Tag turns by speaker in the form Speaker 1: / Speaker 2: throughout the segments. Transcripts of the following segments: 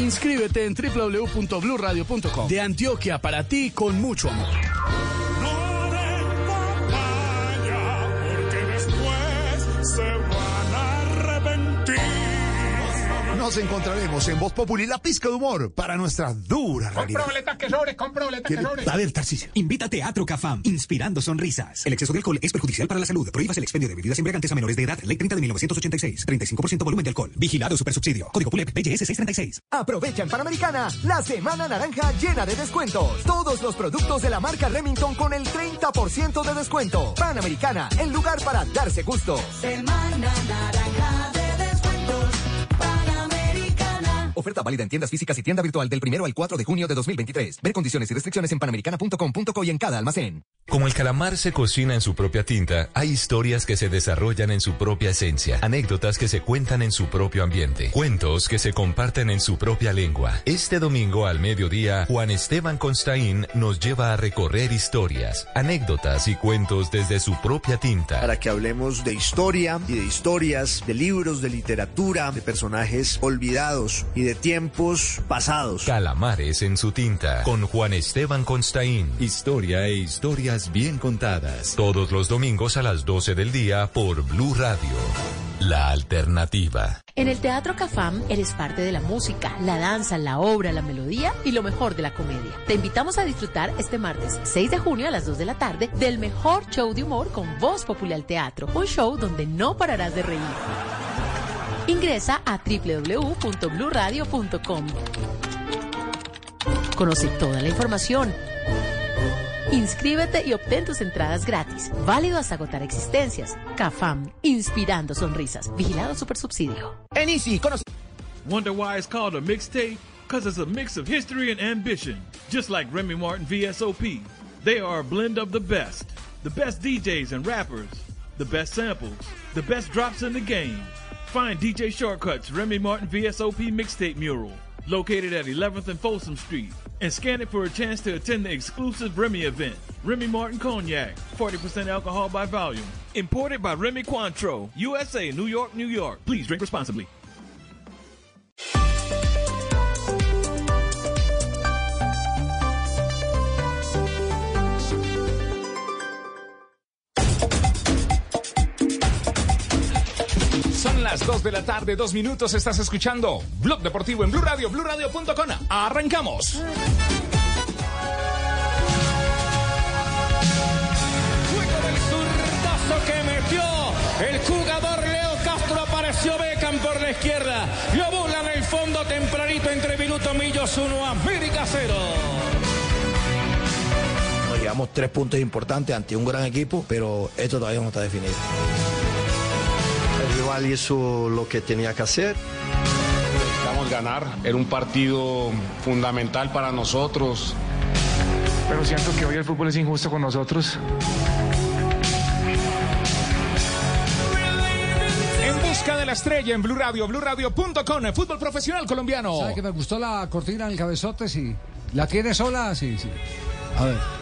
Speaker 1: Inscríbete en www.bluradio.com. De Antioquia para ti con mucho amor.
Speaker 2: Nos encontraremos en Voz Populi, la pizca de humor para nuestra dura realidad.
Speaker 3: boletas que sobres, compra boletas que sobres.
Speaker 2: A ver, Tarcisio.
Speaker 4: Invita a Teatro Cafam, inspirando sonrisas. El exceso de alcohol es perjudicial para la salud. Prohíbas el expendio de bebidas embriagantes a menores de edad. Ley 30 de 1986. 35% volumen de alcohol. Vigilado Supersubsidio. Código PULEP PGS 636.
Speaker 5: Aprovecha en Panamericana la Semana Naranja llena de descuentos. Todos los productos de la marca Remington con el 30% de descuento. Panamericana, el lugar para darse gusto.
Speaker 6: Semana naranja de.
Speaker 5: Oferta válida en tiendas físicas y tienda virtual del primero al 4 de junio de 2023. Ver condiciones y restricciones en panamericana.com.co y en cada almacén.
Speaker 7: Como el calamar se cocina en su propia tinta, hay historias que se desarrollan en su propia esencia, anécdotas que se cuentan en su propio ambiente, cuentos que se comparten en su propia lengua. Este domingo al mediodía, Juan Esteban Constaín nos lleva a recorrer historias, anécdotas y cuentos desde su propia tinta.
Speaker 8: para que hablemos de historia y de historias, de libros, de literatura, de personajes olvidados y de tiempos pasados.
Speaker 7: Calamares en su tinta, con Juan Esteban Constaín. Historia e historias bien contadas. Todos los domingos a las 12 del día por Blue Radio. La alternativa.
Speaker 9: En el Teatro Cafam eres parte de la música, la danza, la obra, la melodía y lo mejor de la comedia. Te invitamos a disfrutar este martes 6 de junio a las 2 de la tarde del mejor show de humor con Voz Popular Teatro. Un show donde no pararás de reír. Ingresa a www.bluradio.com. Conoce toda la información. Inscríbete y obtén tus entradas gratis. Válido hasta agotar existencias. CAFAM, inspirando sonrisas. Vigilado Supersubsidio.
Speaker 5: En Easy, conoce.
Speaker 10: Wonder why it's called a mixtape? Because it's a mix of history and ambition. Just like Remy Martin VSOP. They are a blend of the best. The best DJs and rappers. The best samples. The best drops in the game. Find DJ Shortcuts Remy Martin VSOP mixtape mural. Located at 11th and Folsom Street. And scan it for a chance to attend the exclusive Remy event. Remy Martin Cognac. 40% alcohol by volume. Imported by Remy Cointreau. USA, New York, New York. Please drink responsibly.
Speaker 3: Las 2 de la tarde, dos minutos. Estás escuchando Blog Deportivo en Blue Radio, BlueRadio.com. Arrancamos.
Speaker 11: Luego del zurdazo que metió el jugador Leo Castro apareció Beckham por la izquierda. Lo burla en el fondo tempranito entre Minuto Millos 1 América 0.
Speaker 12: Nos llevamos tres puntos importantes ante un gran equipo, pero esto todavía no está definido.
Speaker 13: El rival hizo lo que tenía que hacer.
Speaker 14: Necesitamos ganar. Era un partido fundamental para nosotros.
Speaker 15: Pero siento que hoy el fútbol es injusto con nosotros.
Speaker 3: En busca de la estrella en Blue Radio, BlueRadio.com. Fútbol profesional colombiano.
Speaker 16: ¿Sabe que me gustó la cortina del cabezote? Sí. ¿La tiene sola? Sí, sí. A ver.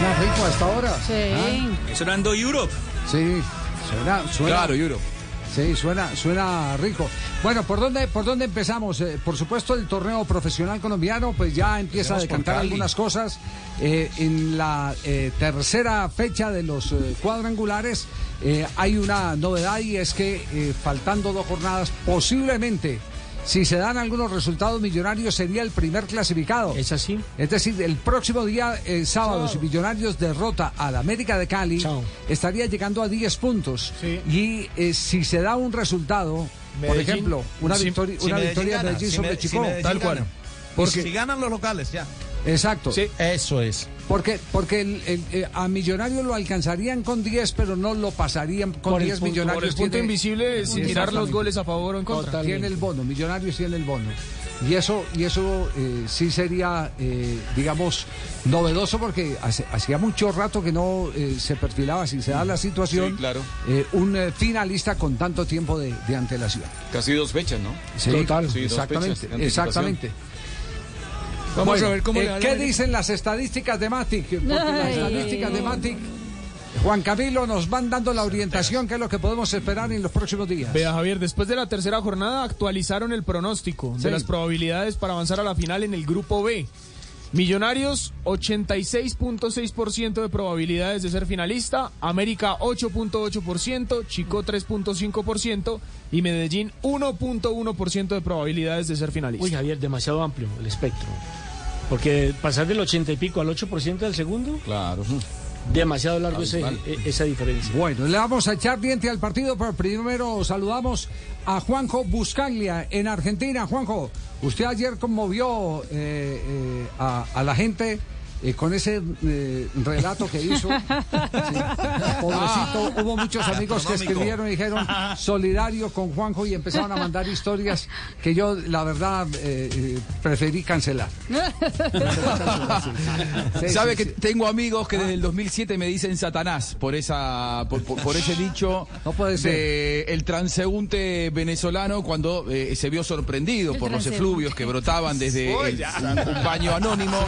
Speaker 16: Suena rico hasta ahora.
Speaker 17: Sí.
Speaker 16: Sonando Europe. Sí, suena, suena.
Speaker 17: Claro, Europe.
Speaker 16: Sí, suena, suena rico. Bueno, ¿por dónde, por dónde empezamos? Eh, por supuesto, el torneo profesional colombiano, pues ya empieza a decantar algunas cosas. Eh, en la eh, tercera fecha de los eh, cuadrangulares eh, hay una novedad y es que eh, faltando dos jornadas, posiblemente, si se dan algunos resultados millonarios, sería el primer clasificado. Es así. Es decir, el próximo día, el sábado, si Millonarios derrota al América de Cali, estaría llegando a 10 puntos. Y eh, si se da un resultado, por ejemplo, una
Speaker 17: Si-
Speaker 16: victoria,
Speaker 17: si
Speaker 16: una
Speaker 17: Medellín
Speaker 16: victoria de Medellín sobre
Speaker 17: si
Speaker 16: Tal cual. Porque-
Speaker 17: si ganan los locales, ya.
Speaker 16: Exacto.
Speaker 17: Eso es.
Speaker 16: Porque, porque el- el- eh, a Millonarios lo alcanzarían con 10, pero no lo pasarían con
Speaker 17: Por el
Speaker 16: 10
Speaker 17: punto-
Speaker 16: Millonarios.
Speaker 17: por el punto
Speaker 16: tiene-
Speaker 17: invisible, sin mirar los goles a favor o en contra.
Speaker 16: Totalmente. Tiene el bono, Millonarios tiene el bono. Y eso, y eso eh, sí sería, eh, digamos, novedoso porque hace- hacía mucho rato que no eh, se perfilaba, si se da la situación,
Speaker 17: Sí, claro.
Speaker 16: eh, un eh, finalista con tanto tiempo de, de antelación.
Speaker 17: Casi dos fechas, ¿no?
Speaker 16: Sí,
Speaker 17: Sí, dos
Speaker 16: exactamente, exactamente.
Speaker 17: Vamos
Speaker 16: Bueno,
Speaker 17: a ver cómo
Speaker 16: eh,
Speaker 17: le
Speaker 16: ¿Qué dicen las estadísticas de Matic? Porque las estadísticas de Matic Juan Camilo, nos van dando la orientación, que es lo que podemos esperar en los próximos días.
Speaker 18: Vea, Javier, después de la tercera jornada actualizaron el pronóstico
Speaker 16: Sí.
Speaker 18: de las probabilidades para avanzar a la final en el grupo B. Millonarios, 86.6% de probabilidades de ser finalista, América 8.8%, Chico 3.5% y Medellín 1.1% de probabilidades de ser finalista.
Speaker 19: Uy, Javier, demasiado amplio el espectro. Porque pasar del 80 y pico al 8% del segundo.
Speaker 20: Claro.
Speaker 19: Demasiado largo ese-
Speaker 20: Abismal.
Speaker 19: e- esa diferencia.
Speaker 16: Bueno, le vamos a echar diente al partido, pero primero saludamos a Juanjo Buscaglia en Argentina. Juanjo, usted ayer conmovió eh, eh, a, a la gente eh, con ese eh, relato que hizo. Sí. Pobrecito, hubo muchos amigos que escribieron y dijeron solidario con Juanjo y empezaron a mandar historias que yo, la verdad, eh, preferí cancelar. Sí,
Speaker 21: Sabe
Speaker 16: sí,
Speaker 21: que
Speaker 16: sí.
Speaker 21: tengo amigos que desde el 2007 me dicen Satanás por esa por, por- por ese dicho de el transeúnte venezolano cuando eh, se vio sorprendido
Speaker 22: El
Speaker 21: por los efluvios que brotaban desde el- un, un baño anónimo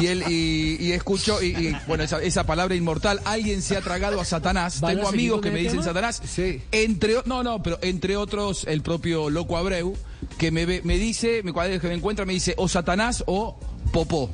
Speaker 21: y él y, y escuchó y, y, bueno esa, esa palabra inmortal alguien se ha tragado a Satanás.
Speaker 22: ¿Van a
Speaker 21: tengo amigos que me dicen
Speaker 22: tema?
Speaker 21: Satanás entre o- no no pero entre otros el propio loco Abreu que me me dice me que me encuentra me dice o Satanás o Popó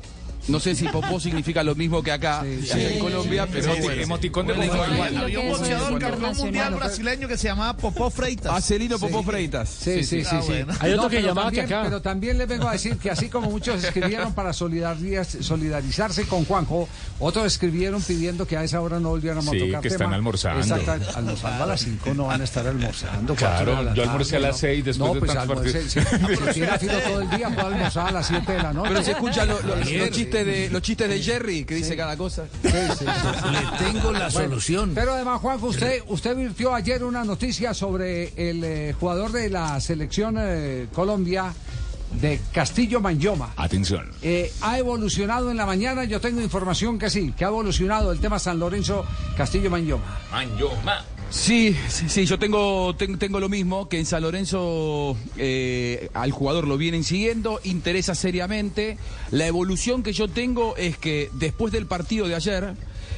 Speaker 21: no sé si popó significa lo mismo que acá, allá en Colombia, pero bueno.
Speaker 3: emoticón de
Speaker 21: Bueno,
Speaker 3: popó.
Speaker 21: igual.
Speaker 23: Había un boxeador campeón mundial brasileño que se llamaba Popó Freitas.
Speaker 21: Ah, Celino Popó Freitas.
Speaker 16: Sí, sí, sí.
Speaker 23: Ah,
Speaker 16: sí.
Speaker 23: bueno.
Speaker 16: No, pero también- Pero también les vengo a decir que así como muchos escribieron para solidariz- solidarizarse con Juanjo, otros escribieron pidiendo que a esa hora no volviéramos
Speaker 3: Sí,
Speaker 16: a tocar
Speaker 3: que están
Speaker 16: tema.
Speaker 3: almorzando.
Speaker 16: Exacto, almorzando a las 5 no van a estar almorzando.
Speaker 3: Claro, yo almorcé a las
Speaker 16: ¿no?
Speaker 3: seis después
Speaker 16: no,
Speaker 3: de
Speaker 16: pues
Speaker 3: tantos partidos.
Speaker 16: Si, tiene filo todo el día, puede almorzar a las 7 de la noche.
Speaker 21: Pero se escuchan lo- lo- los,
Speaker 16: Ayer.
Speaker 21: Chistes de, los chistes de Jerry, que dice cada cosa.
Speaker 16: Le tengo
Speaker 21: la
Speaker 16: solución. Pero además, Juanjo, usted, usted virtió ayer una noticia sobre el eh, jugador de la selección eh, Colombia de Castillo Manyoma.
Speaker 3: Atención.
Speaker 16: Eh, ha evolucionado en la mañana, yo tengo información que sí, que ha evolucionado el tema San Lorenzo Castillo Manyoma.
Speaker 3: Manyoma.
Speaker 21: Sí, sí, sí, yo tengo, ten- tengo lo mismo, que en San Lorenzo eh, al jugador lo vienen siguiendo, interesa seriamente. La evolución que yo tengo es que después del partido de ayer,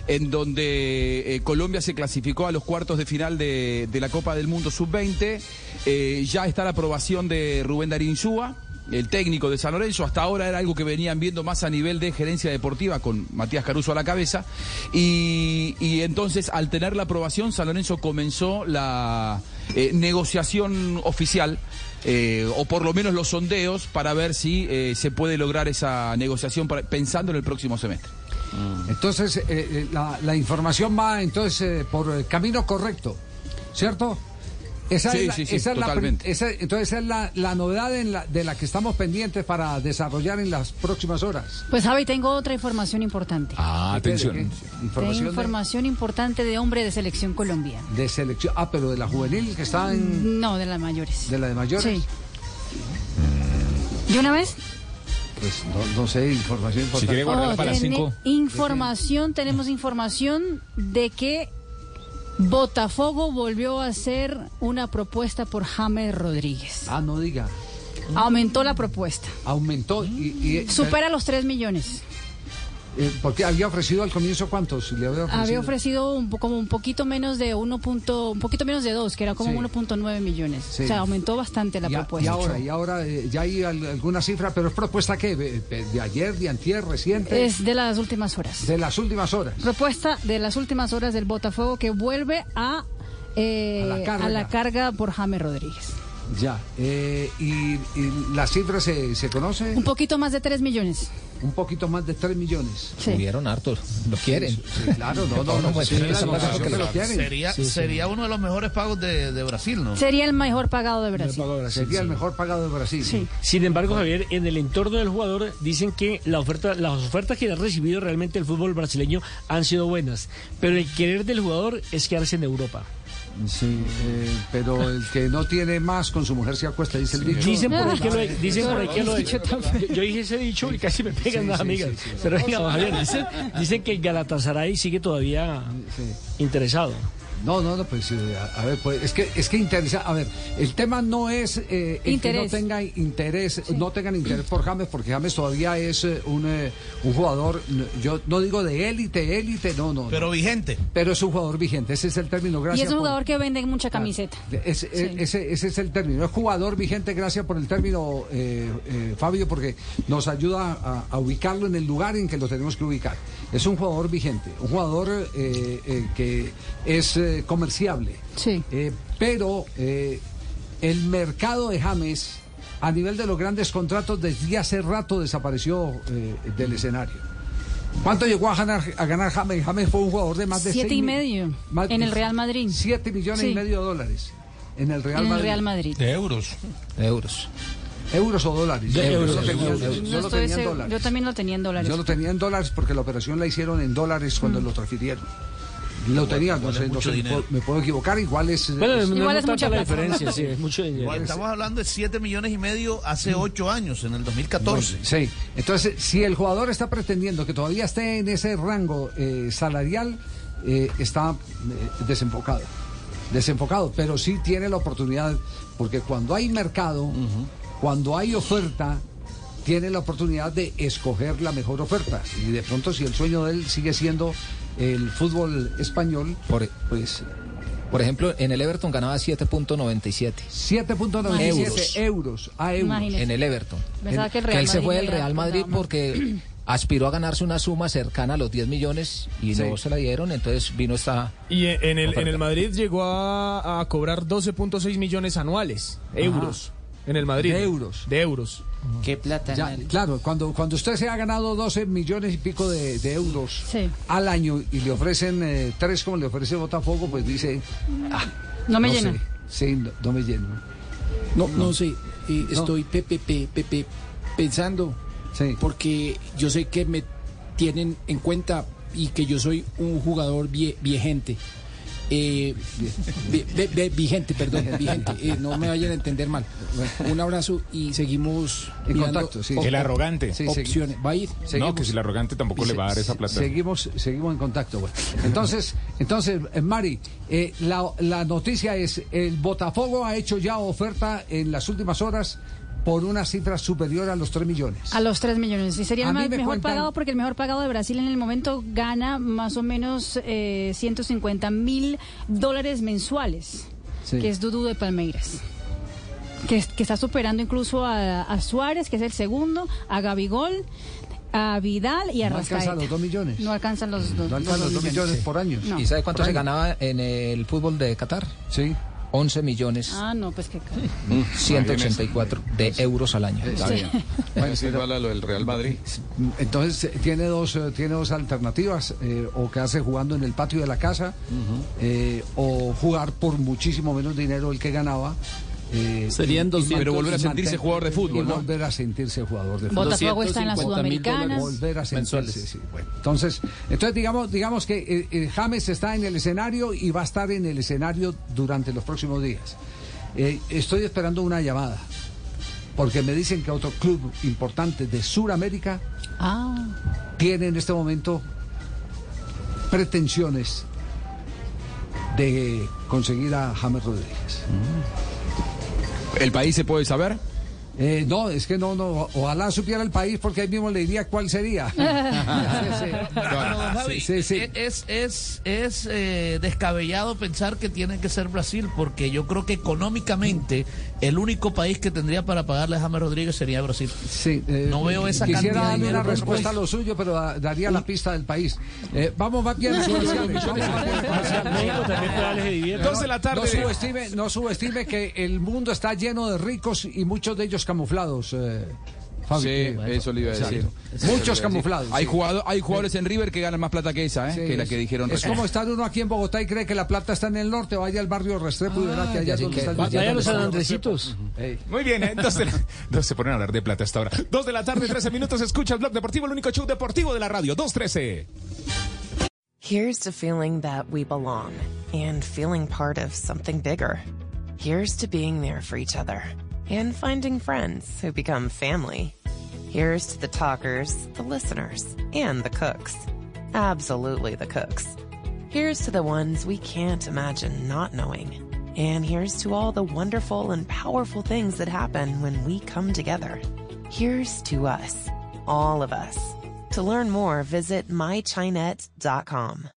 Speaker 21: en donde eh, Colombia se clasificó a los cuartos de final de, de la Copa del Mundo Sub-20, eh, ya está la aprobación de Rubén Darín Insúa, el técnico de San Lorenzo, hasta ahora era algo que venían viendo más a nivel de gerencia deportiva con Matías Caruso a la cabeza. Y, entonces, al tener la aprobación, San Lorenzo comenzó la eh, negociación oficial. eh, o por lo menos los sondeos para ver si eh, se puede lograr esa negociación para- pensando en el próximo semestre.
Speaker 16: Entonces, eh, eh, la, la información va entonces por el camino correcto, ¿cierto? Esa
Speaker 21: Sí,
Speaker 16: es la-
Speaker 21: sí, sí,
Speaker 16: esa es la
Speaker 21: totalmente.
Speaker 16: prim- esa- entonces, esa es la, la novedad en la- de la que estamos pendientes para desarrollar en las próximas horas.
Speaker 22: Pues Javi, tengo otra información importante.
Speaker 3: Ah, atención.
Speaker 22: Tengo
Speaker 16: Información de,
Speaker 22: información importante de hombre de selección Colombia.
Speaker 16: de selección. Ah, pero de la juvenil que está en.
Speaker 22: No, de las mayores.
Speaker 16: de la de mayores.
Speaker 22: Sí. ¿De una vez?
Speaker 16: Pues no, no sé, información importante.
Speaker 22: Oh, tiene Información, tenemos información de que Botafogo volvió a hacer una propuesta por James Rodríguez.
Speaker 16: Ah, no diga.
Speaker 22: Aumentó la propuesta.
Speaker 16: Aumentó y. y-
Speaker 22: Supera los 3 millones.
Speaker 16: Eh, porque había ofrecido al comienzo cuántos? Le había ofrecido.
Speaker 22: Había ofrecido un, po- como un poquito menos de 1. punto- un poquito menos de 2, que era como
Speaker 16: Sí.
Speaker 22: 1.9 millones.
Speaker 16: Sí.
Speaker 22: O sea, aumentó bastante la
Speaker 16: Y, a-
Speaker 22: propuesta.
Speaker 16: y ahora, y ahora eh, ya hay al- alguna cifra, pero es propuesta que de, de- de ayer, de antier, reciente,
Speaker 22: Es de las últimas horas.
Speaker 16: de las últimas horas.
Speaker 22: Propuesta de las últimas horas del Botafogo que vuelve a, eh,
Speaker 16: A la carga.
Speaker 22: a la carga por James Rodríguez.
Speaker 16: Ya. eh, y, y la cifra se, se conoce
Speaker 22: Un poquito más de 3 millones.
Speaker 16: un poquito más de 3 millones.
Speaker 22: Sí.
Speaker 20: Subieron harto, lo quieren.
Speaker 16: Sí, claro, no, no, no,
Speaker 20: pues.
Speaker 23: Sería, sería uno de los mejores pagos de, de Brasil, ¿no?
Speaker 22: Sería el mejor pagado de Brasil.
Speaker 16: Sería el mejor pagado de Brasil.
Speaker 22: Sí.
Speaker 19: Sin embargo, Javier, en el entorno del jugador dicen que la oferta, las ofertas que ha recibido realmente el fútbol brasileño han sido buenas, pero el querer del jugador es quedarse en Europa.
Speaker 16: Sí, eh, pero el que no tiene más con su mujer se acuesta, dice el dicho.
Speaker 19: Dicen por ahí que lo, dicen por ahí que lo yo, yo dije ese dicho y casi me pegan
Speaker 16: Sí,
Speaker 19: las
Speaker 16: sí,
Speaker 19: amigas.
Speaker 16: sí, sí.
Speaker 19: Pero venga, dicen, dicen que el Galatasaray sigue todavía interesado.
Speaker 16: No, no, no, pues eh, a, a ver, pues es que es que interesa, a ver, el tema no es eh, el que no tenga interés, no tengan interés por James, porque James todavía es eh, un, eh, un jugador, yo no digo de élite, élite, no, no.
Speaker 23: Pero
Speaker 16: no.
Speaker 23: vigente.
Speaker 16: Pero es un jugador vigente, ese es el término.
Speaker 22: Y
Speaker 16: Gracias
Speaker 22: es un
Speaker 16: por-
Speaker 22: jugador que vende mucha camiseta.
Speaker 16: Es- e- ese, ese es el término. Es jugador vigente, gracias por el término, eh, eh, Fabio, porque nos ayuda a, a ubicarlo en el lugar en que lo tenemos que ubicar. Es un jugador vigente, un jugador eh, eh, que es eh, comerciable.
Speaker 22: Sí.
Speaker 16: Eh, pero eh, el mercado de James, a nivel de los grandes contratos, desde hace rato desapareció eh, del escenario. ¿Cuánto llegó a ganar, a ganar James? James fue un jugador de más de
Speaker 22: Siete
Speaker 16: seis
Speaker 22: y medio
Speaker 16: más-
Speaker 22: en el Real Madrid.
Speaker 16: 7 millones y medio de dólares en el Real
Speaker 22: En el
Speaker 16: Madrid.
Speaker 22: Real Madrid.
Speaker 23: De euros.
Speaker 17: Euros.
Speaker 16: ¿Euros o dólares?
Speaker 17: De
Speaker 16: Yo
Speaker 17: euros,
Speaker 16: lo tenía,
Speaker 17: euros.
Speaker 16: yo
Speaker 22: No
Speaker 16: lo
Speaker 22: estoy
Speaker 16: tenía en
Speaker 22: seguro.
Speaker 16: dólares.
Speaker 22: Yo también lo tenía en dólares.
Speaker 16: Yo lo tenía en dólares porque la operación la hicieron en dólares cuando lo transfirieron. Lo tenía, no sé, no
Speaker 23: mucho
Speaker 16: sé, me
Speaker 23: dinero.
Speaker 16: puedo- me puedo equivocar, igual es...
Speaker 24: Bueno,
Speaker 16: es-
Speaker 22: Igual
Speaker 24: es
Speaker 22: mucha
Speaker 24: la diferencia, sí, es mucho dinero.
Speaker 23: Estamos hablando de 7 millones y medio hace 8 años, en el 2014.
Speaker 16: Sí, entonces si el jugador está pretendiendo que todavía esté en ese rango eh, salarial, eh, está eh, desenfocado. Desenfocado, pero sí tiene la oportunidad, porque cuando hay mercado, cuando hay oferta, tiene la oportunidad de escoger la mejor oferta. Y de pronto si el sueño de él sigue siendo el fútbol español,
Speaker 17: Por,
Speaker 16: pues
Speaker 17: por ejemplo, en el Everton ganaba 7.97.
Speaker 16: 7.97 euros a euros.
Speaker 22: Imagínese.
Speaker 17: En el Everton.
Speaker 22: Que el
Speaker 17: que él se fue del Real Madrid porque aspiró a ganarse una suma cercana a los 10 millones y
Speaker 16: Sí.
Speaker 17: no se la dieron, entonces vino esta...
Speaker 25: Y en el, en el Madrid llegó a, a cobrar 12.6 millones anuales, euros. En el Madrid.
Speaker 16: De euros.
Speaker 25: De euros.
Speaker 26: Qué plata.
Speaker 16: Ya, claro, cuando, cuando usted se ha ganado 12 millones y pico de, de euros
Speaker 22: Sí.
Speaker 16: al año y le ofrecen eh, tres como le ofrece Botafogo, pues dice, ah,
Speaker 22: No me
Speaker 16: no
Speaker 22: llena.
Speaker 16: sé. Sí, no, no me lleno.
Speaker 26: No, no sé. eh, estoy Pepe, Pepe, Pepe, pensando. Porque yo sé que me tienen en cuenta y que yo soy un jugador vie- viejente. Eh, vi- vi- vi- vigente, perdón, vigente. Eh, no me vayan a entender mal. Un abrazo y seguimos
Speaker 16: En contacto, sí.
Speaker 3: El arrogante.
Speaker 16: Sí, segui-
Speaker 22: opciones. ¿Va a ir?
Speaker 3: No, que si el arrogante tampoco le va a dar esa plata.
Speaker 16: Seguimos, seguimos en contacto. Entonces, entonces eh, Mari, eh, la, la noticia es, el Botafogo ha hecho ya oferta en las últimas horas por una cifra superior a los 3 millones.
Speaker 22: A los 3 millones. Y sería el
Speaker 16: me
Speaker 22: mejor
Speaker 16: cuentan-
Speaker 22: pagado porque el mejor pagado de Brasil en el momento gana más o menos eh, 150 mil dólares mensuales,
Speaker 16: Sí.
Speaker 22: que es Dudu de Palmeiras. Que, que está superando incluso a, a Suárez, que es el segundo, a Gabigol, a Vidal y a
Speaker 16: No alcanza
Speaker 22: Rascaeta.
Speaker 16: los 2 millones.
Speaker 22: No alcanzan los dos.
Speaker 16: No alcanzan los 2 millones por año.
Speaker 22: No.
Speaker 17: ¿Y sabe cuánto
Speaker 16: Por
Speaker 17: se
Speaker 16: año.
Speaker 17: ganaba en el fútbol de Qatar?
Speaker 16: Sí.
Speaker 17: 11 millones
Speaker 22: Ah, no, pues que...
Speaker 17: 184 de euros al año.
Speaker 16: Está bien. Bueno,
Speaker 21: lo del Real Madrid.
Speaker 16: Entonces eh, tiene dos eh, tiene dos alternativas eh, o quedarse jugando en el patio de la casa eh, o jugar por muchísimo menos dinero el que ganaba. Eh,
Speaker 26: Serían 200,
Speaker 21: Pero volver a sentirse jugador de fútbol,
Speaker 16: y
Speaker 21: ¿no?
Speaker 16: volver a sentirse jugador de fútbol.
Speaker 22: Botafogo está en las
Speaker 26: 250 mil
Speaker 22: Sudamericanas.
Speaker 26: dólares.
Speaker 16: volver a sentirse,
Speaker 26: mensuales.
Speaker 16: sí, bueno. Entonces, entonces digamos, digamos que eh, eh, James está en el escenario y va a estar en el escenario durante los próximos días. Eh, estoy esperando una llamada porque me dicen que otro club importante de Sudamérica
Speaker 22: Ah,
Speaker 16: tiene en este momento pretensiones de conseguir a James Rodríguez.
Speaker 21: ¿El país se puede saber?
Speaker 16: Eh, no, es que no, no, ojalá supiera el país porque ahí mismo le diría cuál sería. Sí, sí.
Speaker 23: Pero, Javi,
Speaker 16: Sí, sí.
Speaker 23: e- Es, es, es eh, descabellado pensar que tiene que ser Brasil, porque yo creo que económicamente el único país que tendría para pagarle a James Rodríguez sería Brasil.
Speaker 16: Sí, eh,
Speaker 23: No veo esa
Speaker 16: Quisiera
Speaker 23: cantidad de
Speaker 16: darle
Speaker 23: dinero
Speaker 16: una respuesta a lo suyo, pero da- daría la pista del país. Eh, vamos más bien
Speaker 24: de.
Speaker 3: Dos de la tarde.
Speaker 16: No subestime, no subestime que el mundo está lleno de ricos y muchos de ellos camuflados. eh, Fabi.
Speaker 21: Sí,
Speaker 16: Eh,
Speaker 21: eso le iba a
Speaker 16: exacto.
Speaker 21: decir. A
Speaker 16: Muchos
Speaker 21: decir.
Speaker 16: camuflados.
Speaker 21: Hay,
Speaker 16: sí.
Speaker 21: jugado- hay jugadores en River que ganan más plata que esa, ¿eh?
Speaker 16: Sí,
Speaker 21: que la
Speaker 16: es-
Speaker 21: que dijeron
Speaker 16: Es
Speaker 21: recién.
Speaker 16: como estar uno aquí en Bogotá y cree que la plata está en el norte. Vaya al barrio Restrepo y verá que allá
Speaker 17: sí
Speaker 16: donde está el
Speaker 17: vaya
Speaker 24: a los San. Andresitos.
Speaker 3: Muy bien, ¿eh? De la- dos se ponen a hablar de plata hasta ahora. Dos de la tarde, 13 minutos. Escucha el Blog Deportivo, el único show deportivo de la radio. 2.13.
Speaker 27: Here's to feeling that we belong and feeling part of something bigger. Here's to being there for each other and finding friends who become family. Here's to the talkers, the listeners, and the cooks. Absolutely the cooks. Here's to the ones we can't imagine not knowing. And here's to all the wonderful and powerful things that happen when we come together. Here's to us, all of us. To learn more, visit mychinet.com.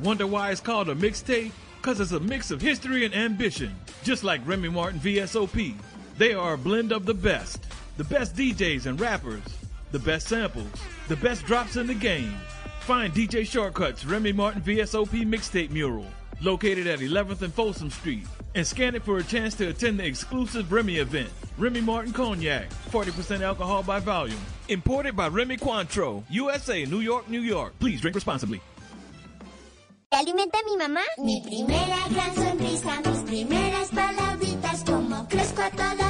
Speaker 10: Wonder why it's called a mixtape? Because it's a mix of history and ambition, just like Remy Martin VSOP. They are a blend of the best the best DJs and rappers, the best samples, the best drops in the game. Find DJ Shortcuts Remy Martin VSOP mixtape mural located at 11th and Folsom Street and scan it for a chance to attend the exclusive Remy event. Remy Martin Cognac, 40% alcohol by volume. Imported by Remy Cointreau, USA, New York, New York. Please drink responsibly.
Speaker 28: ¿Qué alimenta mi mamá? Mi primera gran sonrisa, mis primeras palabritas, como crezco a toda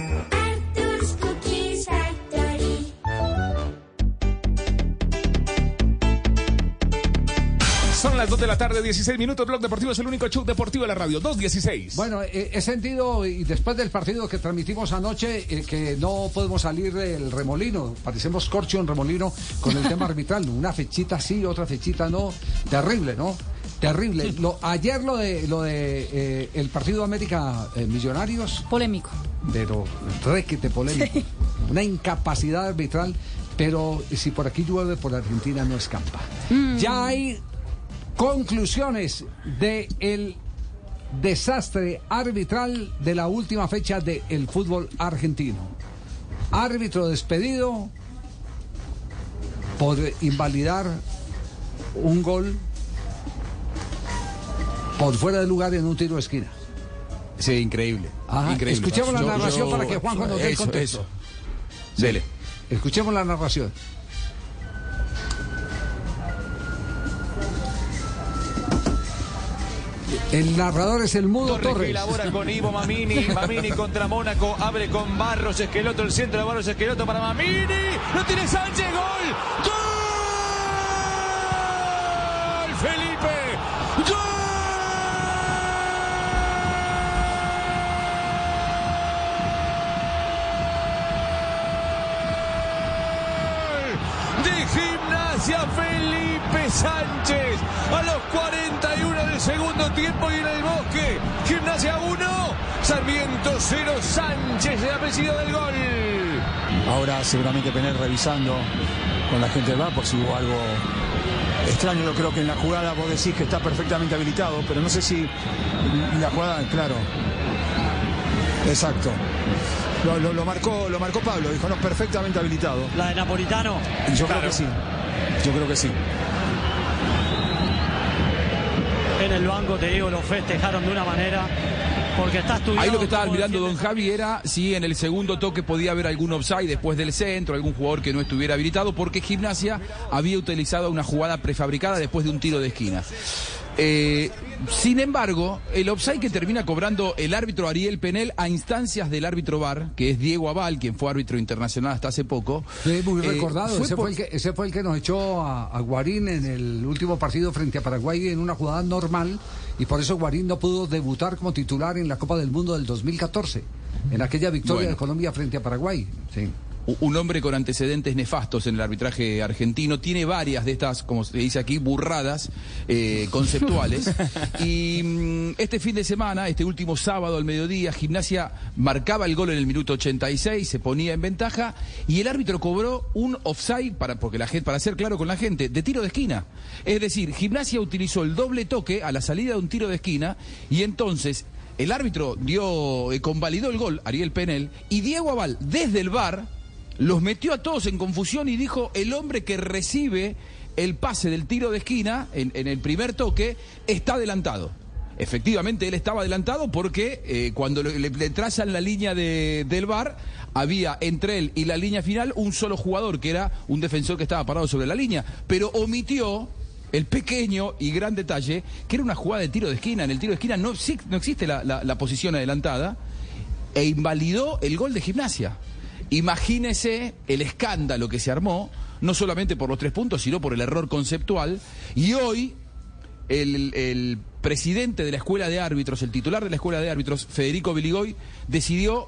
Speaker 3: Son las 2 de la tarde, 16 minutos. Blog Deportivo es el único show deportivo de la radio. 2.16.
Speaker 16: Bueno, eh, he sentido, y después del partido que transmitimos anoche, eh, que no podemos salir del remolino. Parecemos corcho en remolino con el tema arbitral. Una fechita sí, otra fechita no. Terrible, ¿no? Terrible. Lo, ayer lo de lo de eh, el partido América eh, Millonarios.
Speaker 22: Polémico.
Speaker 16: Pero requete polémico. Una incapacidad arbitral. Pero si por aquí llueve, por Argentina no escampa.
Speaker 22: Mm.
Speaker 16: Ya hay conclusiones de el desastre arbitral de la última fecha del fútbol argentino. Árbitro despedido por invalidar un gol por fuera de lugar en un tiro de esquina.
Speaker 21: Sí, increíble.
Speaker 16: Ajá,
Speaker 21: increíble.
Speaker 16: Escuchemos la narración
Speaker 21: yo-
Speaker 16: para que Juanjo nos dé el contexto.
Speaker 21: eso. Dele.
Speaker 16: Escuchemos la narración. El narrador es el mudo
Speaker 29: Torres
Speaker 16: Torres.
Speaker 29: elabora con Ivo Mamini. Mamini contra Mónaco. Abre con Barros Esqueloto. El centro de Barros Esqueloto para Mamini. Lo tiene Sánchez. Gol. Gol. Felipe. Gol. de Gimnasia Felipe Sánchez a los 41 del segundo tiempo y en el bosque Gimnasia 1 Sarmiento 0 Sánchez el apellido del gol
Speaker 12: Ahora seguramente Penel revisando con la gente del bar por si hubo algo extraño. Yo creo que en la jugada vos decís que está perfectamente habilitado, pero no sé si la jugada, claro. Exacto. Lo, lo- lo marcó, lo marcó Pablo, dijo, no, perfectamente habilitado.
Speaker 30: La de Napolitano.
Speaker 12: Y yo creo que sí. Yo creo que sí.
Speaker 30: En el banco, te digo, lo festejaron de una manera. Porque está estudiado.
Speaker 21: Ahí lo que estaba mirando Don Javi era si en el segundo toque podía haber algún offside después del centro, algún jugador que no estuviera habilitado, porque Gimnasia había utilizado una jugada prefabricada después de un tiro de esquina. Eh, sin embargo, el offside que termina cobrando el árbitro Ariel Penel a instancias del árbitro VAR, que es Diego Aval, quien fue árbitro internacional hasta hace poco.
Speaker 16: Sí, muy
Speaker 21: eh,
Speaker 16: recordado.
Speaker 21: fue
Speaker 16: ese,
Speaker 21: por-
Speaker 16: fue el que, ese fue el que nos echó a, a Guarín en el último partido frente a Paraguay en una jugada normal y por eso Guarín no pudo debutar como titular en la Copa del Mundo del 2014, en aquella victoria
Speaker 21: Bueno.
Speaker 16: de Colombia frente a Paraguay. Sí.
Speaker 21: Un hombre con antecedentes nefastos en el arbitraje argentino, tiene varias de estas, como se dice aquí, burradas eh, conceptuales. y mm, este fin de semana, este último sábado al mediodía, Gimnasia marcaba el gol en el minuto 86, se ponía en ventaja y el árbitro cobró un offside para, porque la gente, para ser claro con la gente, de tiro de esquina. Es decir, Gimnasia utilizó el doble toque a la salida de un tiro de esquina y entonces el árbitro dio, eh, convalidó el gol, Ariel Penel, y Diego Aval, desde el bar, los metió a todos en confusión y dijo, el hombre que recibe el pase del tiro de esquina en, el primer toque está adelantado. Efectivamente, él estaba adelantado porque eh, cuando le, trazan la línea de- del bar, había entre él y la línea final un solo jugador, que era un defensor que estaba parado sobre la línea, pero omitió el pequeño y gran detalle, que era una jugada de tiro de esquina. En el tiro de esquina no, exi- no existe la posición adelantada e invalidó el gol de gimnasia. Imagínese el escándalo que se armó, no solamente por los tres puntos, sino por el error conceptual. Y hoy el, presidente de la escuela de árbitros, el titular de la escuela de árbitros, Federico Biligoy, decidió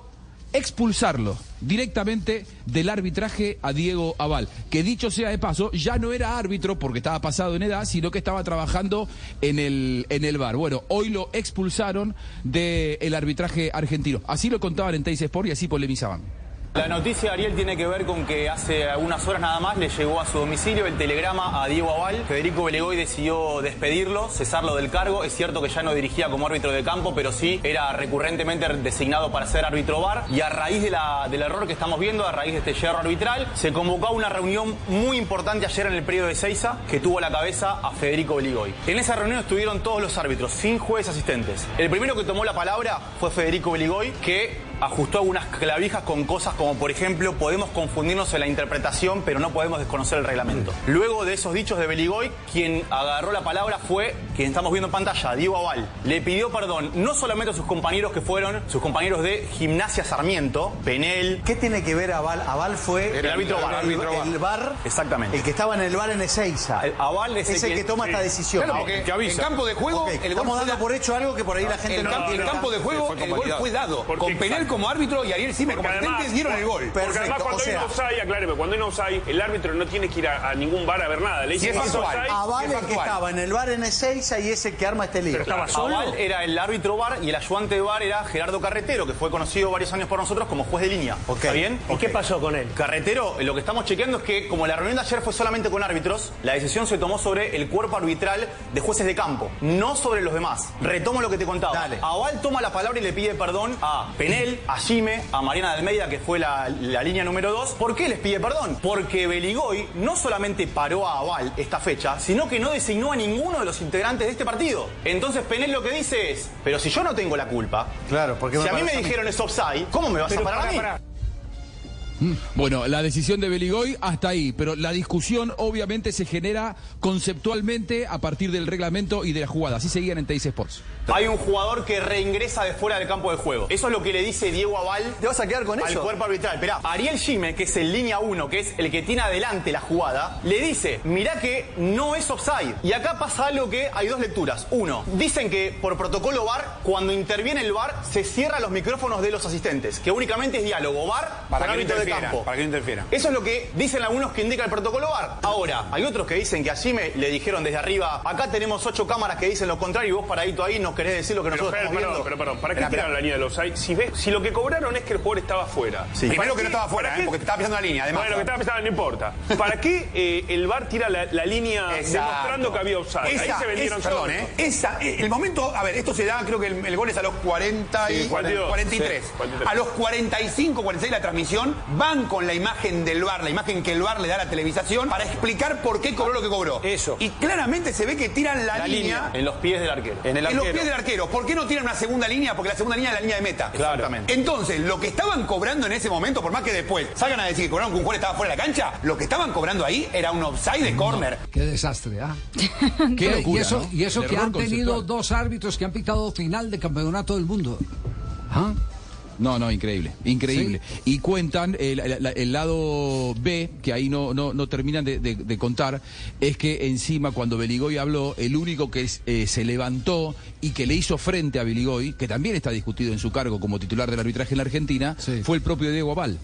Speaker 21: expulsarlo directamente del arbitraje a Diego Aval, que dicho sea de paso, ya no era árbitro porque estaba pasado en edad, sino que estaba trabajando en el, en el bar. Bueno, hoy lo expulsaron del arbitraje argentino. Así lo contaban en Teis Sport y así polemizaban.
Speaker 31: La noticia, Ariel, tiene que ver con que hace algunas horas nada más le llegó a su domicilio el telegrama a Diego Aval. Federico Belegoy decidió despedirlo, cesarlo del cargo. Es cierto que ya no dirigía como árbitro de campo, pero sí era recurrentemente designado para ser árbitro bar. Y a raíz del error que estamos viendo, a raíz de este yerro arbitral, se convocó una reunión muy importante ayer en el periodo de Seiza que tuvo a la cabeza a Federico Beligoy. En esa reunión estuvieron todos los árbitros, sin jueces asistentes. El primero que tomó la palabra fue Federico Beligoy, que ajustó algunas clavijas con cosas como, por ejemplo, podemos confundirnos en la interpretación, pero no podemos desconocer el reglamento. Luego de esos dichos de Beligoy, quien agarró la palabra fue quien estamos viendo en pantalla, Diego Aval. Le pidió perdón no solamente a sus compañeros que fueron sus compañeros de Gimnasia Sarmiento, Penel.
Speaker 32: ¿Qué tiene que ver Aval? Aval fue
Speaker 31: El árbitro VAR.
Speaker 32: El, el VAR.
Speaker 31: Exactamente.
Speaker 32: El que estaba en el bar en Ezeiza.
Speaker 31: El Aval es el
Speaker 32: el, que,
Speaker 31: que-
Speaker 32: toma
Speaker 31: sí.
Speaker 32: esta decisión.
Speaker 33: Claro, porque en campo de juego,
Speaker 32: Ok,
Speaker 33: el gol
Speaker 32: Estamos dando
Speaker 33: da-
Speaker 32: por hecho algo que por ahí la gente
Speaker 33: el,
Speaker 32: no
Speaker 33: campo, el
Speaker 32: entiende.
Speaker 33: campo de juego, el gol fue dado.
Speaker 34: Porque
Speaker 33: con Penel. Como árbitro y Ariel Sime como asistente
Speaker 34: además-
Speaker 33: dieron el gol.
Speaker 34: Porque además cuando hay un offside, acláreme, cuando hay un offside, el árbitro no tiene que ir a, a ningún bar a ver nada. Le
Speaker 33: Si
Speaker 34: dicen
Speaker 33: es
Speaker 32: Aval el que estaba en el bar en Ezeiza y es el que arma este lío.
Speaker 31: Pero estaba solo. Aval era el árbitro bar y el ayudante de bar era Gerardo Carretero, que fue conocido varios años por nosotros como juez de línea. ¿Está bien?
Speaker 30: ¿Y qué pasó con él?
Speaker 31: Carretero, lo que estamos chequeando es que, como la reunión de ayer fue solamente con árbitros, la decisión se tomó sobre el cuerpo arbitral de jueces de campo, no sobre los demás. Retomo lo que te contaba. Aval toma la palabra y le pide perdón a Penel, a Jime, a Mariana de Almeida, que fue la, la línea número 2. ¿Por qué les pide perdón? Porque Beligoy no solamente paró a Aval esta fecha, sino que no designó a ninguno de los integrantes de este partido. Entonces Penel lo que dice es, pero si yo no tengo la culpa,
Speaker 32: Claro, porque
Speaker 31: si a mí me dijeron es offside, ¿cómo me vas a parar a mí?
Speaker 21: Bueno, la decisión de Beligoy hasta ahí, pero la discusión obviamente se genera conceptualmente a partir del reglamento y de la jugada. Así seguían en Teis Sports.
Speaker 31: Hay un jugador que reingresa de fuera del campo de juego. Eso es lo que le dice Diego Aval.
Speaker 32: ¿Te vas a quedar con
Speaker 31: al
Speaker 32: eso?
Speaker 31: cuerpo arbitral. Esperá, Ariel Gime, que es el línea 1, que es el que tiene adelante la jugada, le dice, mirá que no es offside. Y acá pasa algo que hay dos lecturas. Uno, dicen que por protocolo VAR, cuando interviene el VAR, se cierran los micrófonos de los asistentes, que únicamente es diálogo VAR
Speaker 33: Para que no
Speaker 31: árbitro de campo.
Speaker 33: para que no interfiera.
Speaker 31: Eso es lo que dicen algunos que indica el protocolo VAR. Ahora, hay otros que dicen que a Gime le dijeron desde arriba, acá tenemos ocho cámaras que dicen lo contrario y vos paradito ahí no querés decir lo que
Speaker 34: Pero,
Speaker 31: nosotros
Speaker 34: Fer,
Speaker 31: estamos
Speaker 34: perdón,
Speaker 31: viendo.
Speaker 34: pero perdón, ¿para qué
Speaker 31: espera.
Speaker 34: la línea de los offside? Si, ves, si lo que cobraron es que el jugador estaba fuera.
Speaker 31: Sí.
Speaker 33: Primero
Speaker 34: ¿para
Speaker 33: que no estaba fuera, ¿eh? porque te estaba pisando la línea, además.
Speaker 34: Bueno, que estaba pisando no importa. ¿Para qué eh, el VAR tira la, la línea
Speaker 33: Exacto.
Speaker 34: demostrando que había offside? Ahí
Speaker 33: Esa-
Speaker 34: se vendieron
Speaker 33: es- perdón. ¿eh? Esa, eh, el momento, a ver, esto se da, creo que el, el gol es a los 40 y
Speaker 34: Sí, 42.
Speaker 33: 43.
Speaker 34: Sí, 43.
Speaker 33: A los 45, 46 la transmisión, van con la imagen del VAR, la imagen que el VAR le da a la televisación, para explicar por qué cobró lo que cobró.
Speaker 31: Eso.
Speaker 33: Y claramente se ve que tiran la,
Speaker 31: La
Speaker 33: línea,
Speaker 31: línea en los pies del arquero.
Speaker 33: en, los pies del arquero. ¿Por qué no tiran una segunda línea? Porque la segunda línea es la línea de meta.
Speaker 31: Exactamente.
Speaker 33: Entonces, lo que estaban cobrando en ese momento, por más que después salgan a decir que cobraron que un jugador estaba fuera de la cancha, lo que estaban cobrando ahí era un offside de corner.
Speaker 16: Qué desastre, ¿ah?
Speaker 21: Qué locura,
Speaker 16: y eso,
Speaker 21: ¿no?
Speaker 16: y eso
Speaker 21: El
Speaker 16: que han tenido
Speaker 21: conceptual.
Speaker 16: dos árbitros que han pitado final de campeonato del mundo. ¿Ah?
Speaker 21: No, no, increíble, increíble. Y cuentan el, el- el lado B, que ahí no, no, no terminan de, de- de contar, es que encima cuando Beligoy habló, el único que eh, se levantó y que le hizo frente a Beligoy, que también está discutido en su cargo como titular del arbitraje en la Argentina, fue el propio Diego Aval.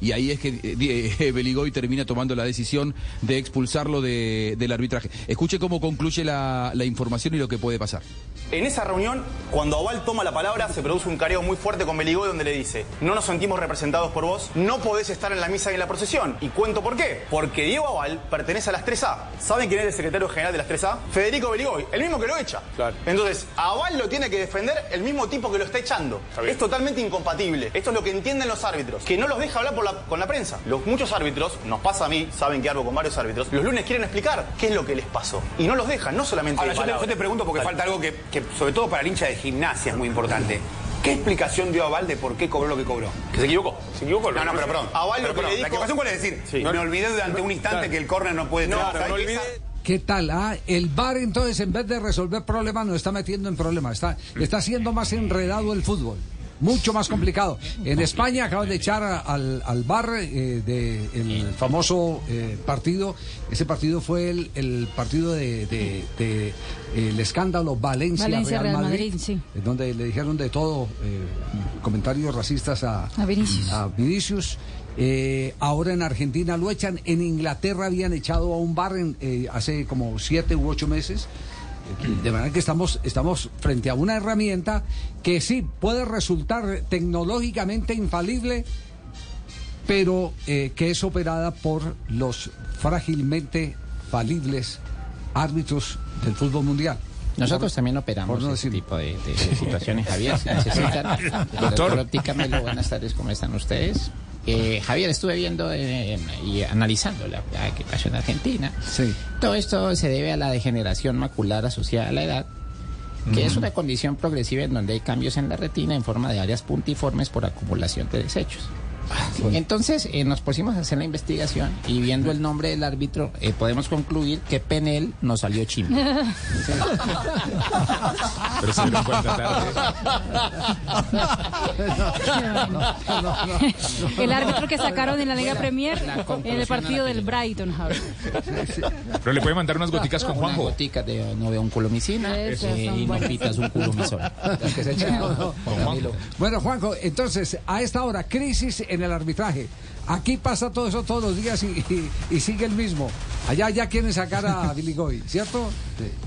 Speaker 21: Y ahí es que eh, eh, Beligoy termina tomando la decisión de expulsarlo de- del arbitraje. Escuche cómo concluye la, la información y lo que puede pasar.
Speaker 31: En esa reunión, cuando Aval toma la palabra, se produce un careo muy fuerte con Beligoy donde le dice, no nos sentimos representados por vos, no podés estar en la misa y en la procesión. Y cuento por qué. Porque Diego Aval pertenece a las 3A. ¿Saben quién es el secretario general de las 3A? Federico Beligoy, el mismo que lo echa. Entonces, a Aval lo tiene que defender el mismo tipo que lo está echando. Es totalmente incompatible. Esto es lo que entienden los árbitros, que no los deja hablar por la- con la prensa. Los muchos árbitros, nos pasa a mí, saben que hablo con varios árbitros, los lunes quieren explicar qué es lo que les pasó. Y no los dejan, no solamente
Speaker 33: Ahora, yo te, yo
Speaker 31: palabras.
Speaker 33: te pregunto porque
Speaker 31: Dale.
Speaker 33: falta algo que, que, sobre todo para el hincha de gimnasia, es muy importante. ¿Qué explicación dio Aval de por qué cobró lo que cobró?
Speaker 31: Que se equivocó.
Speaker 34: Se equivocó.
Speaker 33: No, no, pero perdón.
Speaker 31: Aval lo que
Speaker 33: perdón,
Speaker 31: le
Speaker 33: La
Speaker 31: dijo-
Speaker 33: equivocación cuál es decir,
Speaker 31: Sí.
Speaker 33: me olvidé durante un instante
Speaker 31: Claro.
Speaker 33: que el córner no puede
Speaker 31: No, no
Speaker 33: offside.
Speaker 31: olvide-
Speaker 16: ¿Qué tal? Ah, el VAR entonces en vez de resolver problemas nos está metiendo en problemas, está, está haciendo más enredado el fútbol. Mucho más complicado. En España acaban de echar al, al bar del famoso eh, partido. Ese partido fue el, el partido de, de- de, eh, el escándalo Valencia,
Speaker 22: Valencia,
Speaker 16: Real,
Speaker 22: Real
Speaker 16: Madrid,
Speaker 22: Madrid, sí.
Speaker 16: en donde le dijeron de todo, eh, comentarios racistas a,
Speaker 22: A Vinicius.
Speaker 16: a Vinicius. Eh, ahora en Argentina lo echan, en Inglaterra habían echado a un bar en, eh, hace como siete u ocho meses. De manera que estamos, estamos frente a una herramienta que sí puede resultar tecnológicamente infalible, pero eh, que es operada por los frágilmente falibles árbitros del fútbol mundial.
Speaker 35: Nosotros
Speaker 16: Por-
Speaker 35: también operamos
Speaker 16: no
Speaker 35: ese tipo de, de situaciones, Javier. Si necesitan. Doctor Óptica Melo, buenas tardes, ¿cómo están ustedes? Eh, Javier, estuve viendo eh, y analizando la, la que pasó en Argentina. Todo esto se debe a la degeneración macular asociada a la edad, que es una condición progresiva en donde hay cambios en la retina en forma de áreas puntiformes por acumulación de desechos. Entonces eh, nos pusimos a hacer la investigación y viendo el nombre del árbitro eh, podemos concluir que Penel nos salió chimbo.
Speaker 3: Pero se dieron cuenta
Speaker 22: El árbitro que sacaron en la Liga Premier en el partido del Brighton.
Speaker 3: Pero le puede mandar unas goticas con
Speaker 35: Unas
Speaker 3: Juanjo.
Speaker 35: goticas de noveunculomicina
Speaker 22: Esas
Speaker 35: eh,
Speaker 22: son
Speaker 35: y no pitas un culomisol.
Speaker 16: Bueno, Juanjo, entonces, a esta hora, crisis en el arbitraje. Aquí pasa todo eso todos los días y, y- y sigue el mismo. Allá ya quieren sacar a Billy Goy, ¿cierto?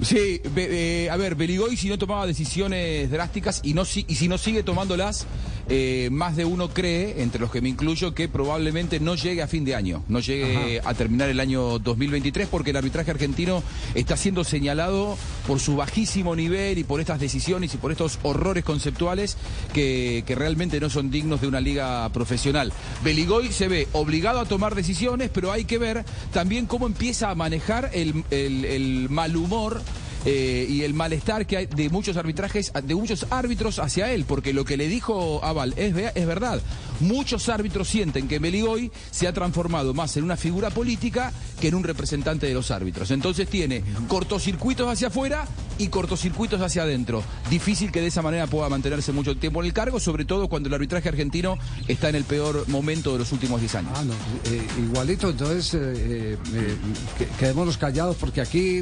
Speaker 21: Sí, be- eh, a ver, Beligoy si no tomaba decisiones drásticas y, no, si- y si no sigue tomándolas, eh, más de uno cree, entre los que me incluyo, que probablemente no llegue a fin de año, no llegue a terminar el año 2023 porque el arbitraje argentino está siendo señalado por su bajísimo nivel y por estas decisiones y por estos horrores conceptuales que, que realmente no son dignos de una liga profesional. Beligoy se ve obligado a tomar decisiones, pero hay que ver también cómo empieza a manejar el, el- el mal humor. Eh, y el malestar que hay de muchos arbitrajes, de muchos árbitros hacia él, porque lo que le dijo Aval es, es verdad. Muchos árbitros sienten que Beligoy se ha transformado más en una figura política que en un representante de los árbitros. Entonces tiene cortocircuitos hacia afuera y cortocircuitos hacia adentro. Difícil que de esa manera pueda mantenerse mucho tiempo en el cargo, sobre todo cuando el arbitraje argentino está en el peor momento de los últimos 10 años.
Speaker 16: Ah, eh, igualito, entonces eh, eh, que- quedémonos callados porque aquí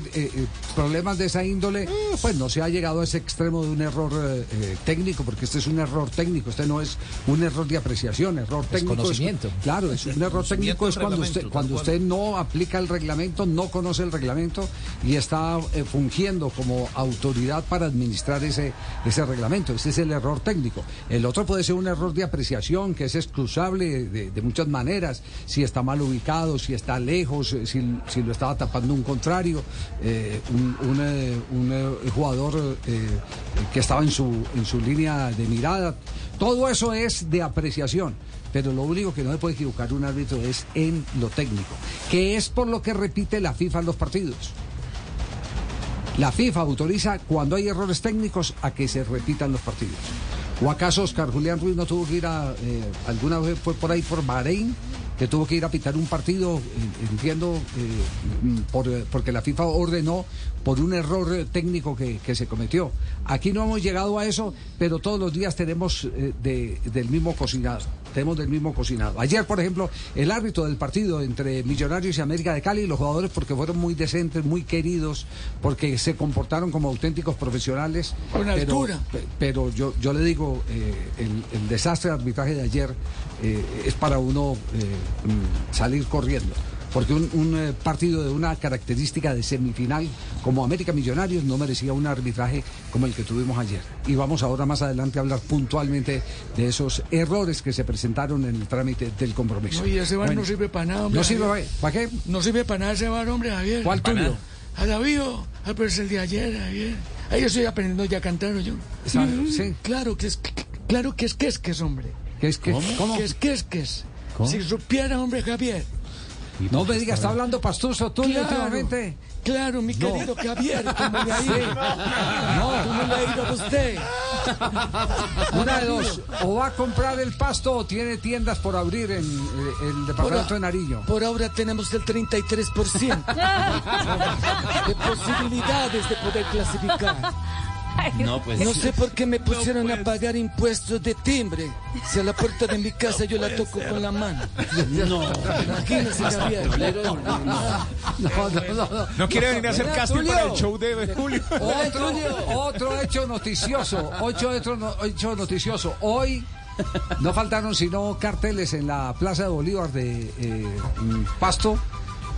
Speaker 16: problemas de esa índole, pues no se ha llegado a ese extremo de un error eh, eh, técnico, porque este es un error técnico, este no es un error de apreciación, error técnico. es-
Speaker 17: Desconocimiento.
Speaker 16: claro, es un error técnico es cuando usted, cuando usted no aplica el reglamento, no conoce el reglamento y está eh, fungiendo como autoridad para administrar ese, ese reglamento. Ese es el error técnico. El otro puede ser un error de apreciación que es excusable de, de muchas maneras, si está mal ubicado, si está lejos, si, si lo estaba tapando un contrario, eh, un, un, eh, un, eh, jugador eh, que estaba en su, en su línea de mirada. Todo eso es de apreciación. Pero lo único que no se puede equivocar un árbitro es en lo técnico, que es por lo que repite la FIFA en los partidos. La FIFA autoriza cuando hay errores técnicos a que se repitan los partidos. ¿O acaso Oscar Julián Ruiz no tuvo que ir a, alguna vez fue por ahí por Bahrein, que tuvo que ir a pitar un partido, entiendo, eh, mm, por, eh, porque la FIFA ordenó por un error eh, técnico que, que se cometió. Aquí no hemos llegado a eso, pero todos los días tenemos de- del mismo cocinado. Tenemos del mismo cocinado. Ayer, por ejemplo, el árbitro del partido entre Millonarios y América de Cali, los jugadores porque fueron muy decentes, muy queridos, porque se comportaron como auténticos profesionales.
Speaker 26: Con
Speaker 16: pero,
Speaker 26: altura.
Speaker 16: pe- Pero yo, yo le digo, eh, el, el desastre de arbitraje de ayer eh, es para uno eh, mm, salir corriendo. Porque un, un, eh, partido de una característica de semifinal como América Millonarios no merecía un arbitraje como el que tuvimos ayer. Y vamos ahora más adelante a hablar puntualmente de esos errores que se presentaron en el trámite del compromiso.
Speaker 26: No, y ese bar
Speaker 16: Bueno,
Speaker 26: no sirve para nada, hombre.
Speaker 16: ¿No sirve para qué?
Speaker 26: No sirve para nada ese bar, hombre, Javier.
Speaker 16: ¿Cuál tuyo?
Speaker 26: A David, ah, pero es el de ayer, Javier. Ahí yo estoy aprendiendo ya a cantar, yo.
Speaker 16: Está- sí.
Speaker 26: Claro que es, claro que es que es que es, hombre.
Speaker 16: ¿Qué es que? ¿Cómo?
Speaker 26: Que es que es que es.
Speaker 16: ¿Cómo?
Speaker 26: Si supiera, hombre, Javier.
Speaker 16: No me digas, está hablando pastuso tú
Speaker 26: Claro,
Speaker 16: últimamente.
Speaker 26: Claro, mi
Speaker 16: No.
Speaker 26: querido Javier, ¿cómo le ha ido?
Speaker 16: Sí.
Speaker 26: No, ¿cómo le ha ido a usted?
Speaker 16: Una de dos, o va a comprar el pasto o tiene tiendas por abrir en eh, el departamento de Nariño.
Speaker 26: Por ahora tenemos el 33% de posibilidades de poder clasificar. No, pues. No sé por qué me pusieron a pagar impuestos de timbre. Si a la puerta de mi casa yo la toco con la mano. No, Javier.
Speaker 16: No, no, no, no.
Speaker 3: No quiere venir a hacer casting
Speaker 16: Tulio.
Speaker 3: para el show de Julio.
Speaker 16: Otro, otro hecho noticioso, otro hecho, no- hecho noticioso. Hoy no faltaron sino carteles en la Plaza de Bolívar de eh, Pasto.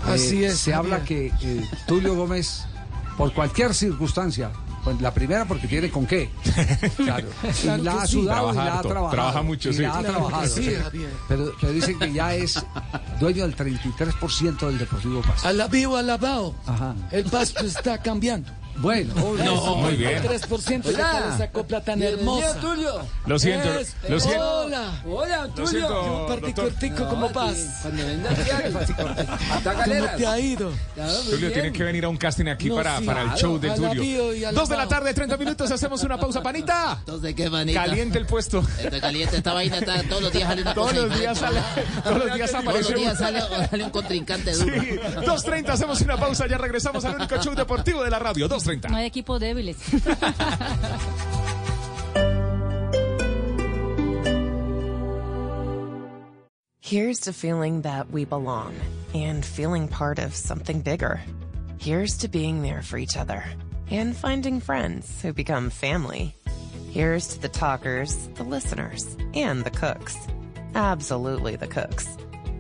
Speaker 16: Eh,
Speaker 26: Así es,
Speaker 16: Se habla que eh, Tulio Gómez, por cualquier circunstancia, pues la primera porque tiene con qué. Claro. La ha
Speaker 26: sí.
Speaker 16: sudado y la ha
Speaker 3: harto,
Speaker 16: trabajado.
Speaker 3: trabaja mucho,
Speaker 16: y
Speaker 3: sí.
Speaker 16: la ha
Speaker 26: Claro
Speaker 16: trabajado.
Speaker 26: sí.
Speaker 16: Pero, pero dicen que ya es dueño del 33% del Deportivo Pasto.
Speaker 26: A la vivo, alabado.
Speaker 16: Ajá.
Speaker 26: El pasto está cambiando.
Speaker 16: Bueno,
Speaker 3: No, muy bien.
Speaker 26: 3% de esa copla tan hermosa.
Speaker 36: Tulio.
Speaker 3: Lo siento,
Speaker 26: Es-
Speaker 3: lo siento.
Speaker 26: Hola.
Speaker 36: Hola, Tulio.
Speaker 26: Yo un
Speaker 3: doctor.
Speaker 26: cortico como paz.
Speaker 36: Cuando venga aquí, hasta
Speaker 26: ¿Cómo
Speaker 36: galeras.
Speaker 26: te ha ido?
Speaker 3: Tulio tiene que venir a un casting aquí
Speaker 26: No,
Speaker 3: para,
Speaker 26: sí,
Speaker 3: para el show de Tulio. Dos de la tarde, 30 minutos, hacemos una pausa, panita.
Speaker 37: Entonces, qué manita.
Speaker 3: Caliente el puesto.
Speaker 37: Está caliente, esta vaina está, todos los días sale una
Speaker 3: Todos
Speaker 37: cosa
Speaker 3: los días sale, todos los días
Speaker 37: Todos
Speaker 3: aparece
Speaker 37: los días sale, un contrincante duro.
Speaker 3: Sí, 2.30, hacemos una pausa, ya regresamos al único show deportivo de la radio, 2.30.
Speaker 22: No hay equipos débiles.
Speaker 27: Here's to feeling that we belong and feeling part of something bigger. Here's to being there for each other and finding friends who become family. Here's to the talkers, the listeners, and the cooks. Absolutely the cooks.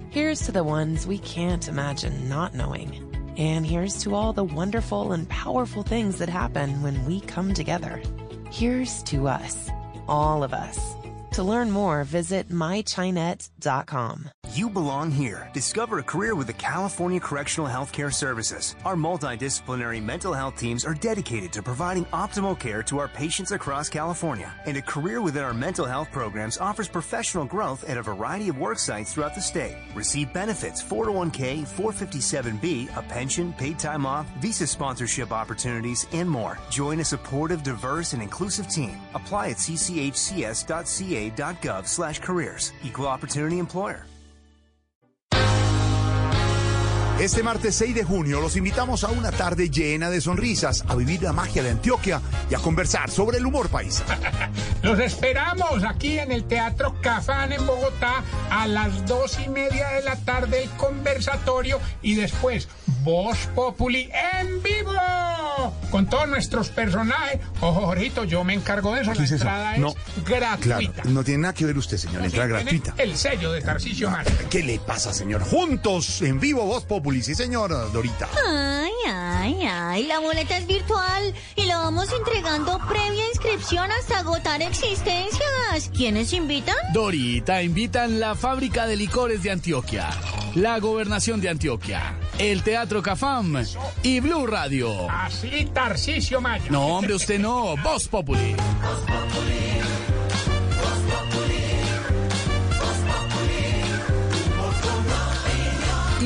Speaker 27: Here's to the ones we can't imagine not knowing. And here's to all the wonderful and powerful things that happen when we come together. Here's to us, all of us. To learn more, visit mychinet.com.
Speaker 38: You belong here. Discover a career with the California Correctional Healthcare Services. Our multidisciplinary mental health teams are dedicated to providing optimal care to our patients across California. And a career within our mental health programs offers professional growth at a variety of work sites throughout the state. Receive benefits 401k, 457b, a pension, paid time off, visa sponsorship opportunities, and more. Join a supportive, diverse, and inclusive team. Apply at cchcs.ca.gov slash careers. Equal opportunity employer.
Speaker 39: Este martes 6 de junio los invitamos a una tarde llena de sonrisas, a vivir la magia de Antioquia y a conversar sobre el humor paisa.
Speaker 40: Los esperamos aquí en el Teatro Cafán en Bogotá a las dos y media de la tarde el conversatorio y después Voz Populi en vivo con todos nuestros personajes. Ojo, Jorito, yo me encargo de eso.
Speaker 39: ¿Qué
Speaker 40: La
Speaker 39: es eso?
Speaker 40: entrada
Speaker 39: No.
Speaker 40: es gratuita.
Speaker 39: Claro, no tiene nada que ver usted, señor, entra
Speaker 40: Tiene
Speaker 39: gratuita.
Speaker 40: El sello de Tarcisio Maya.
Speaker 39: ¿Qué le pasa, señor? Juntos, en vivo, Voz Populi, sí, señor, Dorita.
Speaker 41: Ay, ay, ay, la boleta es virtual y la vamos entregando previa inscripción hasta agotar existencias. ¿Quiénes invitan?
Speaker 42: Dorita invitan la fábrica de licores de Antioquia, la gobernación de Antioquia, el Teatro Cafam y Blue Radio.
Speaker 40: Así, Tarcisio Maya.
Speaker 42: No, hombre, usted no. Voz Populi.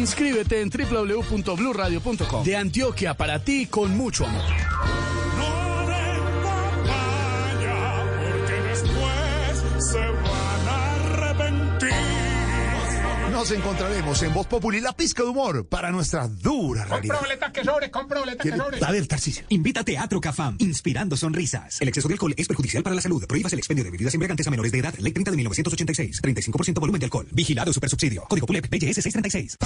Speaker 42: Inscríbete en www.bluradio.com. De Antioquia para ti con mucho amor.
Speaker 39: Nos encontraremos en Voz Populi, la pizca de humor para nuestra dura realidad.
Speaker 40: Compro boleta que sobre, compro boleta que
Speaker 39: ¿Quiere-
Speaker 40: sobre.
Speaker 39: A ver, Tarcisio.
Speaker 43: Invita a Teatro Cafam, inspirando sonrisas. El exceso de alcohol es perjudicial para la salud. Prohíbas el expendio de bebidas embriagantes a menores de edad. Ley 30 de 1986. 35% volumen de alcohol. Vigilado Supersubsidio. Código PULEP BGS 636.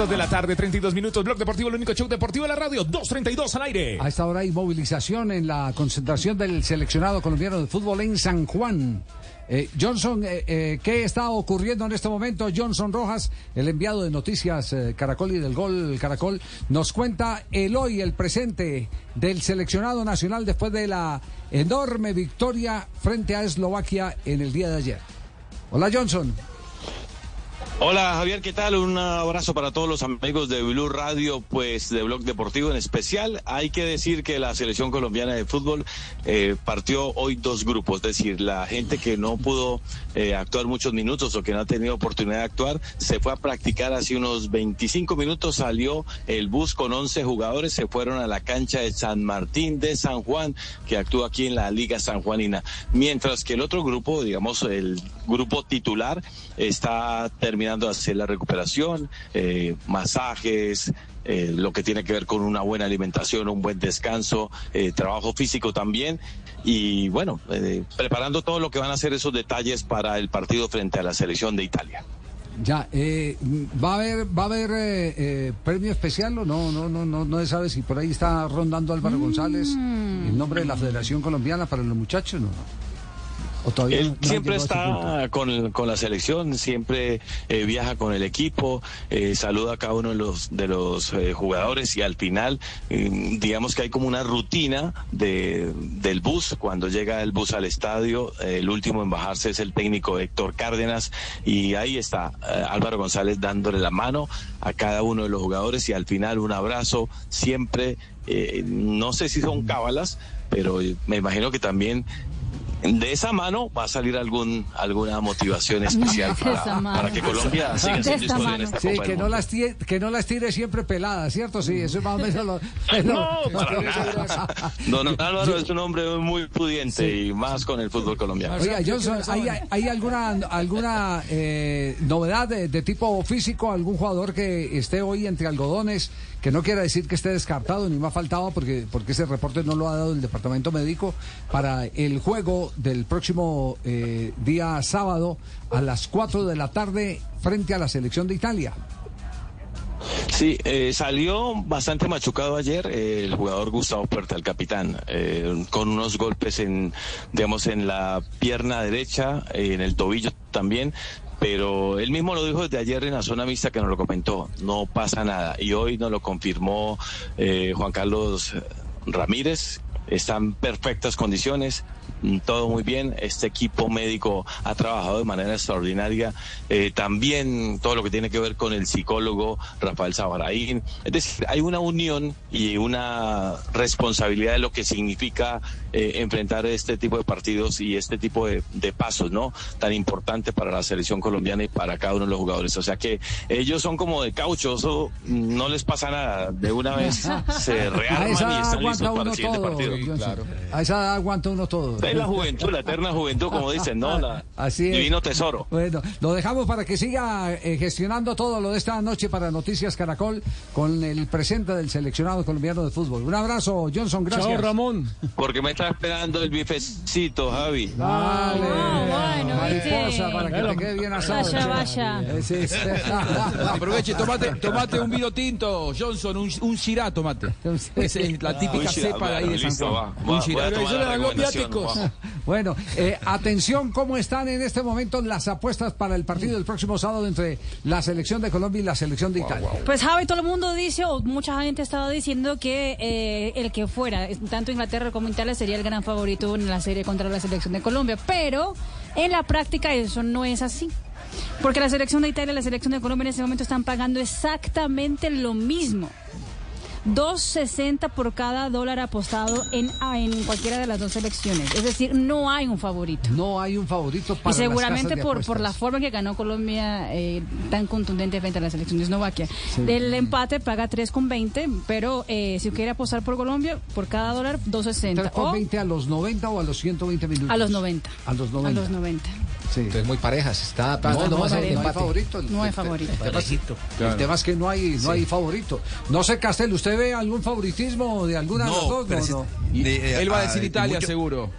Speaker 3: 2 de la tarde, 32 minutos. Blog Deportivo, el único show deportivo de la radio. 2.32 al aire.
Speaker 16: A esta hora hay movilización en la concentración del seleccionado colombiano de fútbol en San Juan. Eh, Johnson, eh, eh, ¿qué está ocurriendo en este momento? Johnson Rojas, el enviado de noticias Caracol y del Gol Caracol, nos cuenta el hoy, el presente del seleccionado nacional después de la enorme victoria frente a Eslovaquia en el día de ayer. Hola Johnson.
Speaker 44: Hola Javier, ¿qué tal? Un abrazo para todos los amigos de Blue Radio, pues de Blog Deportivo en especial. Hay que decir que la selección colombiana de fútbol eh, partió hoy dos grupos, es decir, la gente que no pudo eh, actuar muchos minutos o que no ha tenido oportunidad de actuar, se fue a practicar hace unos 25 minutos, salió el bus con 11 jugadores, se fueron a la cancha de San Martín de San Juan, que actúa aquí en la Liga Sanjuanina, mientras que el otro grupo, digamos, el grupo titular, está terminando de hacer la recuperación, eh, masajes, eh, lo que tiene que ver con una buena alimentación, un buen descanso, eh, trabajo físico también y bueno, eh, preparando todo lo que van a ser esos detalles para el partido frente a la selección de Italia.
Speaker 16: Ya, eh, ¿va a haber, va a haber eh, eh, premio especial o no? No, no, no, no se sabe si por ahí está rondando Álvaro González en nombre de la Federación Colombiana para los muchachos, ¿no? ¿O todavía
Speaker 44: Él
Speaker 16: no-
Speaker 44: siempre está con, con la selección, siempre eh, viaja con el equipo, eh, saluda a cada uno de los, de los eh, jugadores y al final, eh, digamos que hay como una rutina de, del bus. Cuando llega el bus al estadio, eh, el último en bajarse es el técnico Héctor Cárdenas y ahí está Álvaro González dándole la mano a cada uno de los jugadores y al final un abrazo siempre. eh, no sé si son cábalas, pero me imagino que también de esa mano va a salir algún alguna motivación especial para, que Colombia siga siendo historia en esta
Speaker 16: Sí,
Speaker 44: Copa
Speaker 16: que no, las tire, que no las tire siempre peladas, ¿cierto? Sí, eso es más o menos lo...
Speaker 44: No, para nada. Don Álvaro es un hombre muy pudiente y más con el fútbol colombiano.
Speaker 16: Oiga, Johnson, ¿hay, hay alguna, alguna eh, novedad de, de tipo físico? ¿Algún jugador que esté hoy entre algodones? Que no quiera decir que esté descartado, ni más faltaba, porque, porque ese reporte no lo ha dado el departamento médico para el juego del próximo eh, día sábado a las 4 de la tarde frente a la selección de Italia.
Speaker 44: Sí, eh, salió bastante machucado ayer eh, el jugador Gustavo Puerta, el capitán, eh, con unos golpes en, digamos, en la pierna derecha, en el tobillo también. Pero él mismo lo dijo desde ayer en la zona mixta que nos lo comentó, no pasa nada. Y hoy nos lo confirmó eh, Juan Carlos Ramírez, está en perfectas condiciones, todo muy bien. Este equipo médico ha trabajado de manera extraordinaria. Eh, también todo lo que tiene que ver con el psicólogo Rafael Sabaraín. Es decir, hay una unión y una responsabilidad de lo que significa eh, enfrentar este tipo de partidos y este tipo de, de pasos, ¿no? Tan importante para la selección colombiana y para cada uno de los jugadores. O sea que ellos son como de caucho, eso no les pasa nada. De una vez se rearman y están listos
Speaker 16: aguanta
Speaker 44: para
Speaker 16: uno
Speaker 44: el siguiente
Speaker 16: todo.
Speaker 44: partido.
Speaker 16: A esa edad aguanta uno todo.
Speaker 44: Es la juventud, la eterna juventud, como dicen, ¿no? La
Speaker 16: Así es.
Speaker 44: divino tesoro.
Speaker 16: Bueno, lo dejamos para que siga eh, gestionando todo lo de esta noche para Noticias Caracol con el presente del seleccionado colombiano de fútbol. Un abrazo, Johnson, gracias.
Speaker 44: Ramón. Porque me está esperando el bifecito, Javi.
Speaker 16: Dale,
Speaker 22: bueno,
Speaker 16: mariposa, para que te quede bien asado.
Speaker 22: Vaya, vaya.
Speaker 16: Sí, sí.
Speaker 21: Aproveche, tomate, tomate un vino tinto, Johnson, un, un Syrah, tomate. Esa es la típica
Speaker 44: Un Syrah,
Speaker 21: cepa de ahí de San Juan.
Speaker 44: va.
Speaker 21: Un
Speaker 44: la recomendación, va.
Speaker 16: Bueno, eh, atención, ¿cómo están en este momento las apuestas para el partido del próximo sábado entre la selección de Colombia y la selección de Italia?
Speaker 22: Pues Javi, todo el mundo dice, o mucha gente estaba diciendo que eh, el que fuera, tanto Inglaterra como Italia, sería el gran favorito en la serie contra la selección de Colombia. Pero en la práctica eso no es así. Porque la selección de Italia y la selección de Colombia en este momento están pagando exactamente lo mismo. 2.60 por cada dólar apostado en, ah, en cualquiera de las dos selecciones. Es decir, no hay un favorito.
Speaker 16: No hay un favorito para
Speaker 22: Y seguramente
Speaker 16: las
Speaker 22: por, por la forma que ganó Colombia eh, tan contundente frente a la selección de Eslovaquia.
Speaker 16: Sí.
Speaker 22: Del empate paga 3,20, pero eh, si quiere apostar por Colombia, por cada dólar 2,60.
Speaker 16: 3 por
Speaker 22: O
Speaker 16: 20 a los 90 o a los 120 minutos.
Speaker 22: a los 90.
Speaker 16: A los 90.
Speaker 22: A los 90.
Speaker 16: Sí.
Speaker 17: Entonces muy parejas. Está
Speaker 16: No, no,
Speaker 17: no,
Speaker 16: no,
Speaker 17: ser
Speaker 16: no hay
Speaker 17: empate.
Speaker 16: favorito.
Speaker 22: No hay favorito.
Speaker 16: El tema, es, el
Speaker 17: Claro.
Speaker 16: tema es que no hay, no
Speaker 17: Sí.
Speaker 16: hay favorito. No sé, Castel, ¿usted ve algún favoritismo de alguna de las dos? No,
Speaker 21: si-
Speaker 16: no.
Speaker 45: Eh,
Speaker 21: él va a
Speaker 45: ah,
Speaker 21: decir Italia,
Speaker 45: mucho-
Speaker 21: seguro.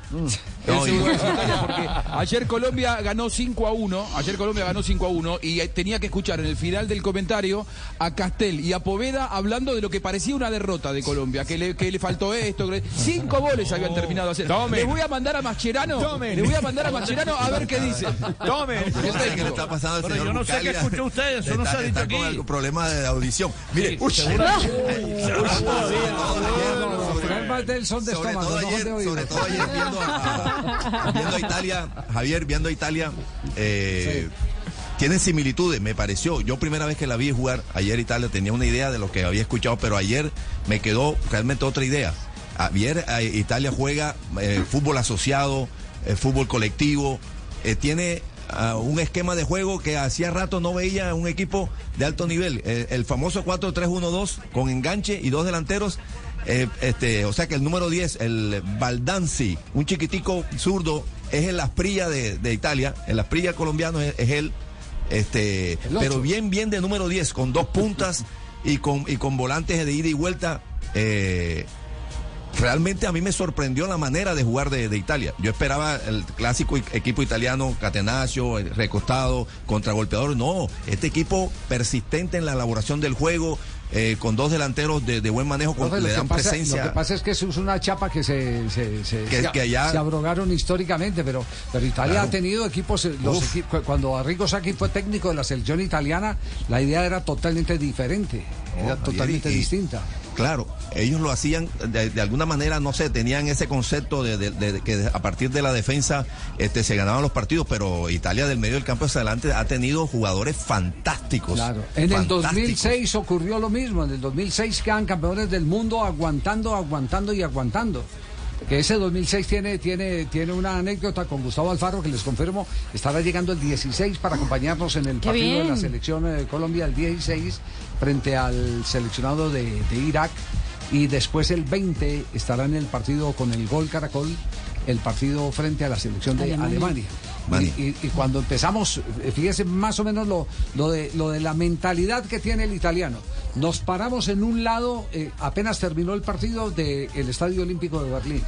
Speaker 45: No,
Speaker 21: Él seguro porque ayer Colombia ganó 5 a 1. Ayer Colombia ganó 5 a 1 y eh, tenía que escuchar en el final del comentario a Castel y a Poveda hablando de lo que parecía una derrota de Colombia, que le, que le faltó esto. que le- Cinco goles habían terminado de hacer.
Speaker 45: Tomen.
Speaker 21: Le voy a mandar a Mascherano.
Speaker 45: Tomen.
Speaker 21: Le voy a mandar a Mascherano a ver qué dice.
Speaker 45: Tomen.
Speaker 21: El
Speaker 45: ¿Qué está pasando
Speaker 23: Pero yo no sé qué escuchó usted, eso no se ha dicho
Speaker 45: está
Speaker 23: aquí.
Speaker 45: con algún problema de audición. Mire,
Speaker 16: son de
Speaker 45: sobre
Speaker 16: estómago,
Speaker 45: sobre todo ayer viendo a- viendo a Italia, Javier, viendo a Italia, eh,
Speaker 46: tienen similitudes, me pareció. Yo primera vez que la vi jugar ayer Italia tenía una idea de lo que había escuchado, pero ayer me quedó realmente otra idea. Ayer eh, Italia juega eh, fútbol asociado, eh, fútbol colectivo, tiene ah, un esquema de juego que hacía rato no veía un equipo de alto nivel. El famoso 4-3-1-2 con enganche y dos delanteros. Eh, este, o sea que el número 10, el Baldanzi, un chiquitico zurdo, es el Asprilla de, de Italia. El Asprilla colombiano es, es él. Este, pero bien, bien de número 10, con dos puntas y con, y con volantes de ida y vuelta. Eh, realmente a mí me sorprendió la manera de jugar de, de Italia. Yo esperaba el clásico i- equipo italiano, catenaccio, eh, recostado, contragolpeador. No, este equipo persistente en la elaboración del juego, eh, con dos delanteros de, de buen manejo, con,
Speaker 16: lo,
Speaker 46: le dan
Speaker 16: pasa,
Speaker 46: presencia.
Speaker 16: lo que pasa es que eso es una chapa que se, se, se,
Speaker 46: Que-
Speaker 16: se-
Speaker 46: que allá-
Speaker 16: se abrogaron históricamente, pero, pero Italia
Speaker 46: Claro.
Speaker 16: ha tenido equipos, eh, los
Speaker 46: Uf.
Speaker 16: equi- cu- cuando Arrigo Sacchi fue técnico de la selección italiana, la idea era totalmente diferente, era totalmente
Speaker 46: y-
Speaker 16: distinta.
Speaker 46: Claro, ellos lo hacían de, de alguna manera, no sé, tenían ese concepto de, de- de que a partir de la defensa este, se ganaban los partidos, pero Italia del medio del campo hacia adelante ha tenido jugadores fantásticos.
Speaker 16: Claro. En el
Speaker 46: fantásticos.
Speaker 16: 2006 ocurrió lo mismo. En el 2006 quedan campeones del mundo aguantando, aguantando y aguantando. Que ese 2006 tiene, tiene, tiene una anécdota con Gustavo Alfaro que les confirmo estará llegando el 16 para acompañarnos en el
Speaker 22: ¡Qué
Speaker 16: partido de la selección eh, de Colombia el 16 frente al seleccionado de, de Irak y después el 20 estará en el partido con el gol Caracol el partido frente a la selección de
Speaker 22: Alemania.
Speaker 16: Alemania. Y, y- y cuando empezamos, fíjese más o menos lo, lo, de, lo de la mentalidad que tiene el italiano. Nos paramos en un lado, eh, apenas terminó el partido del Estadio Olímpico de Berlín.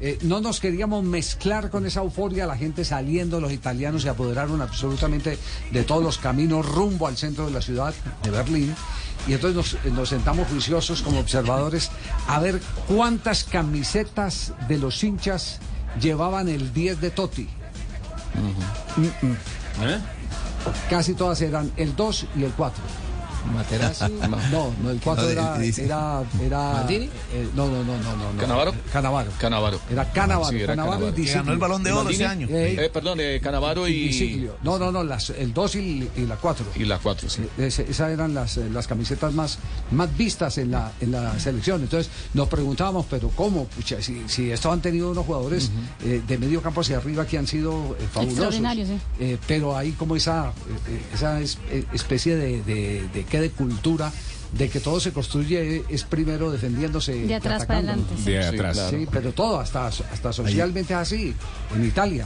Speaker 16: Eh, no nos queríamos mezclar con esa euforia, la gente saliendo, los italianos se apoderaron absolutamente de todos los caminos rumbo al centro de la ciudad de Berlín. Y entonces nos, nos sentamos juiciosos como observadores a ver cuántas camisetas de los hinchas llevaban el 10 de Totti. Mm, mm. Casi todas eran el 2 y el 4.
Speaker 20: Materazzi.
Speaker 16: No, no, el 4
Speaker 46: No,
Speaker 16: era, era, era
Speaker 20: ¿Maldini?
Speaker 16: eh, no, no, no, no, no.
Speaker 21: ¿Canavaro?
Speaker 16: Canavaro.
Speaker 21: Canavaro.
Speaker 16: Era Canavaro,
Speaker 21: Sí, era
Speaker 16: Canavaro, y
Speaker 46: ganó el balón de oro ese año.
Speaker 16: Eh,
Speaker 21: Eh, perdón, eh, Canavaro
Speaker 16: y
Speaker 21: y.
Speaker 16: No, no, no, las, el 2 y, y la 4.
Speaker 21: y la 4, sí.
Speaker 16: esas eran las, eh, las camisetas más, más vistas en la, en la selección. Entonces nos preguntábamos, pero ¿cómo? Pucha, si, si esto han tenido unos jugadores eh, de medio campo hacia arriba que han sido eh, fabulosos.
Speaker 22: Extraordinarios, sí.
Speaker 16: Eh, pero hay como esa, eh, eh, esa es- eh, especie de, de, de, ¿qué? de cultura de que todo se construye es primero defendiéndose.
Speaker 22: De atrás para
Speaker 16: atacando.
Speaker 22: adelante, sí.
Speaker 21: De
Speaker 16: Sí,
Speaker 21: atrás.
Speaker 16: Sí, pero todo, hasta, hasta socialmente es así, en Italia.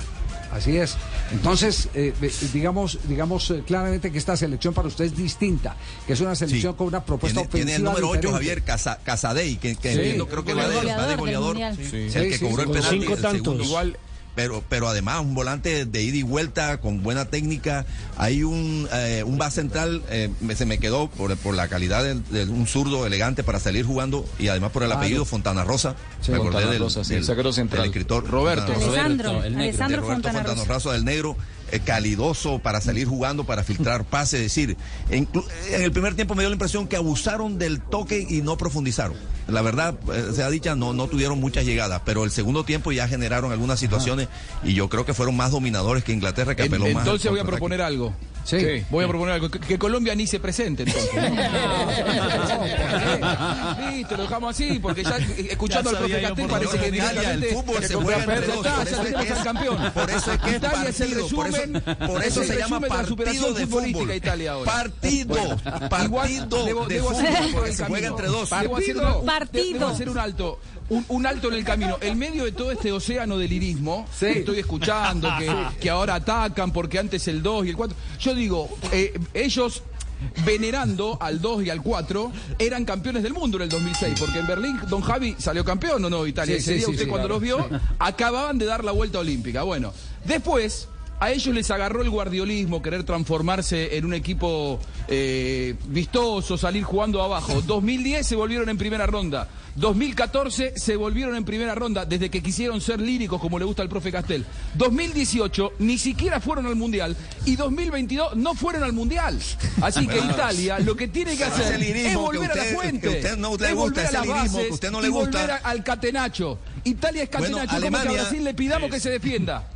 Speaker 16: Así es. Entonces, eh, digamos, digamos eh, claramente que esta selección para usted es distinta, que es una selección
Speaker 46: Sí.
Speaker 16: con una propuesta
Speaker 46: tiene, tiene el
Speaker 16: ofensiva
Speaker 46: número 8,
Speaker 16: diferente.
Speaker 46: Javier Casa- Casadei, que, que
Speaker 16: Sí.
Speaker 46: entiendo, creo que va de,
Speaker 22: Goleador
Speaker 46: va de goleador.
Speaker 22: Mundial.
Speaker 46: Sí.
Speaker 21: Sí.
Speaker 46: El que
Speaker 16: sí,
Speaker 46: cobró el
Speaker 16: con
Speaker 46: penalti.
Speaker 16: cinco
Speaker 46: el
Speaker 16: tantos.
Speaker 46: segundo.
Speaker 21: Igual,
Speaker 46: Pero, pero además un volante de ida y vuelta con buena técnica. Hay un, eh, un base central, eh, me- se me quedó por, por la calidad de, un zurdo elegante para salir jugando y además por el apellido Fontana Rosa.
Speaker 16: Sí.
Speaker 46: Me acordé
Speaker 21: Fontana
Speaker 46: del,
Speaker 21: Rosa, sí,
Speaker 46: del-
Speaker 21: zaguero central.
Speaker 46: del escritor
Speaker 21: Roberto.
Speaker 46: Fontana Rosa.
Speaker 22: Alessandro,
Speaker 20: el negro.
Speaker 46: de
Speaker 22: Alessandro
Speaker 46: Roberto
Speaker 22: Fontana
Speaker 46: Fontana
Speaker 22: Rosa.
Speaker 46: Rosa del Negro, calidoso para salir jugando, para filtrar pases, es decir, en el primer tiempo me dio la impresión que abusaron del toque y no profundizaron. La verdad, eh, sea dicha, no, no tuvieron muchas llegadas, pero el segundo tiempo ya generaron algunas situaciones y yo creo que fueron más dominadores que Inglaterra, que
Speaker 21: En-
Speaker 46: apeló más.
Speaker 21: entonces voy a proponer algo.
Speaker 16: Sí.
Speaker 21: voy a proponer algo. Que, que Colombia ni se presente entonces. Te lo dejamos así, porque ya eh, escuchando
Speaker 47: Ya
Speaker 21: al profe Castel parece que directamente
Speaker 46: el fútbol se juega entre dos,
Speaker 21: ya campeón.
Speaker 46: por eso es que
Speaker 21: Italia es el
Speaker 46: partido, por eso-
Speaker 21: resumen,
Speaker 46: por
Speaker 21: es
Speaker 46: eso
Speaker 21: el
Speaker 46: se llama
Speaker 21: resumen de la
Speaker 46: partido
Speaker 21: superación
Speaker 46: de
Speaker 21: futbolística
Speaker 46: fútbol.
Speaker 21: Italia ahora.
Speaker 46: Partido,
Speaker 21: Igual,
Speaker 46: partido
Speaker 21: debo,
Speaker 46: de fútbol, porque se juega entre dos.
Speaker 22: Partido.
Speaker 21: debo hacer un alto. Un, un alto en el camino. En medio de todo este océano de lirismo,
Speaker 16: Sí.
Speaker 21: estoy escuchando que, que ahora atacan porque antes el 2 y el 4. Yo digo, eh, ellos venerando al 2 y al 4 eran campeones del mundo en el 2006 porque en Berlín Don Javi salió campeón o no Italia
Speaker 16: Sí,
Speaker 21: ese día
Speaker 16: sí,
Speaker 21: usted
Speaker 16: sí,
Speaker 21: cuando
Speaker 16: claro.
Speaker 21: los vio acababan de dar la vuelta olímpica bueno después a ellos les agarró el guardiolismo, querer transformarse en un equipo eh, vistoso, salir jugando abajo. 2010 se volvieron en primera ronda. 2014 se volvieron en primera ronda desde que quisieron ser líricos como le gusta al profe Castel. 2018 ni siquiera fueron al Mundial y 2022 no fueron al Mundial. Así que Italia lo que tiene que hacer es volver a la fuente.
Speaker 46: que usted no le
Speaker 21: es
Speaker 46: gusta,
Speaker 21: volver a las
Speaker 46: que
Speaker 21: bases
Speaker 46: usted no le
Speaker 21: y
Speaker 46: gusta.
Speaker 21: volver a- al catenacho. Italia es
Speaker 46: Bueno,
Speaker 21: catenacho. ¿Cómo que a Brasil le pidamos que se defienda?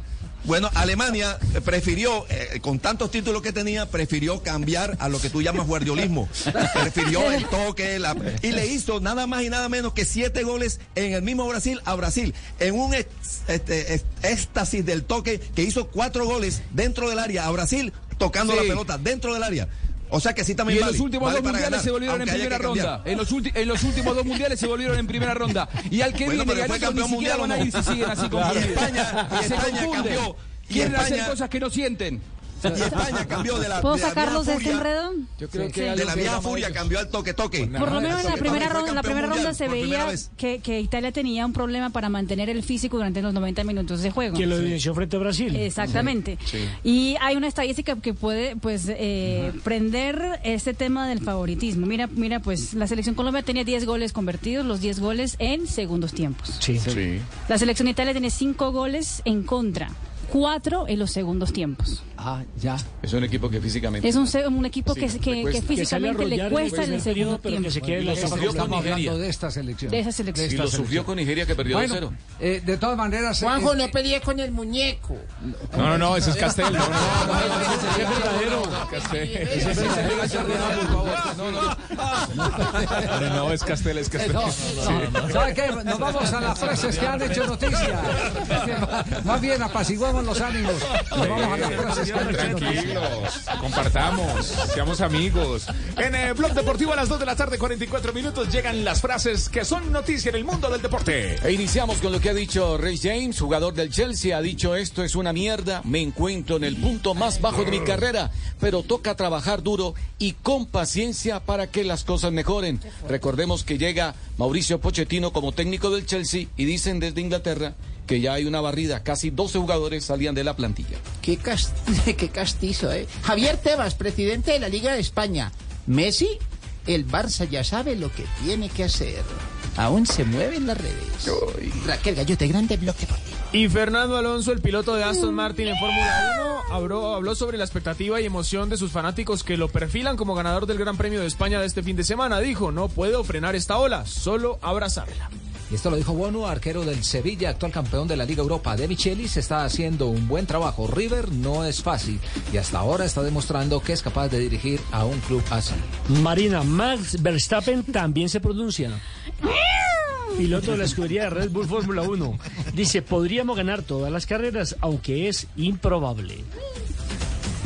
Speaker 46: Bueno, Alemania prefirió, eh, con tantos títulos que tenía, prefirió cambiar a lo que tú llamas guardiolismo. prefirió el toque la- y le hizo nada más y nada menos que siete goles en el mismo Brasil a Brasil. En un ex- este, éxtasis del toque que hizo cuatro goles dentro del área a Brasil tocando
Speaker 21: Sí.
Speaker 46: la pelota dentro del área. O sea que sí
Speaker 21: Y
Speaker 46: también
Speaker 21: en
Speaker 46: vale,
Speaker 21: los últimos
Speaker 46: vale
Speaker 21: dos mundiales
Speaker 46: ganar,
Speaker 21: se volvieron en primera ronda. En los, en los últimos dos mundiales se volvieron en primera ronda. Y al que
Speaker 46: Bueno,
Speaker 21: viene y otro ni siquiera
Speaker 46: mundial
Speaker 21: van a ir si siguen así
Speaker 46: Claro. Y España- y
Speaker 21: Se
Speaker 46: España
Speaker 21: confunden.
Speaker 46: cambió. Y
Speaker 21: Quieren hacer
Speaker 46: España-
Speaker 21: cosas que no sienten.
Speaker 46: Y España cambió de la,
Speaker 22: ¿Puedo
Speaker 46: de la
Speaker 22: sacarlos de este
Speaker 46: furia-
Speaker 22: enredo?
Speaker 46: Yo
Speaker 22: creo que
Speaker 46: de la
Speaker 22: que
Speaker 46: vieja furia cambió al toque toque.
Speaker 22: Por lo menos en la primera ronda, la primera ronda se veía que, que Italia tenía un problema para mantener el físico durante los 90 minutos de juego.
Speaker 19: ¿Quién lo evidenció frente a Brasil?
Speaker 22: Exactamente. Y hay una estadística que puede pues eh, prender este tema del favoritismo. Mira, mira, pues la selección Colombia tenía 10 goles convertidos, los 10 goles en segundos tiempos.
Speaker 19: Sí.
Speaker 22: La selección Italia tiene 5 goles en contra, 4 en los segundos tiempos.
Speaker 16: Ah, ya.
Speaker 21: Es un equipo que físicamente.
Speaker 22: Es un, un equipo que,
Speaker 21: Sí,
Speaker 22: que,
Speaker 21: le
Speaker 22: que
Speaker 21: cuesta.
Speaker 22: físicamente
Speaker 19: Que
Speaker 22: le cuesta
Speaker 19: en el
Speaker 22: segundo
Speaker 19: periodo, pero que
Speaker 22: tiempo.
Speaker 19: se zona
Speaker 16: estamos
Speaker 19: Nigeria.
Speaker 16: hablando de esta selección.
Speaker 22: De esa selección.
Speaker 21: Y
Speaker 16: esta
Speaker 21: lo sufrió
Speaker 16: selección.
Speaker 21: con Nigeria que perdió
Speaker 16: Bueno,
Speaker 21: 2-0.
Speaker 16: eh, de todas maneras.
Speaker 37: Juanjo,
Speaker 16: eh,
Speaker 37: no peleé con el muñeco.
Speaker 21: No, no, no, ese es Castel. No, no, no, no, es Castel, es Castel.
Speaker 16: ¿Sabe qué? Nos vamos a las frases que han hecho noticia. Más bien apaciguamos los ánimos. Nos vamos a las frases.
Speaker 3: Tranquilos, compartamos, seamos amigos. En el Blog Deportivo a las 2 de la tarde, 44 minutos, llegan las frases que son noticia en el mundo del deporte.
Speaker 26: E iniciamos con lo que ha dicho Ray James, jugador del Chelsea. Ha dicho esto es una mierda, me encuentro en el punto más bajo de mi carrera, pero toca trabajar duro y con paciencia para que las cosas mejoren. Recordemos que llega Mauricio Pochettino como técnico del Chelsea y dicen desde Inglaterra que ya hay una barrida, casi 12 jugadores salían de la plantilla.
Speaker 37: Qué, cas- qué castizo, ¿eh? Javier Tebas, presidente de la Liga de España. Messi, el Barça ya sabe lo que tiene que hacer. Aún se mueven las redes. Raquel Gallote, grande bloque deportivo.
Speaker 18: Y Fernando Alonso, el piloto de Aston Martin en Fórmula 1, habló, habló sobre la expectativa y emoción de sus fanáticos que lo perfilan como ganador del Gran Premio de España de este fin de semana. Dijo, no puedo frenar esta ola, solo abrazarla.
Speaker 20: Y esto lo dijo Bono, arquero del Sevilla, actual campeón de la Liga Europa. De Michelis está haciendo un buen trabajo. River no es fácil y hasta ahora está demostrando que es capaz de dirigir a un club así.
Speaker 19: Marina, Max Verstappen también se pronuncia. Piloto de la escudería de Red Bull Fórmula 1. Dice, podríamos ganar todas las carreras, aunque es improbable.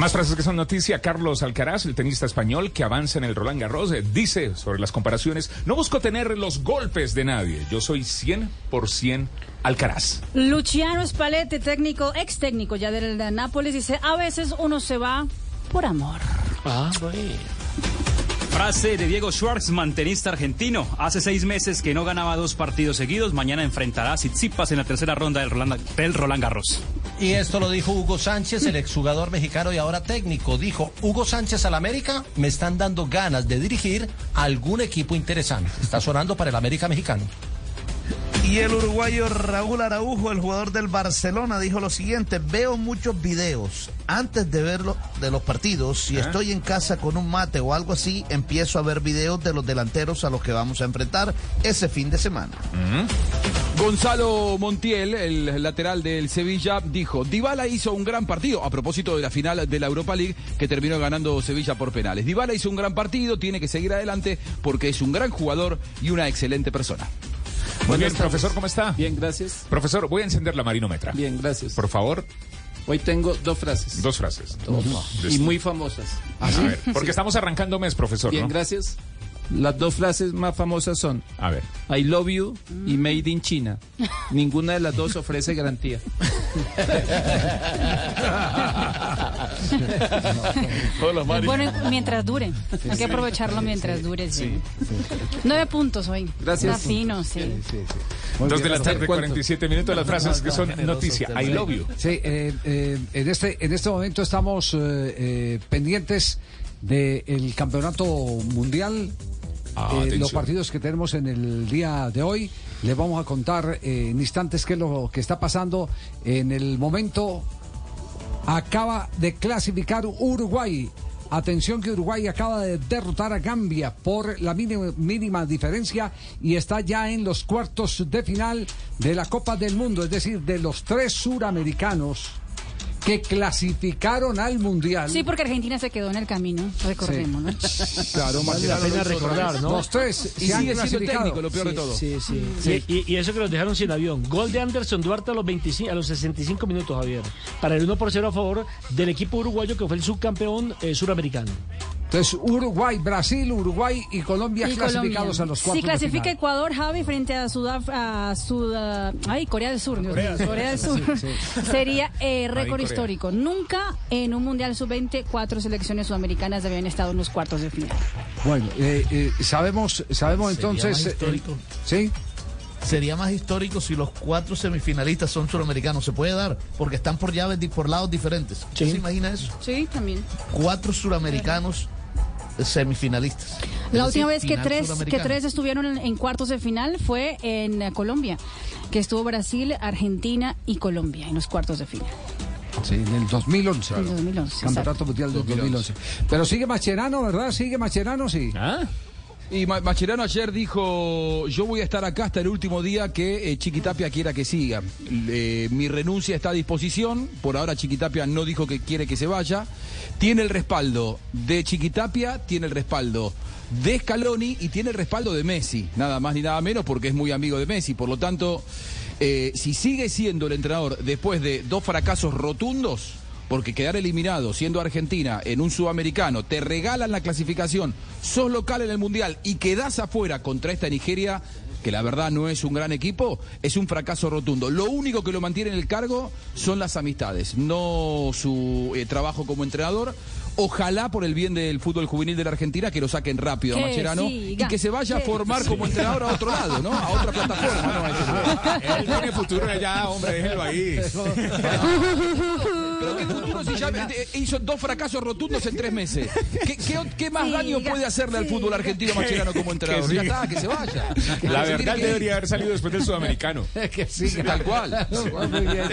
Speaker 3: Más frases que son noticia. Carlos Alcaraz, el tenista español que avanza en el Roland Garros, eh, dice sobre las comparaciones, no busco tener los golpes de nadie. Yo soy 100% Alcaraz.
Speaker 22: Luciano Spalletti, técnico, ex técnico ya del Nápoles, dice, a veces uno se va por amor.
Speaker 19: Ah,
Speaker 48: Frase de Diego Schwartzman, tenista argentino. Hace seis meses que no ganaba dos partidos seguidos. Mañana enfrentará a Tsitsipas en la tercera ronda del Roland, del Roland Garros.
Speaker 49: Y esto lo dijo Hugo Sánchez, el exjugador mexicano y ahora técnico. Dijo, Hugo Sánchez al América, me están dando ganas de dirigir algún equipo interesante. Está sonando para el América mexicano.
Speaker 23: Y el uruguayo Raúl Araujo, el jugador del Barcelona, dijo lo siguiente, veo muchos videos. Antes de verlo de los partidos, si estoy en casa con un mate o algo así, empiezo a ver videos de los delanteros a los que vamos a enfrentar ese fin de semana.
Speaker 21: Gonzalo Montiel, el lateral del Sevilla, dijo, Dybala hizo un gran partido a propósito de la final de la Europa League que terminó ganando Sevilla por penales. Dybala hizo un gran partido, tiene que seguir adelante porque es un gran jugador y una excelente persona.
Speaker 3: Muy bien, profesor, ¿cómo está?
Speaker 50: Bien, gracias.
Speaker 3: Profesor, voy a encender la marinómetra.
Speaker 50: Bien, gracias.
Speaker 3: Por favor,
Speaker 50: Hoy tengo dos frases.
Speaker 3: dos frases.
Speaker 50: Y muy famosas.
Speaker 3: A ver, porque estamos arrancando mes, profesor,
Speaker 50: Bien,
Speaker 3: ¿no?
Speaker 50: gracias. Las dos frases más famosas son
Speaker 3: A ver.
Speaker 50: I love you y Made in China. Ninguna de las dos ofrece garantía.
Speaker 22: Es bueno mientras dure. Hay que aprovecharlo mientras dure, sí. Nueve puntos hoy.
Speaker 50: Gracias.
Speaker 22: Está fino, sí.
Speaker 3: Dos de la tarde, 47 minutos, las frases que son noticia. I love you.
Speaker 16: Sí, eh, eh, en, este, en este momento estamos eh, eh, pendientes del campeonato mundial.
Speaker 3: Ah,
Speaker 16: Eh, los partidos que tenemos en el día de hoy. Les vamos a contar eh, en instantes qué es lo que está pasando en el momento. Acaba de clasificar Uruguay. Atención que Uruguay acaba de derrotar a Gambia por la mínima, mínima diferencia y está ya en los cuartos de final de la Copa del Mundo, es decir, de los tres suramericanos. Que clasificaron al Mundial.
Speaker 22: Sí, porque Argentina se quedó en el camino, recordemos, ¿no?
Speaker 51: Claro, vale la pena recordar, ¿no?
Speaker 16: Los tres
Speaker 51: Y
Speaker 16: se han
Speaker 51: sigue siendo
Speaker 16: clasificado.
Speaker 51: técnico, lo peor de todo.
Speaker 16: sí,
Speaker 51: Sí,
Speaker 16: sí.
Speaker 51: sí. Y, y eso que los dejaron sin avión. Gol de Anderson Duarte a los 25, a los 65 minutos, Javier. Para el 1 por 0 a favor del equipo uruguayo que fue el subcampeón eh, suramericano.
Speaker 16: Entonces, Uruguay, Brasil, Uruguay y Colombia
Speaker 22: Y
Speaker 16: clasificados
Speaker 22: Colombia.
Speaker 16: a los
Speaker 22: Si
Speaker 16: cuartos de
Speaker 22: clasifica
Speaker 16: final.
Speaker 22: Ecuador, Javi, frente a Sudaf a Sud- ay, Corea del Sur,
Speaker 16: Corea del
Speaker 22: Corea del
Speaker 16: Sur. Sí,
Speaker 22: sería eh, récord histórico. Nunca en un Mundial Sub-20 cuatro selecciones sudamericanas habían estado en los cuartos de final.
Speaker 16: Bueno, eh, eh, sabemos, sabemos
Speaker 23: Sería
Speaker 16: entonces.
Speaker 23: más
Speaker 16: eh,
Speaker 23: histórico.
Speaker 16: sí.
Speaker 23: Sería más histórico si los cuatro semifinalistas son suramericanos. Se puede dar, porque están por llaves, por lados diferentes. ¿Usted ¿Se imagina eso?
Speaker 22: Sí, también.
Speaker 23: Cuatro suramericanos eh, semifinalistas. Es
Speaker 22: La
Speaker 23: decir,
Speaker 22: última vez que tres, que tres estuvieron en, en cuartos de final fue en eh, Colombia, que estuvo Brasil, Argentina y Colombia en los cuartos de final.
Speaker 16: Sí, en el 2011.
Speaker 22: En el 2011,
Speaker 16: Campeonato
Speaker 22: exacto.
Speaker 16: Mundial del 2011. Pero sigue Macherano, ¿verdad? Sigue Macherano, sí.
Speaker 21: Y Ma- Macherano ayer dijo, yo voy a estar acá hasta el último día que eh, Chiquitapia quiera que siga. Mi renuncia está a disposición, por ahora Chiquitapia no dijo que quiere que se vaya. Tiene el respaldo de Chiquitapia, tiene el respaldo de Scaloni y tiene el respaldo de Messi, nada más ni nada menos porque es muy amigo de Messi. Por lo tanto, eh, si sigue siendo el entrenador después de dos fracasos rotundos, porque quedar eliminado siendo Argentina en un sudamericano, te regalan la clasificación, sos local en el Mundial y quedás afuera contra esta Nigeria, que la verdad no es un gran equipo, es un fracaso rotundo. Lo único que lo mantiene en el cargo son las amistades, no su eh, trabajo como entrenador. Ojalá por el bien del fútbol juvenil de la Argentina que lo saquen rápido a Macherano
Speaker 46: siga,
Speaker 21: y que se vaya a formar como entrenador a otro lado, ¿no? A otra plataforma, ¿no?
Speaker 3: Él tiene futuro allá, hombre, déjelo ahí.
Speaker 21: Pero qué futuro si ya hizo dos fracasos rotundos en tres meses. ¿Qué, qué- qué más
Speaker 22: Sí,
Speaker 21: daño puede hacerle al fútbol argentino Mascherano como entrenador?
Speaker 3: Que
Speaker 21: Ya está, que se vaya.
Speaker 3: La verdad
Speaker 21: ir.
Speaker 3: debería haber salido después del sudamericano.
Speaker 16: que sí,
Speaker 21: Tal cual.
Speaker 16: Muy bien.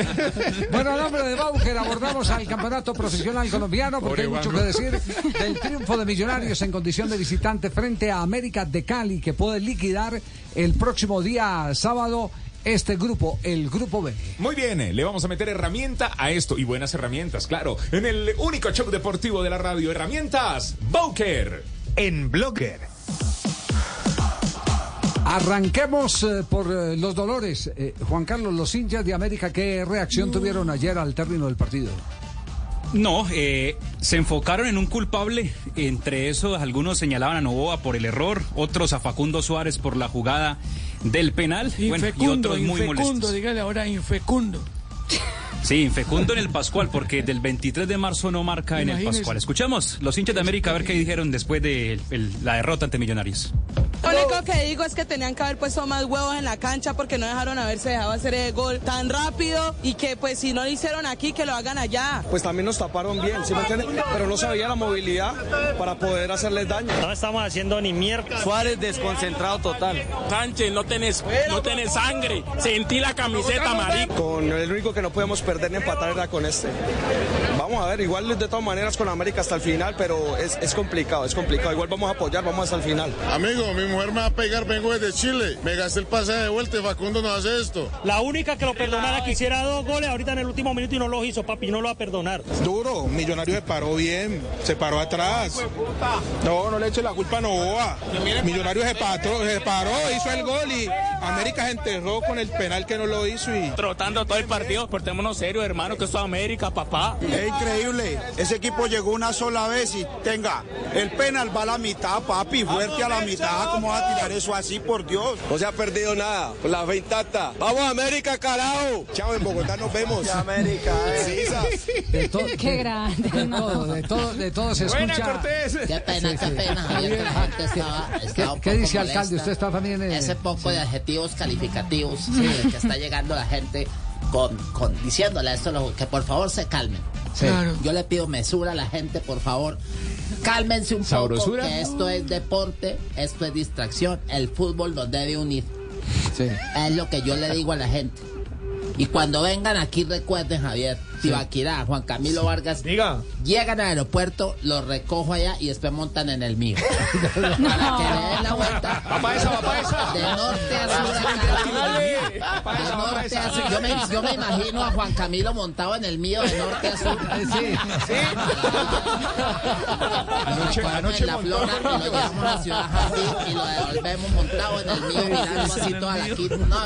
Speaker 16: Bueno, a nombre de Bauker abordamos al campeonato profesional colombiano porque hay
Speaker 3: Pobre
Speaker 16: mucho Que decir del triunfo de Millonarios en condición de visitante frente a América de Cali que puede liquidar el próximo día sábado este grupo, el grupo B.
Speaker 3: Muy bien, le vamos a meter herramienta a esto y buenas herramientas, claro. En el único show deportivo de la radio, herramientas Bowker.
Speaker 43: En Blogger.
Speaker 16: Arranquemos eh, por eh, los dolores. Eh, Juan Carlos, los hinchas de América, ¿qué reacción tuvieron ayer al término del partido?
Speaker 48: No, eh, se enfocaron en un culpable. Entre esos, algunos señalaban a Novoa por el error, otros a Facundo Suárez por la jugada del penal. bueno, y
Speaker 52: Infecundo,
Speaker 48: otros muy
Speaker 52: infecundo,
Speaker 48: molestos.
Speaker 52: dígale ahora infecundo.
Speaker 48: Sí, infecundo en el Pascual, porque del 23 de marzo no marca en el. Pascual. Escuchamos los hinchas de América a ver qué dijeron después de el- la derrota ante Millonarios.
Speaker 53: Lo único que digo es que tenían que haber puesto más huevos en la cancha porque no dejaron haberse dejado hacer el gol tan rápido y que pues si no lo hicieron aquí que lo hagan allá.
Speaker 54: Pues también nos taparon bien, ¿sí me entienden? Pero no se veía la movilidad para poder hacerles daño.
Speaker 55: No estamos haciendo ni mierda.
Speaker 54: Suárez desconcentrado total.
Speaker 55: Sánchez, no tenés, no tenés sangre. Sentí la camiseta, marico.
Speaker 54: Con el único que no podemos perder ni empatar era con este. Vamos a ver, igual de todas maneras con América hasta el final, pero es, es complicado, es complicado. Igual vamos a apoyar, vamos hasta el final.
Speaker 56: Amigo, mi mujer me va a pegar, vengo desde Chile. Me gasté el pasaje de vuelta y Facundo no hace esto.
Speaker 55: La única que lo perdonara que hiciera dos goles ahorita en el último minuto y no los hizo, papi, no lo va a perdonar.
Speaker 56: Duro, Millonario se paró bien, se paró atrás. No, no le eche la culpa a Novoa. Millonario se, patró- se paró, hizo el gol y América se enterró con el penal que no lo hizo y...
Speaker 55: Trotando todo el partido, portémonos hermano, que esto es América, papá.
Speaker 57: Es increíble. Ese equipo llegó una sola vez y tenga, el penal va a la mitad, papi, fuerte a la mitad. ¿Cómo va a tirar eso así, por Dios?
Speaker 54: No se ha perdido nada, con la fe intacta. ¡Vamos América, carajo!
Speaker 56: Chao, en Bogotá nos vemos.
Speaker 57: América,
Speaker 16: De to-
Speaker 22: Qué
Speaker 16: de-
Speaker 22: grande.
Speaker 16: De todo, de todo, de todo se
Speaker 56: Buena,
Speaker 16: escucha.
Speaker 56: Cortés.
Speaker 37: Qué pena, qué pena, Javier, que la gente estaba,
Speaker 16: ¿Qué, dice, alcalde? Usted está también en...
Speaker 37: Ese poco de adjetivos calificativos sí, que está llegando la gente con, con diciéndole a esto lo- que por favor se calmen.
Speaker 16: Sí.
Speaker 37: Claro. Yo le pido mesura a la gente, por favor. Cálmense un
Speaker 3: ¿Sabrosura?
Speaker 37: poco, que esto es deporte, esto es distracción. El fútbol nos debe unir.
Speaker 16: Sí.
Speaker 37: Es lo que yo le digo a la gente. Y cuando vengan aquí recuerden, Javier, Tibaquirá, Juan Camilo Vargas,
Speaker 18: Diga.
Speaker 37: llegan al aeropuerto, los recojo allá y después montan en el mío. Para que le den la vuelta.
Speaker 3: Va pa' esa, va pa' esa.
Speaker 37: De norte a sur. De norte a sur. Yo me, yo me imagino a Juan Camilo montado en el mío de norte a sur.
Speaker 3: Anoche, anoche
Speaker 37: en la flora y lo llevamos a Ciudad Jardín y lo devolvemos montado en el mío, mirando así toda la quinta. No,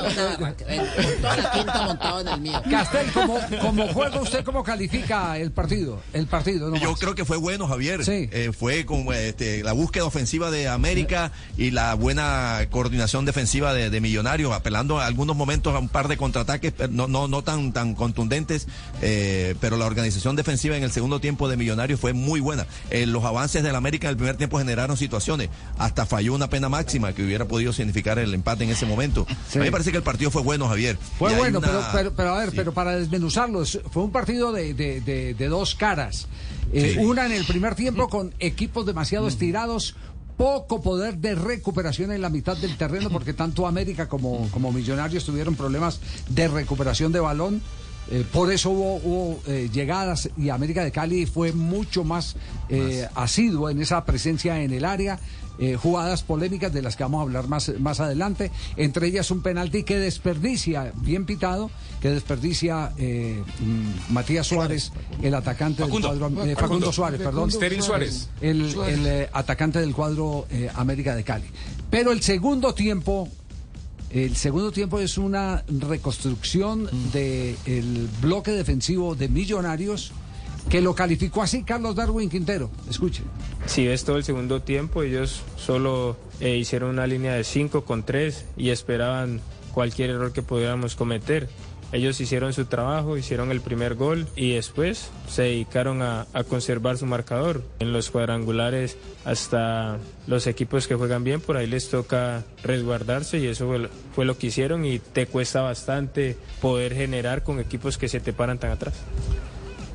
Speaker 37: toda la quinta montado en el mío.
Speaker 16: Castel, como, como juega usted, ¿cómo califica el partido? El partido, ¿no?
Speaker 46: Yo creo que fue bueno, Javier.
Speaker 16: Sí.
Speaker 46: Eh, fue como este, la búsqueda ofensiva de América y la buena coordinación defensiva de, de Millonarios, apelando a algunos momentos a un par de contraataques, pero no, no, no tan, tan contundentes, eh, pero la organización defensiva en el segundo tiempo de Millonarios fue muy buena. Eh, los avances del América en el primer tiempo generaron situaciones, hasta falló una pena máxima que hubiera podido significar el empate en ese momento.
Speaker 16: Sí.
Speaker 46: A mí me parece que el partido fue bueno, Javier.
Speaker 16: Fue
Speaker 46: Y
Speaker 16: bueno,
Speaker 46: una-
Speaker 16: pero, pero, pero a ver,
Speaker 46: Sí.
Speaker 16: pero para desmenuzarlo, es- fue un partido de, de- de- de dos caras. Eh,
Speaker 46: Sí.
Speaker 16: Una en el primer tiempo con equipos demasiado estirados, poco poder de recuperación en la mitad del terreno, porque tanto América como, como Millonarios tuvieron problemas de recuperación de balón. Eh, por eso hubo, hubo, eh, llegadas y América de Cali fue mucho más eh, asiduo en esa presencia en el área. Eh, jugadas polémicas de las que vamos a hablar más, más adelante, entre ellas un penalti que desperdicia, bien pitado, que desperdicia eh, mm, Matías Suárez, el atacante
Speaker 3: Facundo.
Speaker 16: del cuadro, eh,
Speaker 3: Facundo.
Speaker 16: Facundo Suárez, perdón.
Speaker 3: Sterling Suárez.
Speaker 16: El, eh, atacante del cuadro eh, América de Cali. Pero el segundo tiempo, el segundo tiempo es una reconstrucción del bloque defensivo de Millonarios que lo calificó así Carlos Darwin Quintero. Escuche.
Speaker 58: Si ves todo el segundo tiempo, ellos solo eh, hicieron una línea de 5 con 3 y esperaban cualquier error que pudiéramos cometer. Ellos hicieron su trabajo, hicieron el primer gol y después se dedicaron a, conservar su marcador. En los cuadrangulares, hasta los equipos que juegan bien, por ahí les toca resguardarse y eso fue lo que hicieron y te cuesta bastante poder generar con equipos que se te paran tan atrás.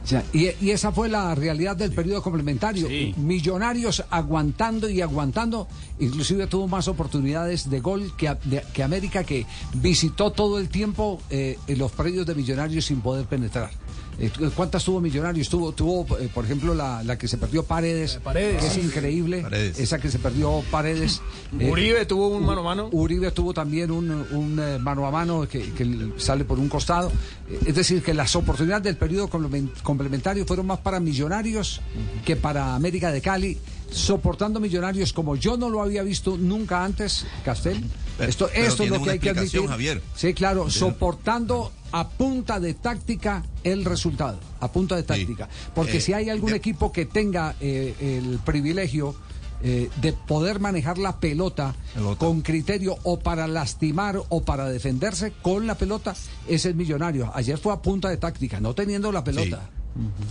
Speaker 16: O sea, y, y esa fue la realidad del periodo complementario. Millonarios aguantando y aguantando. Inclusive tuvo más oportunidades de gol que, de- que América, que visitó todo el tiempo eh, los predios de Millonarios sin poder penetrar. Eh, ¿Cuántas tuvo Millonarios? Tuvo, tuvo eh, por ejemplo, la, la que se perdió Paredes,
Speaker 18: Paredes.
Speaker 16: que es increíble. Esa que se perdió Paredes. Eh,
Speaker 18: Uribe tuvo un mano a mano.
Speaker 16: Uribe tuvo también un, un, eh, mano a mano que, que sale por un costado. Eh, Es decir, que las oportunidades del periodo complemen- complementario fueron más para Millonarios que para América de Cali, soportando Millonarios como yo no lo había visto nunca antes, Castel. Esto
Speaker 46: pero
Speaker 16: esto es lo que hay que admitir.
Speaker 46: Javier.
Speaker 16: Sí, claro, soportando a punta de táctica el resultado, a punta de táctica. Porque
Speaker 46: Eh,
Speaker 16: si hay algún
Speaker 46: de-
Speaker 16: equipo que tenga eh, el privilegio eh, de poder manejar la pelota, con criterio o para lastimar o para defenderse con la pelota, ese es millonario. Ayer fue a punta de táctica, no teniendo la pelota.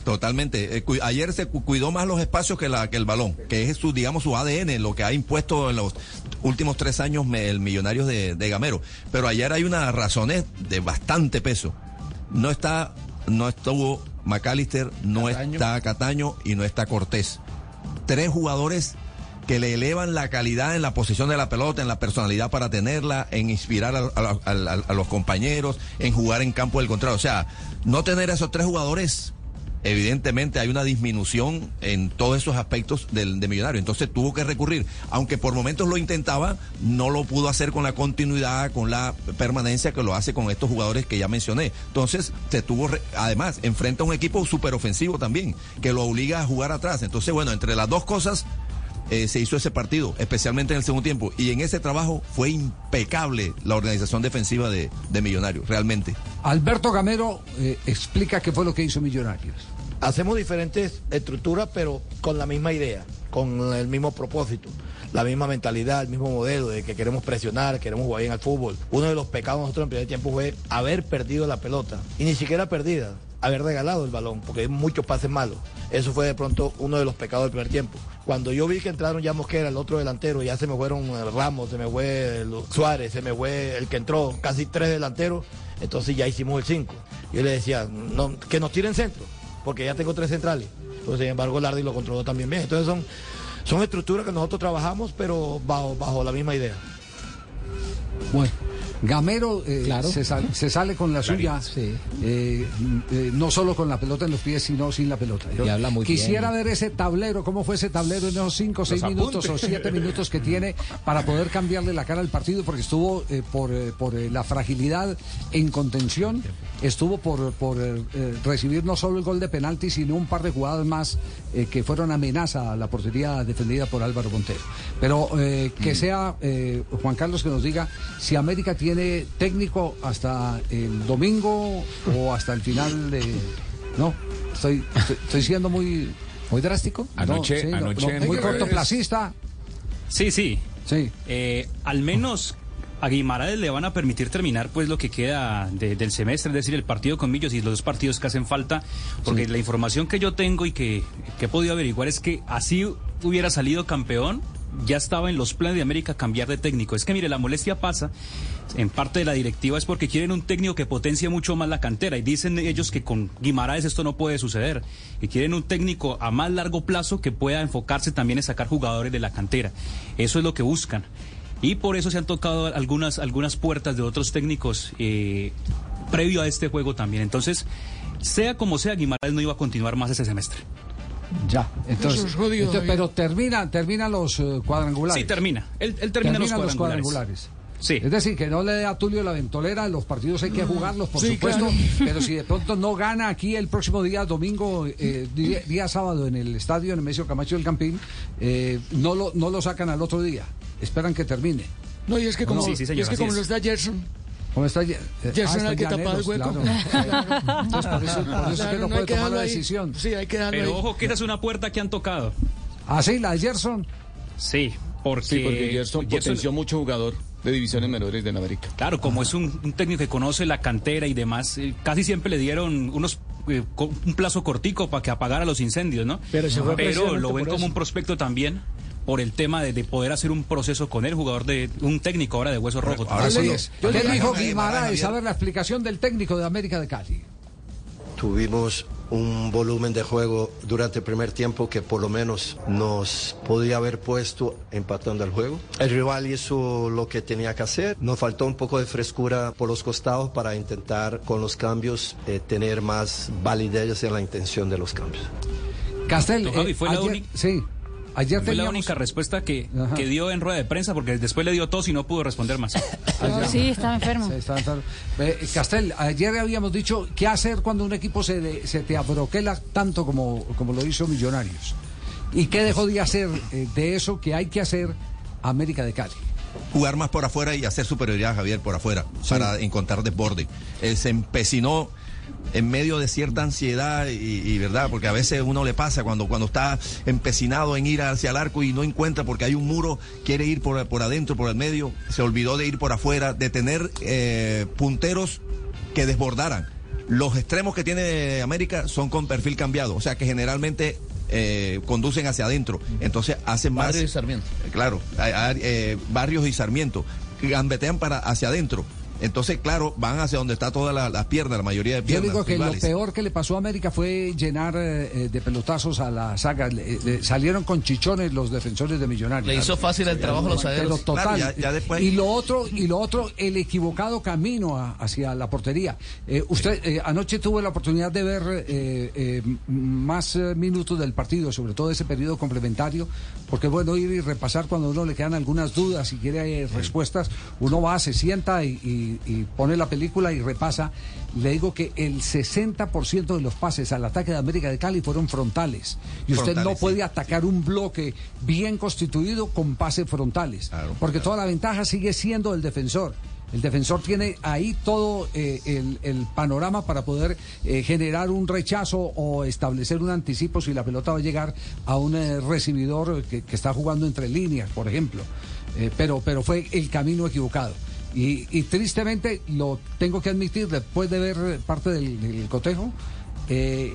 Speaker 46: Totalmente. Eh, ayer se cu- cuidó más los espacios que, la, que el balón, que es su, digamos, su ADN, lo que ha impuesto en los últimos tres años el Millonarios de, de Gamero. Pero ayer hay unas razones de bastante peso. No está, no estuvo McAllister, no está Cataño y no está Cortés. Tres jugadores que le elevan la calidad en la posición de la pelota, en la personalidad para tenerla, en inspirar a, a- a- a los compañeros, en jugar en campo del contrario. O sea, no tener a esos tres jugadores evidentemente hay una disminución en todos esos aspectos del de Millonario. Entonces tuvo que recurrir, aunque por momentos lo intentaba, no lo pudo hacer con la continuidad, con la permanencia que lo hace con estos jugadores que ya mencioné. Entonces se tuvo, además, enfrenta a un equipo súper ofensivo también, que lo obliga a jugar atrás. Entonces, bueno, entre las dos cosas eh, se hizo ese partido, especialmente en el segundo tiempo. Y en ese trabajo fue impecable la organización defensiva de, de Millonarios, realmente.
Speaker 16: Alberto Gamero eh, explica qué fue lo que hizo Millonarios.
Speaker 52: Hacemos diferentes estructuras, pero con la misma idea, con el mismo propósito, la misma mentalidad, el mismo modelo de que queremos presionar, queremos jugar bien al fútbol. Uno de los pecados nosotros en primer tiempo fue haber perdido la pelota, y ni siquiera perdida, haber regalado el balón, porque hay muchos pases malos. Eso fue de pronto uno de los pecados del primer tiempo. Cuando yo vi que entraron ya Mosquera, el otro delantero, ya se me fueron eh, Ramos, se me fue el Suárez, se me fue el que entró, casi tres delanteros, entonces ya hicimos el 5. Yo le decía, no, que nos tiren centro, porque ya tengo tres centrales. Pues, sin embargo, Lardi lo controló también bien. Entonces son, son estructuras que nosotros trabajamos, pero bajo, bajo la misma idea.
Speaker 16: Bueno, Gamero eh,
Speaker 59: Claro.
Speaker 16: se, sal- se sale con la suya, eh, eh, no solo con la pelota en los pies, sino sin la pelota. Yo
Speaker 59: Y habla muy
Speaker 16: quisiera
Speaker 59: bien.
Speaker 16: ver ese tablero, cómo fue ese tablero en esos 5 o 6
Speaker 59: Los
Speaker 16: minutos o
Speaker 59: apuntes.
Speaker 16: 7 minutos que tiene para poder cambiarle la cara al partido, porque estuvo eh, por, eh, por eh, la fragilidad en contención, estuvo por, por recibir no solo el gol de penalti, sino un par de jugadas más eh, que fueron amenaza a la portería defendida por Álvaro Montero. Pero eh, que sea eh, Juan Carlos que nos diga si América tiene técnico hasta el domingo o hasta el final de... No, estoy, estoy, estoy siendo muy...
Speaker 59: ¿Muy drástico?
Speaker 3: Anoche-
Speaker 16: sí, no,
Speaker 3: anoche
Speaker 16: no,
Speaker 3: en-
Speaker 16: muy cortoplacista.
Speaker 48: Sí, sí.
Speaker 16: Sí.
Speaker 48: Eh, al menos a Guimaraes le van a permitir terminar pues lo que queda de- del semestre, es decir, el partido con Millos y los dos partidos que hacen falta, porque la información que yo tengo y que, que he podido averiguar es que así hubiera salido campeón, ya estaba en los planes de América cambiar de técnico. Es que mire, la molestia pasa, en parte de la directiva es porque quieren un técnico que potencie mucho más la cantera y dicen ellos que con Guimaraes esto no puede suceder y quieren un técnico a más largo plazo que pueda enfocarse también en sacar jugadores de la cantera. Eso es lo que buscan. Y por eso se han tocado algunas, algunas puertas de otros técnicos eh, previo a este juego también. Entonces, sea como sea, Guimaraes no iba a continuar más ese semestre.
Speaker 16: Ya, entonces,
Speaker 48: Eso es jodido,
Speaker 16: entonces,
Speaker 48: Javier.
Speaker 16: pero termina, termina los eh, cuadrangulares.
Speaker 48: Sí, termina. Él, él termina los
Speaker 16: Terminan
Speaker 48: cuadrangulares.
Speaker 16: Sí. Es decir, que no le dé a Tulio la ventolera, los partidos hay que jugarlos, por
Speaker 48: Sí,
Speaker 16: supuesto,
Speaker 48: claro.
Speaker 16: pero si de pronto no gana aquí el próximo día, domingo, eh, día, día sábado en el estadio, en el Mesio Camacho del Campín, eh, no, lo, no lo sacan al otro día, esperan que termine.
Speaker 19: No, y es que como,
Speaker 16: Sí, sí,
Speaker 19: y
Speaker 16: señor,
Speaker 19: es que como
Speaker 16: es.
Speaker 19: no está Gerson,
Speaker 16: ¿Cómo está? Eh,
Speaker 19: Gerson
Speaker 16: ah,
Speaker 19: hay que tapar el hueco.
Speaker 16: claro. Entonces, por eso, por eso es que no
Speaker 19: no
Speaker 16: puede tomar la
Speaker 19: ahí.
Speaker 16: decisión.
Speaker 19: Sí, hay que dejarlo
Speaker 48: Pero
Speaker 19: ahí.
Speaker 48: ojo que esa es una puerta que han tocado.
Speaker 16: ¿Ah, sí? ¿La de Gerson?
Speaker 48: Sí, porque,
Speaker 60: Sí, porque Gerson
Speaker 48: Gerson-
Speaker 60: potenció mucho jugador de divisiones menores de América.
Speaker 48: Claro, como es un, un técnico que conoce la cantera y demás, eh, casi siempre le dieron unos eh, un plazo cortico para que apagara los incendios, ¿no?
Speaker 19: Pero se fue precisamente
Speaker 48: lo ven como un prospecto también por el tema de, de poder hacer un proceso con él, jugador de un técnico ahora de hueso rojo.
Speaker 16: Ahora sí es. ¿Qué dijo Guimaraes? A ver la explicación del técnico de América de Cali.
Speaker 61: Tuvimos un volumen de juego durante el primer tiempo que por lo menos nos podía haber puesto empatando el juego. El rival hizo lo que tenía que hacer. Nos faltó un poco de frescura por los costados para intentar con los cambios eh, tener más validez en la intención de los cambios.
Speaker 16: Castel, eh,
Speaker 48: fue la
Speaker 16: ayer-
Speaker 48: única-
Speaker 16: Sí, ayer
Speaker 48: Fue la única respuesta que, que dio en rueda de prensa porque después le dio tos y no pudo responder más.
Speaker 22: Sí, estaba enfermo.
Speaker 16: Sí, está enfermo. Eh, Castel, ayer habíamos dicho qué hacer cuando un equipo se, de- se te abroquela tanto como, como lo hizo Millonarios. ¿Y qué dejó de hacer eh, de eso que hay que hacer América de Cali?
Speaker 46: jugar más por afuera y hacer superioridad Javier por afuera para encontrar desborde. Eh, se empecinó en medio de cierta ansiedad y, y, verdad, porque a veces uno le pasa cuando, cuando está empecinado en ir hacia el arco y no encuentra porque hay un muro, quiere ir por, por adentro, por el medio, se olvidó de ir por afuera, de tener eh, punteros que desbordaran. Los extremos que tiene América son con perfil cambiado, o sea que generalmente eh, conducen hacia adentro. Entonces hacen más.
Speaker 23: Barrios y Sarmiento.
Speaker 46: Claro, hay- hay, eh, Barrios y Sarmiento. Gambetean para hacia adentro. Entonces, claro, van hacia donde está todas la- las piernas, la mayoría de
Speaker 16: Yo
Speaker 46: piernas.
Speaker 16: digo que
Speaker 46: rivales.
Speaker 16: lo peor que le pasó a América fue llenar eh, eh, de pelotazos a la saga. Le- le- salieron con chichones los defensores de Millonarios.
Speaker 23: Le hizo fácil el trabajo a los
Speaker 16: Pero
Speaker 23: zagueros.
Speaker 16: total.
Speaker 23: Claro, ya- ya después-
Speaker 16: Y lo otro, y lo otro, el equivocado camino a- hacia la portería. Eh, usted eh, anoche tuvo la oportunidad de ver eh, eh, más minutos del partido, sobre todo ese periodo complementario, porque bueno ir y repasar cuando a uno le quedan algunas dudas y quiere eh, respuestas. Uno va, se sienta y, y- y pone la película y repasa. Le digo que el 60% de los pases al ataque de América de Cali fueron frontales. Y usted
Speaker 46: Frontales,
Speaker 16: no
Speaker 46: sí.
Speaker 16: puede atacar un bloque bien constituido con pases frontales. porque toda la ventaja sigue siendo el defensor. El defensor tiene ahí todo eh, el, el panorama para poder eh, generar un rechazo o establecer un anticipo si la pelota va a llegar a un eh, recibidor que, que está jugando entre líneas, por ejemplo. Pero, pero fue el camino equivocado. Y, y tristemente lo tengo que admitir después de ver parte del, del cotejo, eh,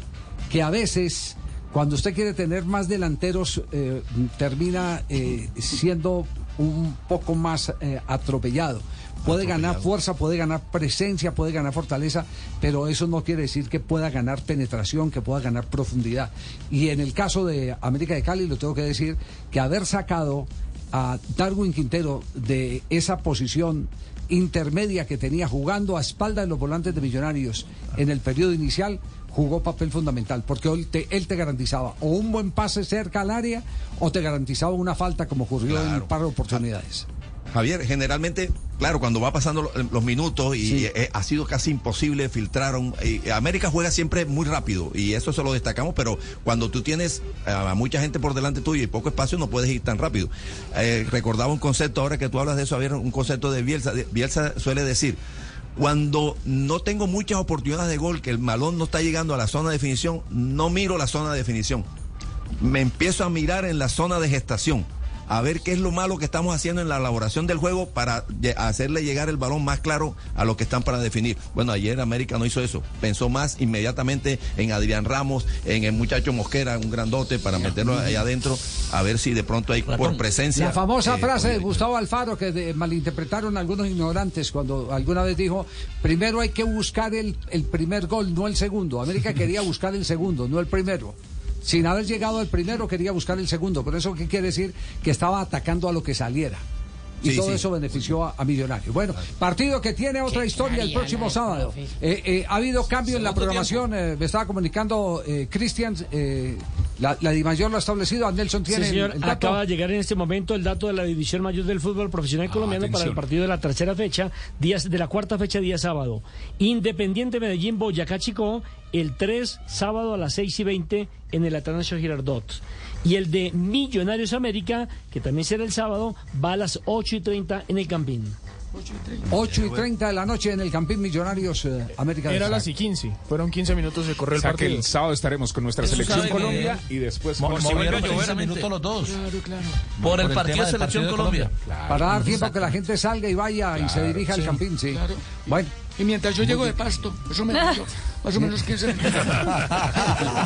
Speaker 16: que a veces cuando usted quiere tener más delanteros eh, termina eh, siendo un poco más eh, atropellado. Puede ganar fuerza, puede ganar presencia, puede ganar fortaleza, pero eso no quiere decir que pueda ganar penetración, que pueda ganar profundidad. Y en el caso de América de Cali, lo tengo que decir, que haber sacado a Darwin Quintero de esa posición intermedia que tenía jugando a espalda de los volantes de Millonarios en el periodo inicial jugó papel fundamental, porque él te, él te garantizaba o un buen pase cerca al área o te garantizaba una falta como ocurrió en un par de oportunidades.
Speaker 46: Javier, generalmente, claro, cuando va pasando lo- los minutos y eh, ha sido casi imposible filtrar. un- y América juega siempre muy rápido y eso se lo destacamos, pero cuando tú tienes eh, a mucha gente por delante tuyo y poco espacio, no puedes ir tan rápido. Eh, recordaba un concepto, ahora que tú hablas de eso, Javier, un concepto de Bielsa. Bielsa suele decir. Cuando no tengo muchas oportunidades de gol, que el balón no está llegando a la zona de definición, no miro la zona de definición. Me empiezo a mirar en la zona de gestación a ver qué es lo malo que estamos haciendo en la elaboración del juego para hacerle llegar el balón más claro a los que están para definir. Bueno, ayer América no hizo eso. Pensó más inmediatamente en Adrián Ramos, en el muchacho Mosquera, un grandote, para meterlo ahí adentro, a ver si de pronto hay por presencia.
Speaker 16: La famosa
Speaker 46: eh,
Speaker 16: frase de Gustavo Alfaro que de- malinterpretaron algunos ignorantes cuando alguna vez dijo, primero hay que buscar el, el primer gol, no el segundo. América quería buscar el segundo, no el primero. Sin haber llegado al primero quería buscar el segundo. Por eso, ¿qué quiere decir? Que estaba atacando a lo que saliera. Y
Speaker 46: Sí,
Speaker 16: todo
Speaker 46: sí.
Speaker 16: eso benefició a, a Millonarios. Bueno, partido que tiene otra historia el próximo sábado. Eh, eh, ha habido cambio en la programación. eh, me estaba comunicando eh, Cristian, eh, la, la Dimayor lo ha establecido. A Nelson tiene
Speaker 19: señor,
Speaker 16: el dato.
Speaker 19: acaba de llegar en este momento el dato de la División Mayor del Fútbol Profesional Colombiano para el partido de la tercera fecha, días de la cuarta fecha, día sábado. Independiente Medellín, Boyacá Chico, el 3, sábado a las 6 y 20 en el Atanasio Girardot. Y el de Millonarios América, que también será el sábado, va a las 8 y 30 en el Campín.
Speaker 16: 8 y 30 de la noche en el Campín Millonarios eh, América
Speaker 18: Era las y 15. Fueron 15 minutos de correr
Speaker 3: O
Speaker 18: el
Speaker 3: sea que
Speaker 18: partido.
Speaker 3: el sábado estaremos con nuestra
Speaker 49: Eso
Speaker 3: selección Colombia
Speaker 49: que-
Speaker 3: y después
Speaker 49: Mo-
Speaker 3: por
Speaker 49: movieron
Speaker 3: si vuelve a
Speaker 49: 15
Speaker 3: llover,
Speaker 49: minutos los dos.
Speaker 19: Claro, claro.
Speaker 49: Por el
Speaker 26: el
Speaker 49: partido de Selección
Speaker 26: partido de
Speaker 49: Colombia.
Speaker 26: Colombia.
Speaker 16: Para dar tiempo que la gente salga y vaya y se dirija al
Speaker 26: sí,
Speaker 16: Campín, sí.
Speaker 26: claro.
Speaker 16: Bueno.
Speaker 26: Y mientras yo llego de pasto, eso me dio más o menos 15 minutos.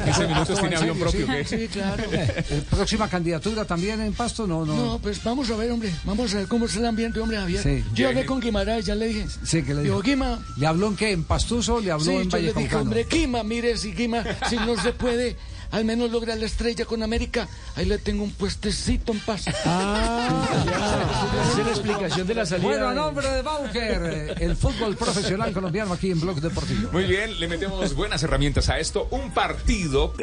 Speaker 3: 15 minutos tiene avión propio. ¿qué?
Speaker 26: Sí, claro.
Speaker 16: Eh, Próxima candidatura también en Pasto, no, no.
Speaker 26: No, pues vamos a ver, hombre. Vamos a ver cómo es el ambiente, hombre, Javier.
Speaker 16: Sí.
Speaker 26: Yo hablé con Guimaraes, ya le dije.
Speaker 16: Sí, que le
Speaker 26: Digo,
Speaker 16: dijo.
Speaker 26: Guima.
Speaker 16: ¿Le habló en qué? ¿En Pastuso? ¿Le habló
Speaker 26: Sí,
Speaker 16: en
Speaker 26: yo le dije, hombre, Guima, mire, si Guima, si no se puede, al menos logra la estrella con América, ahí le tengo un puestecito en paz.
Speaker 19: Ah, ya. Esa es la explicación de la salida.
Speaker 16: Bueno, a nombre de Bauker, el fútbol profesional colombiano aquí en Blog Deportivo.
Speaker 3: Muy bien, le metemos buenas herramientas a esto. Un partido.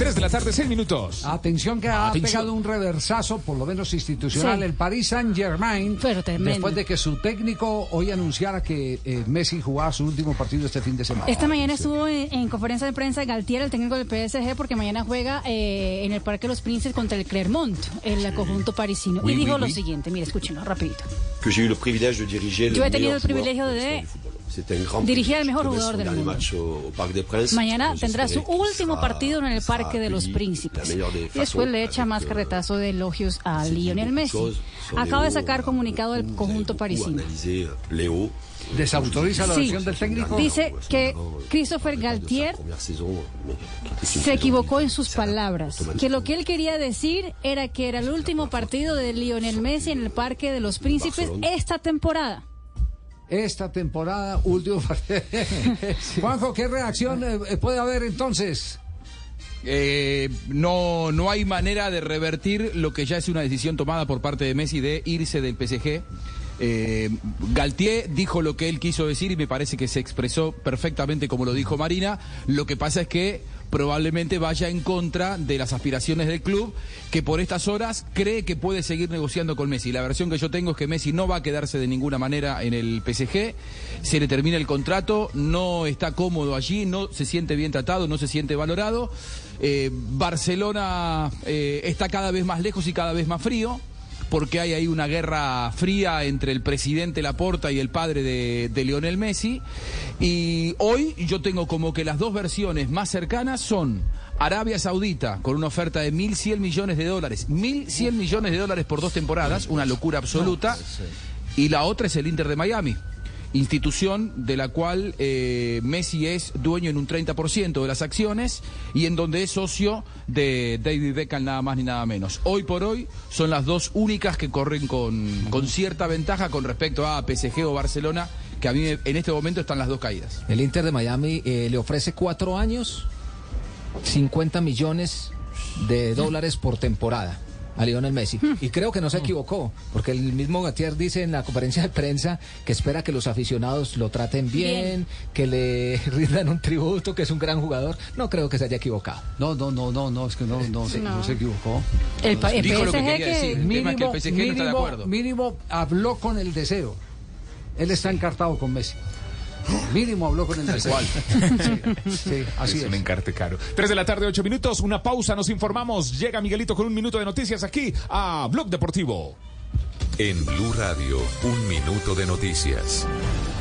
Speaker 3: 3 de la tarde, 6 minutos.
Speaker 16: Atención que ha
Speaker 3: Atención.
Speaker 16: pegado un reversazo, por lo menos institucional,
Speaker 22: Sí.
Speaker 16: el Paris Saint Germain,
Speaker 22: tremendo.
Speaker 16: después de que su técnico hoy anunciara que eh, Messi jugaba su último partido este fin de semana.
Speaker 22: Esta mañana estuvo en, en conferencia de prensa Galtier, el técnico del PSG, porque mañana juega eh, en el Parque de los Príncipes contra el Clermont, el conjunto parisino.
Speaker 61: Oui,
Speaker 22: y dijo
Speaker 61: oui,
Speaker 22: lo
Speaker 61: oui.
Speaker 22: siguiente, mire, escúchenlo rapidito.
Speaker 61: que j'ai eu le privilège de diriger
Speaker 22: Yo he tenido el privilegio de dirigir al mejor jugador del mundo. Mañana tendrá su último partido en el Parque de los Príncipes. Y después le echa más
Speaker 61: euh,
Speaker 22: carretazo de elogios a Lionel Messi. Acaba de sacar comunicado del conjunto parisino.
Speaker 16: Desautoriza la
Speaker 22: Sí.
Speaker 16: versión del técnico.
Speaker 22: Dice que Christopher Galtier se equivocó en sus palabras, que lo que él quería decir era que era el
Speaker 61: Ah,
Speaker 22: último partido de Lionel Messi en el Parque de los Príncipes esta temporada.
Speaker 16: Esta temporada, último partido. Juanjo, ¿qué reacción eh, puede haber entonces?
Speaker 21: Eh, no, no hay manera de revertir lo que ya es una decisión tomada por parte de Messi de irse del PSG. Eh, Galtier dijo lo que él quiso decir y me parece que se expresó perfectamente como lo dijo Marina. Lo que pasa es que probablemente vaya en contra de las aspiraciones del club, que por estas horas cree que puede seguir negociando con Messi. La versión que yo tengo es que Messi no va a quedarse de ninguna manera en el PSG, se le termina el contrato, no está cómodo allí, no se siente bien tratado, no se siente valorado. Eh, Barcelona eh, está cada vez más lejos y cada vez más frío porque hay ahí una guerra fría entre el presidente Laporta y el padre de, de Lionel Messi. Y hoy yo tengo como que las dos versiones más cercanas son Arabia Saudita con una oferta de 1.100 millones de dólares, 1.100 millones de dólares por dos temporadas, una locura absoluta. Y la otra es el Inter de Miami. Institución de la cual eh, Messi es dueño en un 30% de las acciones y en donde es socio de David Beckham nada más ni nada menos. Hoy por hoy son las dos únicas que corren con, con cierta ventaja con respecto a PSG o Barcelona, que a mí en este momento están las dos caídas.
Speaker 20: El Inter de Miami eh, le ofrece cuatro años, 50 millones de dólares por temporada a Lionel Messi. Y creo que no se equivocó, porque el mismo Gatier dice en la conferencia de prensa que espera que los aficionados lo traten bien, que le rindan un tributo, que es un gran jugador. No creo que se haya equivocado.
Speaker 16: No, no, no, no, no, es que no, no,
Speaker 20: Sí.
Speaker 16: no se equivocó.
Speaker 22: El pa- el
Speaker 62: Dijo lo que
Speaker 22: PSG
Speaker 62: quería
Speaker 22: que-
Speaker 62: decir. El tema es que el PSG no está de acuerdo.
Speaker 16: mínimo habló con el deseo. Él está encartado con Messi. Mínimo habló con el
Speaker 3: cual.
Speaker 16: Sí, sí, así
Speaker 3: es
Speaker 16: es.
Speaker 3: un encarte caro. Tres de la tarde, ocho minutos, una pausa, nos informamos. Llega Miguelito con un minuto de noticias aquí a Blog Deportivo.
Speaker 63: En Blue Radio, un minuto de noticias.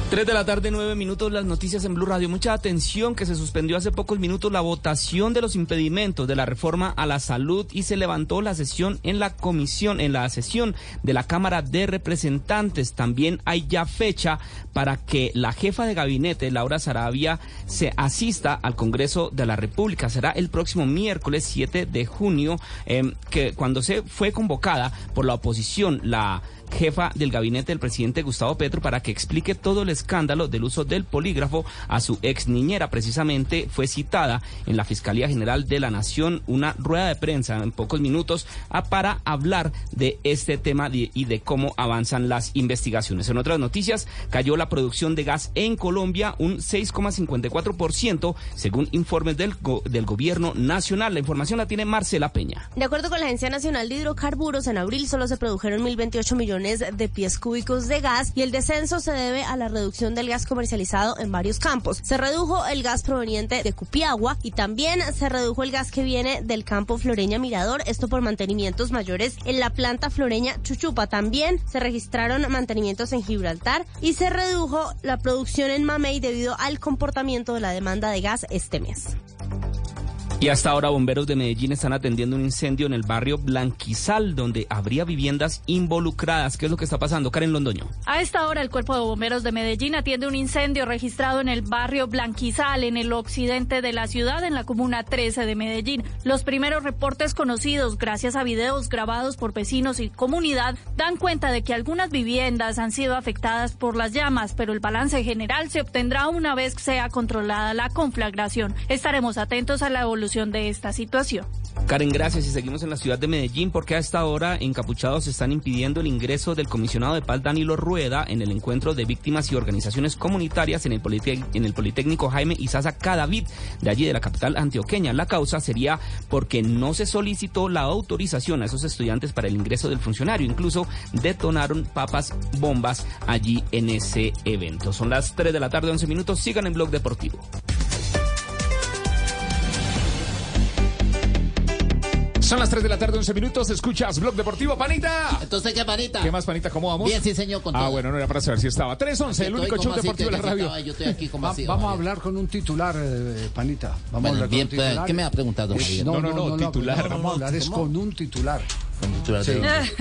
Speaker 64: 3 de la tarde, 9 minutos, las noticias en Blue Radio. Mucha atención que se suspendió hace pocos minutos la votación de los impedimentos de la reforma a la salud y se levantó la sesión en la comisión, en la sesión de la Cámara de Representantes. También hay ya fecha para que la jefa de gabinete, Laura Sarabia, se asista al Congreso de la República. Será el próximo miércoles 7 de junio, em, que cuando se fue convocada por la oposición, la jefa del gabinete del presidente Gustavo Petro para que explique todo el escándalo del uso del polígrafo a su ex niñera. Precisamente fue citada en la Fiscalía General de la Nación una rueda de prensa en pocos minutos ah, para hablar de este tema y de cómo avanzan las investigaciones. En otras noticias, cayó la producción de gas en Colombia un 6,54% según informes del, go- del gobierno nacional. La información la tiene Marcela Peña.
Speaker 65: De acuerdo con la Agencia Nacional de Hidrocarburos, en abril solo se produjeron 1.028 millones de pies cúbicos de gas y el descenso se debe a la reducción del gas comercializado en varios campos. Se redujo el gas proveniente de Cupiagua y también se redujo el gas que viene del campo Floreña Mirador, esto por mantenimientos mayores en la planta Floreña Chuchupa. También se registraron mantenimientos en Gibraltar y se redujo la producción en Mamey debido al comportamiento de la demanda de gas este mes.
Speaker 64: Y hasta ahora bomberos de Medellín están atendiendo un incendio en el barrio Blanquizal, donde habría viviendas involucradas. ¿Qué es lo que está pasando? Karen Londoño.
Speaker 66: A esta hora, el Cuerpo de Bomberos de Medellín atiende un incendio registrado en el barrio Blanquizal, en el occidente de la ciudad, en la comuna 13 de Medellín. Los primeros reportes conocidos, gracias a videos grabados por vecinos y comunidad, dan cuenta de que algunas viviendas han sido afectadas por las llamas, pero el balance general se obtendrá una vez sea controlada la conflagración. Estaremos atentos a la evolución de esta situación.
Speaker 64: Karen, gracias. Y seguimos en la ciudad de Medellín porque a esta hora encapuchados están impidiendo el ingreso del comisionado de paz Danilo Rueda en el encuentro de víctimas y organizaciones comunitarias en el, Politécnico Jaime Isaza Cadavid, de allí de la capital antioqueña. La causa sería porque no se solicitó la autorización a esos estudiantes para el ingreso del funcionario. Incluso detonaron papas bombas allí en ese evento. Son las 3 de la tarde, 11 minutos. Sigan en Blog Deportivo.
Speaker 3: Son las 3 de la tarde, 11 minutos. Escuchas Blog Deportivo, panita.
Speaker 37: Entonces, ¿qué, panita?
Speaker 3: ¿Qué más, panita? ¿Cómo vamos?
Speaker 37: Bien, sí, señor, con
Speaker 3: Ah,
Speaker 37: todo.
Speaker 3: bueno, no era para saber si estaba. 3-11, el único show deportivo de la radio.
Speaker 37: estaba, yo estoy aquí como
Speaker 16: Va-
Speaker 37: así,
Speaker 16: vamos a hablar con un titular, eh, Panita. Vamos
Speaker 37: Bueno,
Speaker 16: a hablar
Speaker 37: bien,
Speaker 16: con un
Speaker 37: pues,
Speaker 16: titular.
Speaker 37: ¿qué me ha preguntado,
Speaker 16: Eh? No,
Speaker 37: No,
Speaker 16: no,
Speaker 37: no,
Speaker 16: no,
Speaker 37: no,
Speaker 16: no,
Speaker 37: titular.
Speaker 16: no, vamos a hablar es con un titular. Sí,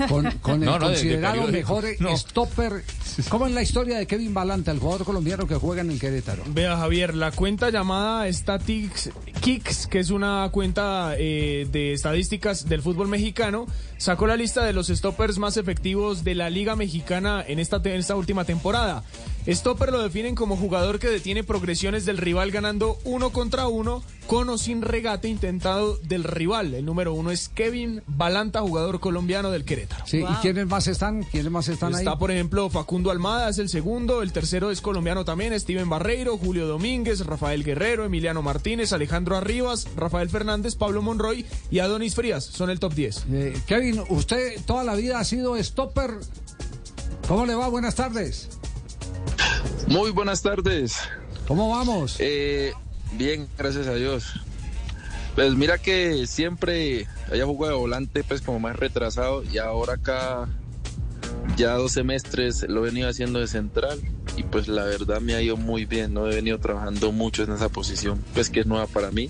Speaker 16: con, con el
Speaker 37: No, no, de- de
Speaker 16: considerado mejor
Speaker 37: No.
Speaker 16: stopper. ¿Cómo es la historia de Kevin Balanta, el jugador colombiano que juega en el Querétaro?
Speaker 18: Vea, Javier, la cuenta llamada Statics Kicks, que es una cuenta eh, de estadísticas del fútbol mexicano, sacó la lista de los stoppers más efectivos de la Liga Mexicana en esta, en esta última temporada. Stopper lo definen como jugador que detiene progresiones del rival ganando uno contra uno, con o sin regate intentado del rival. El número uno es Kevin Balanta, jugador colombiano del Querétaro.
Speaker 16: Sí, ¿Y quiénes más están? ¿Quiénes más están ahí?
Speaker 18: Está, por ejemplo, Facundo Almada es el segundo, el tercero es colombiano también, Steven Barreiro, Julio Domínguez, Rafael Guerrero, Emiliano Martínez, Alejandro Arribas, Rafael Fernández, Pablo Monroy y Adonis Frías. Son el top 10.
Speaker 16: Eh, Kevin, usted toda la vida ha sido stopper. ¿Cómo le va? Buenas tardes.
Speaker 67: Muy buenas tardes.
Speaker 16: ¿Cómo vamos?
Speaker 67: Eh, bien, gracias a Dios. Pues mira que siempre había jugado de volante, pues como más retrasado, y ahora acá ya dos semestres lo he venido haciendo de central, y pues la verdad me ha ido muy bien, no he venido trabajando mucho en esa posición, pues que es nueva para mí.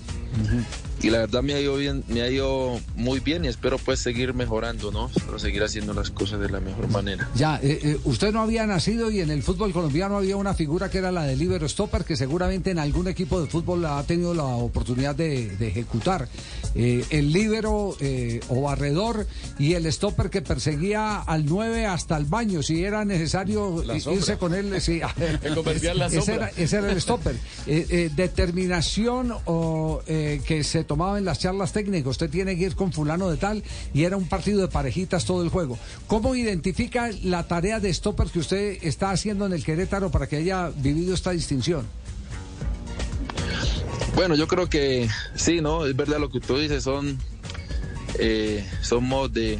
Speaker 67: Y la verdad me ha ido bien, me ha ido muy bien y espero pues seguir mejorando, ¿no? Espero seguir haciendo las cosas de la mejor manera.
Speaker 16: Ya, eh, eh, usted no había nacido y en el fútbol colombiano había una figura que era la de libero stopper que seguramente en algún equipo de fútbol ha tenido la oportunidad de, de ejecutar. Eh, el libero eh, o barredor y el stopper que perseguía al 9 hasta el baño si era necesario irse con él. Sí,
Speaker 60: El comercial La
Speaker 16: ese, era, ese era el stopper. Eh, eh, determinación o, eh, que se tomaba en las charlas técnicas. Usted tiene que ir con fulano de tal y era un partido de parejitas todo el juego. ¿Cómo identifica la tarea de stopper que usted está haciendo en el Querétaro para que haya vivido esta distinción?
Speaker 67: Bueno, yo creo que sí, ¿no? Es verdad lo que tú dices, son, eh, de,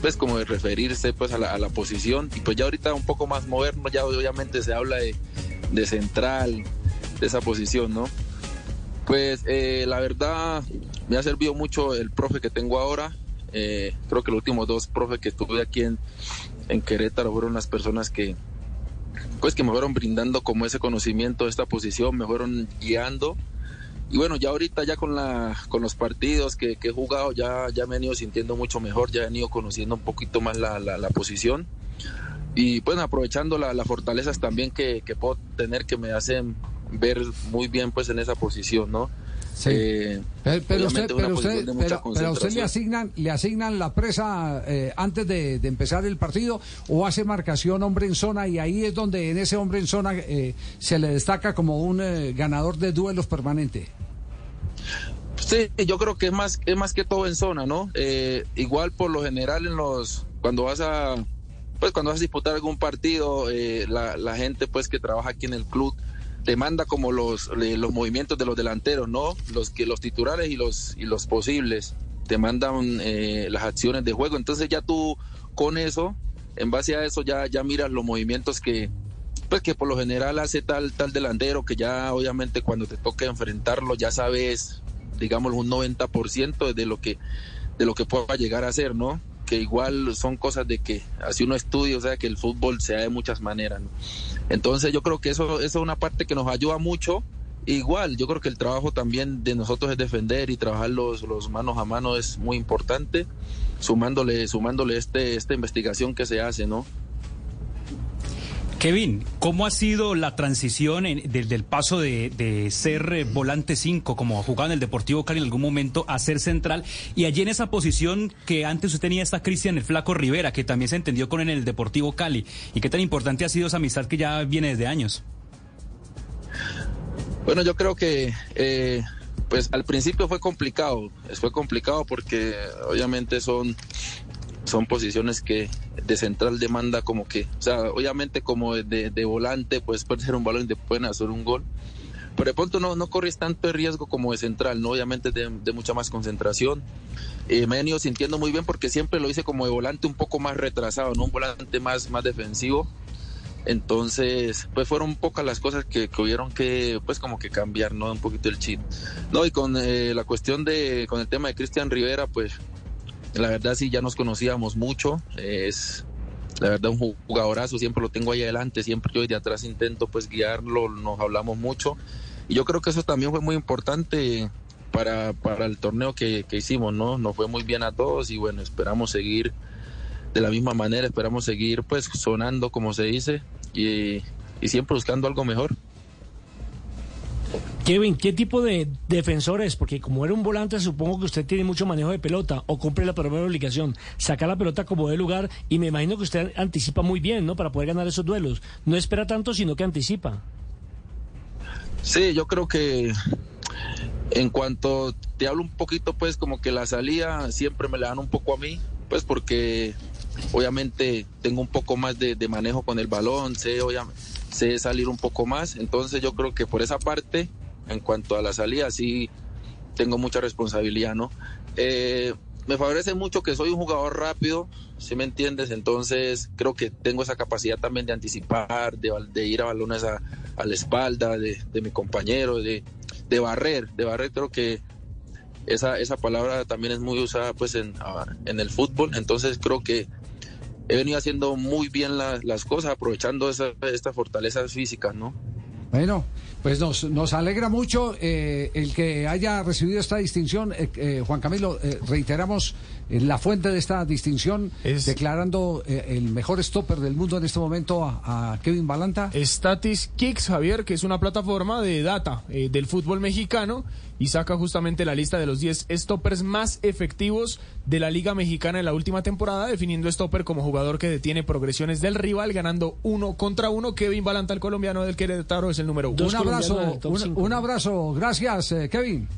Speaker 67: pues como de referirse pues a la, posición y pues ya ahorita un poco más moderno, ya obviamente se habla de central, de esa posición, ¿no? Pues eh, la verdad me ha servido mucho el profe que tengo ahora. Eh, creo que los últimos dos profes que tuve aquí en, en Querétaro fueron las personas que, pues que me fueron brindando como ese conocimiento esta posición, me fueron guiando. Y bueno, ya ahorita ya con la con los partidos que, he jugado ya, ya me han ido sintiendo mucho mejor, ya he ido conociendo un poquito más la, la, posición. Y pues aprovechando la- las fortalezas también que puedo tener que me hacen ver muy bien pues en esa posición, ¿no?
Speaker 16: Sí.
Speaker 67: Eh,
Speaker 16: Pero, pero usted, pero, usted, pero- le asignan, le asignan la presa eh, antes de, de empezar el partido o hace marcación hombre en zona y ahí es donde en ese hombre en zona eh, se le destaca como un eh, ganador de duelos permanente.
Speaker 67: Sí, yo creo que es más, es más que todo en zona, ¿no? Eh, igual por lo general en los, cuando vas a, pues cuando vas a disputar algún partido, eh, la, la gente pues que trabaja aquí en el club te manda como los, los movimientos de los delanteros, ¿no? Los que los titulares y los y los posibles te mandan eh, las acciones de juego, entonces ya tú con eso, en base a eso ya ya miras los movimientos que pues que por lo general hace tal tal delantero que ya obviamente cuando te toque enfrentarlo ya sabes digamos un 90% de lo que de lo que pueda llegar a ser, ¿no? Que igual son cosas de que así uno estudia, o sea, que el fútbol se da de muchas maneras, ¿no? Entonces yo creo que eso, eso es una parte que nos ayuda mucho. Igual, yo creo que el trabajo también de nosotros es defender y trabajar los, los manos a mano es muy importante, sumándole, sumándole este, esta investigación que se hace, ¿no?
Speaker 48: Kevin, ¿cómo ha sido la transición en- del, del paso de, ser eh, volante 5, como jugaba en el Deportivo Cali en algún momento, a ser central? Y allí en esa posición que antes usted tenía está Cristian el Flaco Rivera, que también se entendió con en el Deportivo Cali. ¿Y qué tan importante ha sido esa amistad que ya viene desde años?
Speaker 67: Bueno, yo creo que eh, pues al principio fue complicado, fue complicado porque obviamente son, son posiciones que de central demanda como que, o sea, obviamente como de, de volante pues puede ser un balón y te pueden hacer un gol, pero de pronto no, no corres tanto riesgo como de central, ¿no? Obviamente de, de mucha más concentración. Eh, me han ido sintiendo muy bien porque siempre lo hice como de volante un poco más retrasado, ¿no? Un volante más, más defensivo. Entonces, pues fueron pocas las cosas que, que hubieron que, pues como que cambiar, ¿no? Un poquito el chip. No, y con eh, la cuestión de, con el tema de Cristian Rivera, pues la verdad sí ya nos conocíamos mucho. Es la verdad un jugadorazo, siempre lo tengo ahí adelante, siempre yo de atrás intento pues guiarlo, nos hablamos mucho. Y yo creo que eso también fue muy importante para, para el torneo que, que hicimos, ¿no? Nos fue muy bien a todos y bueno, esperamos seguir de la misma manera, esperamos seguir pues sonando como se dice y, y siempre buscando algo mejor.
Speaker 19: Kevin, ¿qué tipo de defensor es? Porque como era un volante, supongo que usted tiene mucho manejo de pelota o cumple la primera obligación, sacar la pelota como de lugar y me imagino que usted anticipa muy bien, ¿no? Para poder ganar esos duelos. No espera tanto, sino que anticipa.
Speaker 67: Sí, yo creo que en cuanto te hablo un poquito, pues como que la salida siempre me la dan un poco a mí, pues porque obviamente tengo un poco más de, de manejo con el balón, sé, obvia- sé salir un poco más, entonces yo creo que por esa parte, en cuanto a la salida, sí tengo mucha responsabilidad, ¿no? Eh, me favorece mucho que soy un jugador rápido, si me entiendes, entonces creo que tengo esa capacidad también de anticipar, de, ir a balones a, la espalda de, mi compañero, de, barrer, de barrer creo que esa, esa palabra también es muy usada pues en, en el fútbol, entonces creo que he venido haciendo muy bien la- las cosas, aprovechando estas fortalezas físicas, ¿no?
Speaker 16: Bueno, pues nos, nos alegra mucho eh, el que haya recibido esta distinción. Eh, eh, Juan Camilo, eh, reiteramos la fuente de esta distinción, declarando eh, el mejor stopper del mundo en este momento a, a Kevin Balanta.
Speaker 18: Statis Kicks, Javier, que es una plataforma de data eh, del fútbol mexicano y saca justamente la lista de los 10 stoppers más efectivos de la Liga Mexicana en la última temporada, definiendo stopper como jugador que detiene progresiones del rival, ganando uno contra uno. Kevin Balanta, el colombiano del Querétaro, es el número uno.
Speaker 16: Un abrazo, un, un abrazo. Gracias, eh, Kevin.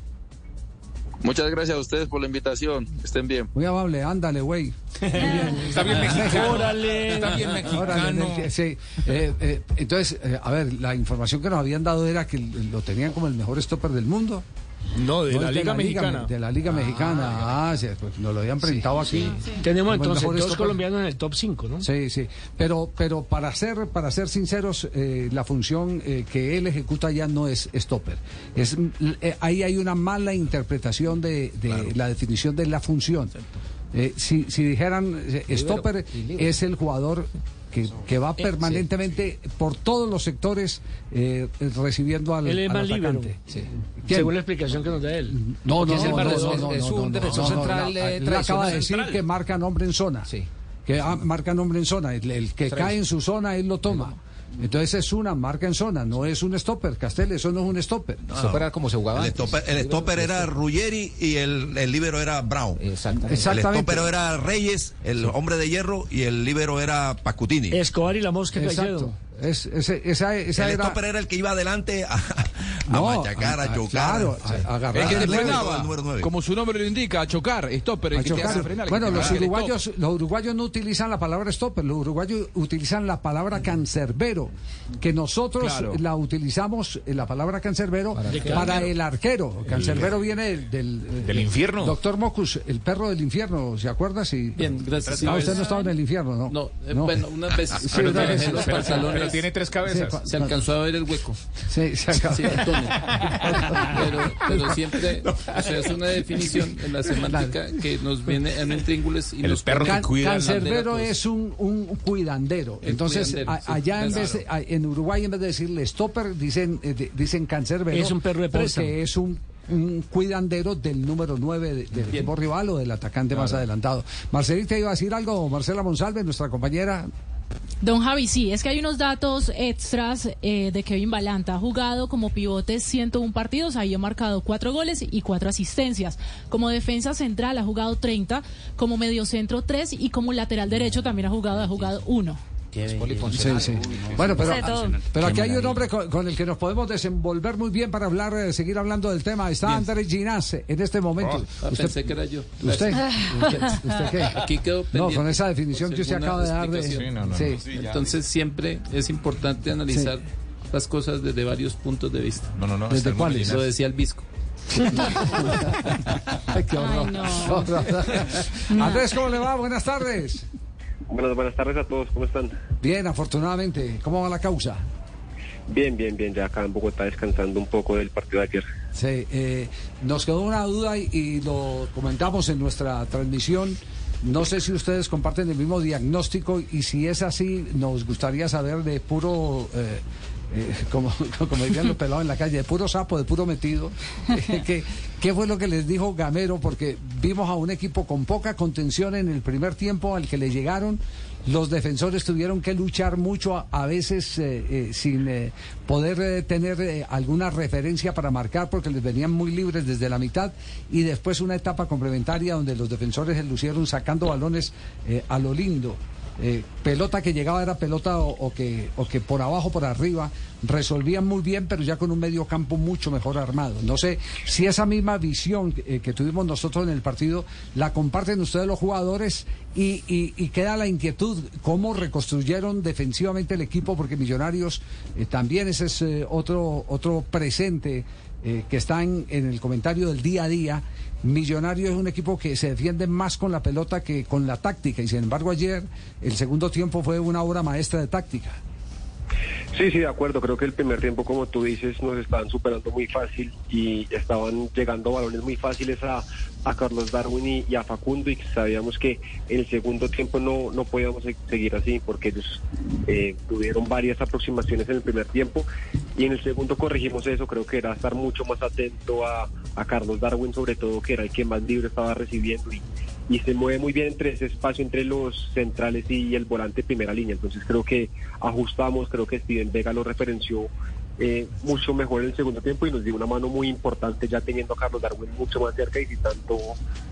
Speaker 67: Muchas gracias a ustedes por la invitación. Estén bien.
Speaker 16: Muy amable, ándale, güey.
Speaker 3: Está bien mexicano.
Speaker 19: Órale.
Speaker 3: Está bien
Speaker 16: Órale,
Speaker 3: mexicano.
Speaker 16: de- sí. Eh, eh, entonces, eh, a ver, la información que nos habían dado era que lo tenían como el mejor stopper del mundo.
Speaker 18: No, de
Speaker 16: No,
Speaker 18: la Liga Mexicana.
Speaker 16: De la Liga Mexicana. Ah, sí, pues nos lo habían presentado aquí.
Speaker 19: Tenemos entonces dos colombianos en el top 5, ¿no?
Speaker 16: Sí, sí. Pero, pero para ser, para ser sinceros, eh, la función eh, que él ejecuta ya no es stopper. Es, eh, ahí hay una mala interpretación de, de la definición de la función. Eh, si, si dijeran eh, stopper es el jugador que, que va permanentemente por todos los sectores eh, recibiendo al,
Speaker 19: Él es
Speaker 16: al
Speaker 19: más
Speaker 16: atacante.
Speaker 19: Según la explicación que nos da él.
Speaker 16: No, no,
Speaker 19: es el
Speaker 16: no, no, no,
Speaker 20: es
Speaker 16: no,
Speaker 20: un
Speaker 16: no,
Speaker 20: defensor
Speaker 16: no, no,
Speaker 20: central,
Speaker 16: no,
Speaker 20: eh,
Speaker 16: él acaba de decir que marca nombre en zona.
Speaker 20: Sí.
Speaker 16: Que ah, marca nombre en zona. El, el que cae en su zona, él lo toma. Entonces es una marca en zona, no es un stopper. Castel, eso no es un stopper.
Speaker 20: Stopper era como se jugaba
Speaker 46: El
Speaker 20: antes.
Speaker 46: stopper, el stopper era Ruggeri y el, el líbero era Brown.
Speaker 20: Exactamente.
Speaker 46: El stopper era Reyes, el hombre de hierro, y el líbero era Pacutini.
Speaker 19: Escobar y la mosca.
Speaker 16: Exacto. Es, ese- esa, esa
Speaker 46: el
Speaker 16: era.
Speaker 46: stopper era el que iba adelante a, a
Speaker 16: No,
Speaker 46: machacar, a,
Speaker 16: a- a-
Speaker 46: chocar.
Speaker 16: claro,
Speaker 46: Sí.
Speaker 16: a- a agarrar
Speaker 62: El que te frenaba,
Speaker 46: el número nueve.
Speaker 62: como su nombre lo indica, a chocar, stopper, el
Speaker 16: a
Speaker 62: te hace frenar.
Speaker 16: Bueno, los uruguayos,
Speaker 62: stop.
Speaker 16: los uruguayos no utilizan la palabra stopper, los uruguayos utilizan la palabra cancerbero, que nosotros
Speaker 62: Claro.
Speaker 16: la utilizamos, eh, la palabra cancerbero, para, el arquero. Cancerbero viene del, del, eh,
Speaker 3: ¿Del infierno?
Speaker 16: Doctor Mocus, el perro del infierno, ¿se acuerda? Sí.
Speaker 68: Bien, gracias.
Speaker 16: Ah, usted no estaba en el infierno, ¿no?
Speaker 68: No, eh, bueno, unas veces.
Speaker 16: Sí,
Speaker 68: pero
Speaker 16: una vez.
Speaker 3: Pero-
Speaker 68: pantalones.
Speaker 3: pero tiene tres cabezas.
Speaker 16: Sí,
Speaker 68: Se alcanzó a ver el hueco.
Speaker 16: Sí, se acaba.
Speaker 68: Sí, Antonio. Pero, pero siempre, o sea, es una definición en la semántica que nos viene en intríngulis y
Speaker 3: El
Speaker 68: nos
Speaker 3: perro
Speaker 68: pone-
Speaker 3: que
Speaker 16: Cancerbero es un, un cuidandero.
Speaker 68: El
Speaker 16: Entonces,
Speaker 68: cuidandero,
Speaker 16: a-
Speaker 68: sí,
Speaker 16: allá en,
Speaker 68: claro.
Speaker 16: vez de- a- en Uruguay, en vez de decirle stopper, dicen, eh, de- dicen cancerbero.
Speaker 19: Es un perro de préstamo.
Speaker 16: Porque es un, un cuidandero del número 9 de- del equipo rival o del atacante más adelantado. Marcelita iba a decir algo, Marcela Monsalve, nuestra compañera.
Speaker 22: Don Javi, sí, es que hay unos datos extras eh, de Kevin Balanta. Ha jugado como pivote 101 partidos, ahí ha marcado 4 goles y 4 asistencias. Como defensa central ha jugado 30, como mediocentro 3 y como lateral derecho también ha jugado, ha jugado 1.
Speaker 16: Sí, sí. Bueno, pero, aquí hay un hombre con, con el que nos podemos desenvolver muy bien para hablar, eh, seguir hablando del tema. Está Andrés Ginás en este momento.
Speaker 68: Ah, pensé que era yo.
Speaker 16: ¿Usted? ¿Usted, usted qué?
Speaker 68: Aquí quedó
Speaker 16: No, con esa definición que usted acaba de dar de...
Speaker 3: Sí, no, no,
Speaker 16: Sí.
Speaker 68: Entonces siempre es importante analizar las cosas desde varios puntos de vista.
Speaker 3: No, no, no.
Speaker 16: ¿Desde cuáles?
Speaker 68: Lo decía el Visco.
Speaker 16: Ay, qué horror.
Speaker 22: Ay, no.
Speaker 16: Qué horror. Andrés, ¿cómo le va? Buenas tardes.
Speaker 69: Buenas, buenas tardes a todos, ¿cómo están?
Speaker 16: Bien, afortunadamente. ¿Cómo va la causa?
Speaker 69: Bien, bien, bien, ya acá en Bogotá descansando un poco del partido de ayer.
Speaker 16: Sí, eh, nos quedó una duda y, y lo comentamos en nuestra transmisión. No sé si ustedes comparten el mismo diagnóstico y si es así, nos gustaría saber de puro, eh, eh, como, como dirían los pelados en la calle, de puro sapo, de puro metido, eh, que- ¿qué fue lo que les dijo Gamero? Porque vimos a un equipo con poca contención en el primer tiempo al que le llegaron. Los defensores tuvieron que luchar mucho, a, veces eh, sin poder tener alguna referencia para marcar, porque les venían muy libres desde la mitad. Y después una etapa complementaria donde los defensores se lucieron sacando balones a lo lindo. Eh, pelota que llegaba era pelota o, que, o que por abajo, por arriba, resolvían muy bien, pero ya con un medio campo mucho mejor armado. No sé si esa misma visión eh, que tuvimos nosotros en el partido la comparten ustedes los jugadores y, y- y queda la inquietud, cómo reconstruyeron defensivamente el equipo, porque Millonarios eh, también ese es otro, otro presente que está en el comentario del día a día. Millonarios es un equipo que se defiende más con la pelota que con la táctica y sin embargo ayer el segundo tiempo fue una obra maestra de táctica.
Speaker 69: Sí, sí, de acuerdo. Creo que el primer tiempo, como tú dices, nos estaban superando muy fácil y estaban llegando balones muy fáciles a, a Carlos Darwin y, a Facundo y sabíamos que en el segundo tiempo no, no podíamos se- seguir así porque ellos eh, tuvieron varias aproximaciones en el primer tiempo y en el segundo corregimos eso. Creo que era estar mucho más atento a, a Carlos Darwin, sobre todo que era el que más libre estaba recibiendo y, y se mueve muy bien entre ese espacio entre los centrales y el volante primera línea. Entonces creo que ajustamos, creo que Steven Vega lo referenció eh, mucho mejor en el segundo tiempo y nos dio una mano muy importante ya teniendo a Carlos Darwin mucho más cerca y sin tanto,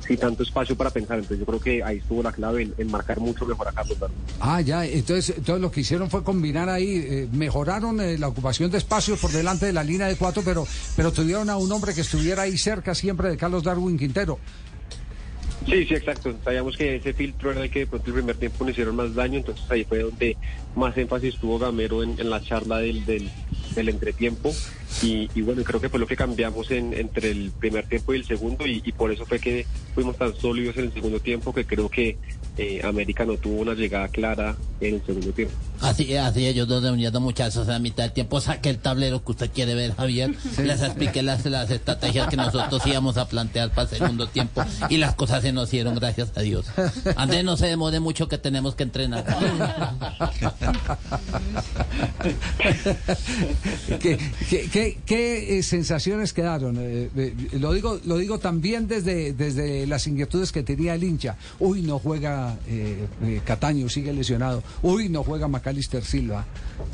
Speaker 69: sin tanto espacio para pensar. Entonces yo creo que ahí estuvo la clave en, marcar mucho mejor a Carlos Darwin.
Speaker 16: Ah, ya, entonces, entonces lo que hicieron fue combinar ahí, eh, mejoraron eh, la ocupación de espacios por delante de la línea de cuatro, pero, pero tuvieron a un hombre que estuviera ahí cerca siempre de Carlos Darwin Quintero.
Speaker 69: Sí, sí, exacto. Sabíamos que ese filtro era el que de pronto el primer tiempo nos hicieron más daño, entonces ahí fue donde más énfasis tuvo Gamero en, en la charla del, del, del entretiempo. Y, bueno, creo que fue lo que cambiamos en, entre el primer tiempo y el segundo, y por eso fue que fuimos tan sólidos en el segundo tiempo que creo que eh, América no tuvo una llegada clara en el segundo tiempo.
Speaker 37: Así, así ellos dos reuniendo muchachos a la mitad del tiempo. Saque el tablero que usted quiere ver, Javier. Les expliqué las, las estrategias que nosotros íbamos a plantear para el segundo tiempo y las cosas se nos dieron, gracias a Dios. Andrés, no se demore mucho que tenemos que entrenar.
Speaker 16: ¿Qué, qué, qué- qué, eh, sensaciones quedaron? Eh, eh, lo digo lo digo también desde, desde las inquietudes que tenía el hincha. Uy, no juega eh, eh, Cataño, sigue lesionado. Uy, no juega Macalister Silva.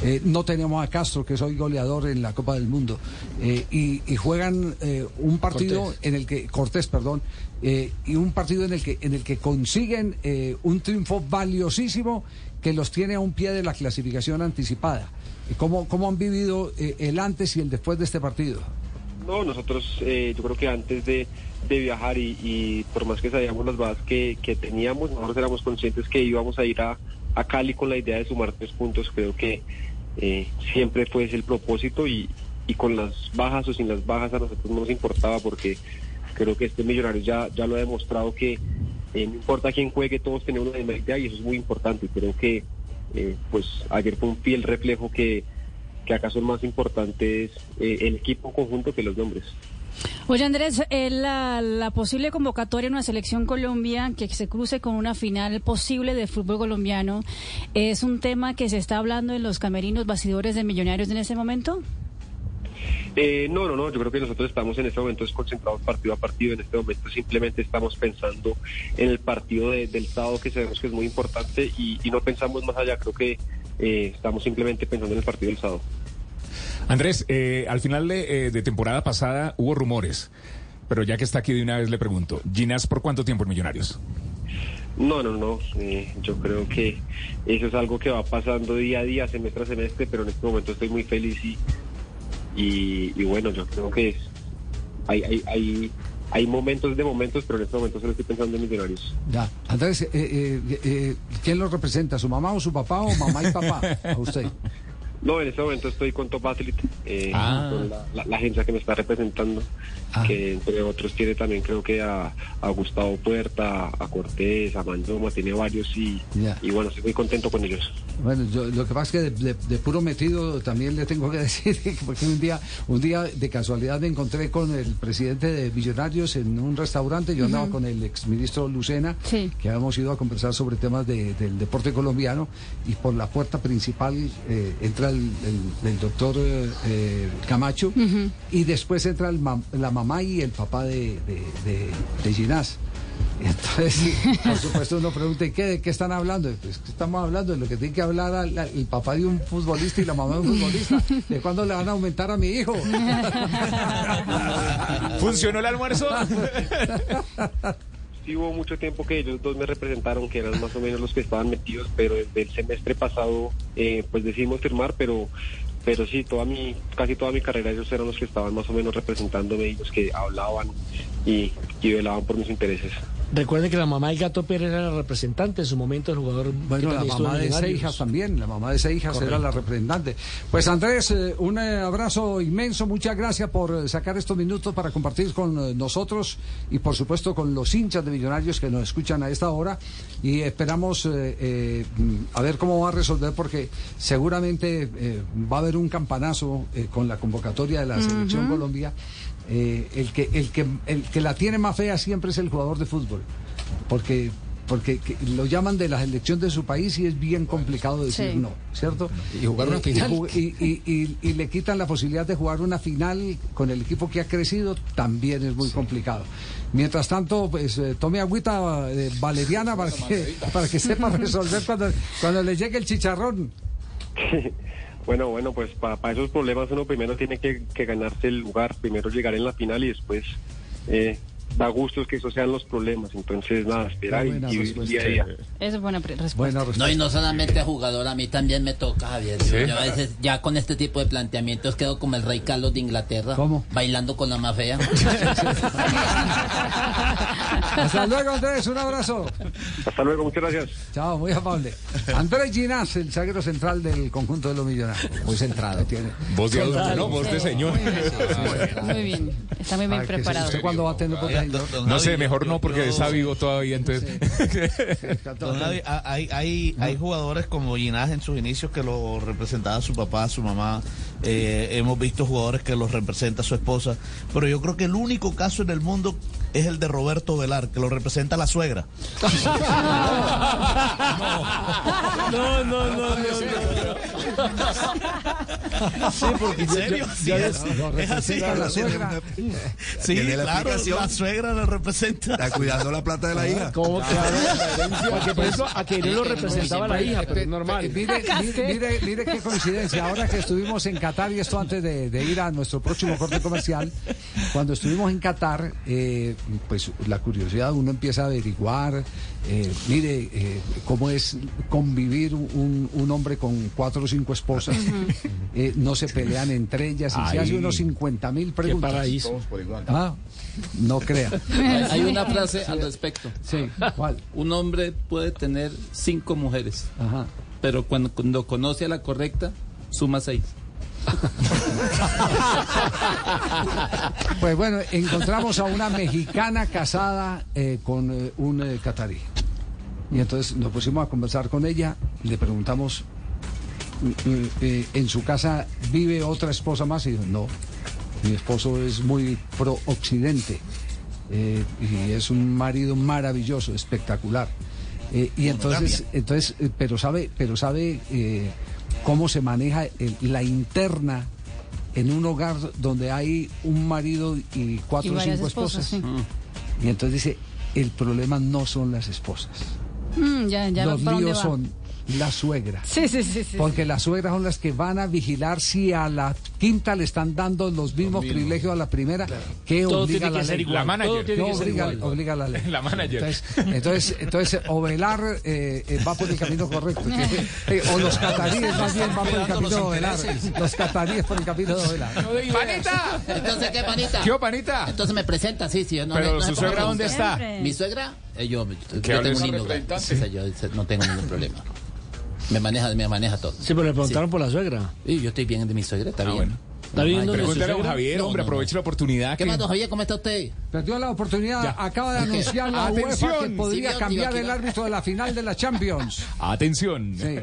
Speaker 16: Eh, no tenemos a Castro, que es hoy goleador en la Copa del Mundo. Y, y juegan un partido
Speaker 18: Cortés.
Speaker 16: en el que Cortés, perdón, y un partido en el que en el que consiguen un triunfo valiosísimo que los tiene a un pie de la clasificación anticipada. ¿Cómo, cómo han vivido el antes y el después de este partido?
Speaker 69: No, nosotros eh, yo creo que antes de, de viajar y, y por más que sabíamos las bases que, que teníamos, nosotros éramos conscientes que íbamos a ir a, a Cali con la idea de sumar tres puntos. Creo que eh, siempre fue ese el propósito y, y con las bajas o sin las bajas a nosotros no nos importaba porque creo que este millonario ya, ya lo ha demostrado que eh, no importa quién juegue, todos tenemos una misma idea y eso es muy importante. Creo que eh, pues ayer fue un fiel reflejo que, que acá son más importantes eh, el equipo conjunto que los nombres.
Speaker 22: Oye Andrés, eh, la, la posible convocatoria en una selección Colombia que se cruce con una final posible de fútbol colombiano, ¿es un tema que se está hablando en los camerinos bastidores de millonarios en ese momento?
Speaker 69: Eh, no, no, no, yo creo que nosotros estamos en este momento es concentrados partido a partido, en este momento simplemente estamos pensando en el partido de- del sábado que sabemos que es muy importante y, y no pensamos más allá, creo que eh, estamos simplemente pensando en el partido del sábado.
Speaker 3: Andrés, eh, al final de, eh, de temporada pasada hubo rumores, pero ya que está aquí de una vez le pregunto, ¿Ginás por cuánto tiempo en Millonarios?
Speaker 69: No, no, no, eh, yo creo que eso es algo que va pasando día a día, semestre a semestre, pero en este momento estoy muy feliz y, y, y bueno, yo creo que es, hay, hay, hay, hay momentos de momentos, pero en este momento solo estoy pensando en millonarios.
Speaker 16: Ya. Andrés, eh, eh, eh, ¿quién lo representa? ¿Su mamá o su papá o mamá y papá? A usted.
Speaker 69: No, en este momento estoy con Top Athlete, eh,
Speaker 16: Ah.
Speaker 69: con la, la- la agencia que me está representando, que entre otros tiene también creo que a, a Gustavo Puerta, a Cortés, a Mandoma, tiene varios y,
Speaker 16: Ya.
Speaker 69: y bueno, estoy muy contento con ellos.
Speaker 16: Bueno, yo, lo que pasa es que de, de- de puro metido también le tengo que decir, porque un día, un día de casualidad me encontré con el presidente de Millonarios en un restaurante, yo andaba
Speaker 22: Ujú.
Speaker 16: con el exministro Lucena,
Speaker 22: Sí.
Speaker 16: que habíamos ido a conversar sobre temas de- del deporte colombiano, y por la puerta principal eh, entra el, el- el doctor eh, eh, Camacho, y después entra el mam- la mamá y el papá de, de, de, de Ginás. Entonces, por supuesto, uno pregunta, ¿y qué, ¿de qué están hablando? Pues, ¿qué estamos hablando? De lo que tiene que hablar al- al- el papá de un futbolista y la mamá de un futbolista. ¿De cuándo le van a aumentar a mi hijo?
Speaker 3: ¿Funcionó el almuerzo?
Speaker 69: Sí hubo mucho tiempo que ellos dos me representaron, que eran más o menos los que estaban metidos, pero desde el semestre pasado eh, pues decidimos firmar, pero pero sí, toda mi, casi toda mi carrera ellos eran los que estaban más o menos representándome y los que hablaban y, y velaban por mis intereses.
Speaker 19: Recuerden que la mamá del Gato Pérez era la representante en su momento del jugador.
Speaker 16: Bueno, la mamá de. Seijas también, la mamá de Seijas era
Speaker 19: Correcto.
Speaker 16: la representante. Pues Andrés, eh, un eh, abrazo inmenso, muchas gracias por eh, sacar estos minutos para compartir con eh, nosotros y por supuesto con los hinchas de Millonarios que nos escuchan a esta hora y esperamos eh, eh, mm, a ver cómo va a resolver porque seguramente eh, va a haber un campanazo eh, con la convocatoria de la selección. Colombia. Eh, el, que, el, que, el que la tiene más fea siempre es el jugador de fútbol porque porque que lo llaman de la selección de su país y es bien complicado decir
Speaker 20: Sí.
Speaker 16: no, ¿cierto?
Speaker 20: Y jugar una
Speaker 16: Eh,
Speaker 20: final.
Speaker 16: Y, ju- y- y- y- y le quitan la posibilidad de jugar una final con el equipo que ha crecido, también es muy complicado. Mientras tanto, pues eh, tome agüita eh, valeriana para que, para que sepa resolver cuando, cuando le llegue el chicharrón.
Speaker 69: Bueno, bueno, pues para esos problemas uno primero tiene que, que ganarse el lugar, primero llegar en la final y después eh, da gustos que esos sean los problemas. Entonces, nada, esperar y, vivir
Speaker 16: respuesta.
Speaker 69: día a día.
Speaker 22: Esa es buena respuesta.
Speaker 37: No, y no solamente jugador, a mí también me toca, Javier.
Speaker 16: ¿Sí?
Speaker 37: Yo a veces ya con este tipo de planteamientos quedo como el rey Carlos de Inglaterra.
Speaker 16: ¿Cómo?
Speaker 37: Bailando con la más fea.
Speaker 16: Hasta luego, Andrés, un abrazo.
Speaker 69: Hasta luego, muchas gracias.
Speaker 16: Chao, muy amable. Andrés Ginás, el zaguero central del conjunto de los millonarios. Muy centrado. Tiene.
Speaker 3: Voz de adulto, ¿no? Voz de señor.
Speaker 22: Muy bien, está muy bien preparado.
Speaker 16: ¿Usted cuándo va a tener
Speaker 3: No sé, mejor no porque está vivo todavía, entonces.
Speaker 70: Don Javi, ha- hay, hay, hay jugadores como Ginás en sus inicios que lo representaba su papá, su mamá. Eh, hemos visto jugadores que los representa su esposa. Pero yo creo que el único caso en el mundo es el de Roberto Velar, que lo representa la suegra.
Speaker 19: No, no, no, no.
Speaker 70: Sí, porque
Speaker 19: ¿En serio?
Speaker 70: ya- ya-
Speaker 19: Sí, lo
Speaker 70: es así.
Speaker 19: representa la suegra.
Speaker 70: Sí,
Speaker 46: la
Speaker 70: claro, la suegra le representa.
Speaker 46: Está cuidando la plata de la hija.
Speaker 19: ¿Cómo que habla? Porque por ejemplo, a que no lo representaba la hija, pero es normal.
Speaker 16: Mire, mire, mire, mire qué coincidencia. Ahora que estuvimos en Qatar, y esto antes de, de ir a nuestro próximo corte comercial, cuando estuvimos en Qatar, eh, pues la curiosidad, uno empieza a averiguar, eh, mire, eh, cómo es convivir un, un hombre con cuatro o cinco esposas. Eh, no se pelean entre ellas y se hace unos 50 mil preguntas.
Speaker 19: paraíso.
Speaker 68: Todos por igual.
Speaker 16: Ah, no crea.
Speaker 68: Hay, hay una frase al respecto.
Speaker 16: Sí, ¿cuál?
Speaker 68: Un hombre puede tener cinco mujeres,
Speaker 16: Ajá.
Speaker 68: pero cuando, cuando conoce a la correcta, suma seis.
Speaker 16: Pues bueno, encontramos a una mexicana casada eh, con eh, un eh, catarí. Y entonces nos pusimos a conversar con ella, le preguntamos, mm, mm, eh, ¿en su casa vive otra esposa más? Y dijo, no, mi esposo es muy pro-occidente eh, y es un marido maravilloso, espectacular. Y entonces, entonces pero sabe, pero sabe cómo se maneja el- la interna en un hogar donde hay un marido y cuatro o cinco
Speaker 22: esposas,
Speaker 16: esposas.
Speaker 22: sí.
Speaker 16: Y entonces dice, el problema no son las esposas.
Speaker 22: Mm, ya, ya
Speaker 16: Los
Speaker 22: ¿para dónde
Speaker 16: líos son la suegra.
Speaker 22: Sí, sí, sí. sí.
Speaker 16: Porque las suegras son las que van a vigilar si a la quinta le están dando los mismos privilegios a la primera que
Speaker 19: Todo
Speaker 16: obliga
Speaker 19: tiene que
Speaker 16: la
Speaker 19: ser
Speaker 16: ley.
Speaker 19: igual, La manager. tiene
Speaker 16: Que
Speaker 19: ser
Speaker 16: obliga,
Speaker 19: igual.
Speaker 16: obliga la ley.
Speaker 3: La manager.
Speaker 16: Entonces, entonces, entonces Ovelar eh, eh, va por el camino correcto. Eh, o los cataríes más bien van por el camino de Ovelar. Los cataríes por el camino de Ovelar.
Speaker 37: ¡Panita! Entonces, ¿qué, panita?
Speaker 3: ¿Qué, panita?
Speaker 37: Entonces me presenta, sí, sí. No,
Speaker 3: Pero
Speaker 37: no-
Speaker 3: su suegra, ¿dónde está?
Speaker 37: Mi suegra, eh, yo, yo
Speaker 3: ¿Qué
Speaker 37: tengo un? O no tengo ningún problema. Me maneja, me maneja todo.
Speaker 19: Sí, pero le preguntaron por la suegra.
Speaker 37: Sí, yo estoy bien de mi suegra, está
Speaker 3: Ah,
Speaker 37: bien.
Speaker 3: bueno.
Speaker 19: ¿Está bien
Speaker 3: Pregúntale a don? Javier,
Speaker 37: No,
Speaker 3: hombre,
Speaker 37: no, no.
Speaker 3: aproveche la oportunidad.
Speaker 37: ¿Qué
Speaker 3: que-
Speaker 37: más, don Javier? ¿Cómo está usted?
Speaker 16: Perdió la oportunidad.
Speaker 3: Ya.
Speaker 16: Acaba de anunciar la
Speaker 3: Atención.
Speaker 16: UEFA que podría cambiar
Speaker 37: tío,
Speaker 16: el árbitro de la final de la Champions.
Speaker 3: Atención.
Speaker 16: Sí.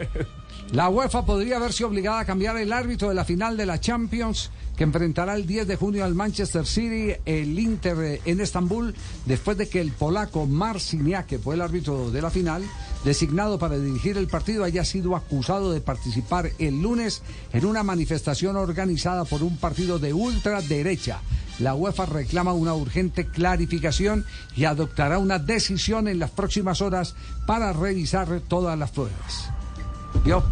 Speaker 16: La UEFA podría verse obligada a cambiar el árbitro de la final de la Champions que enfrentará el 10 de junio al Manchester City, el Inter eh, en Estambul, después de que el polaco Marciniak, que fue el árbitro de la final, designado para dirigir el partido, haya sido acusado de participar el lunes en una manifestación organizada por un partido de ultraderecha. La UEFA reclama una urgente clarificación y adoptará una decisión en las próximas horas para revisar todas las pruebas. ¿Vio?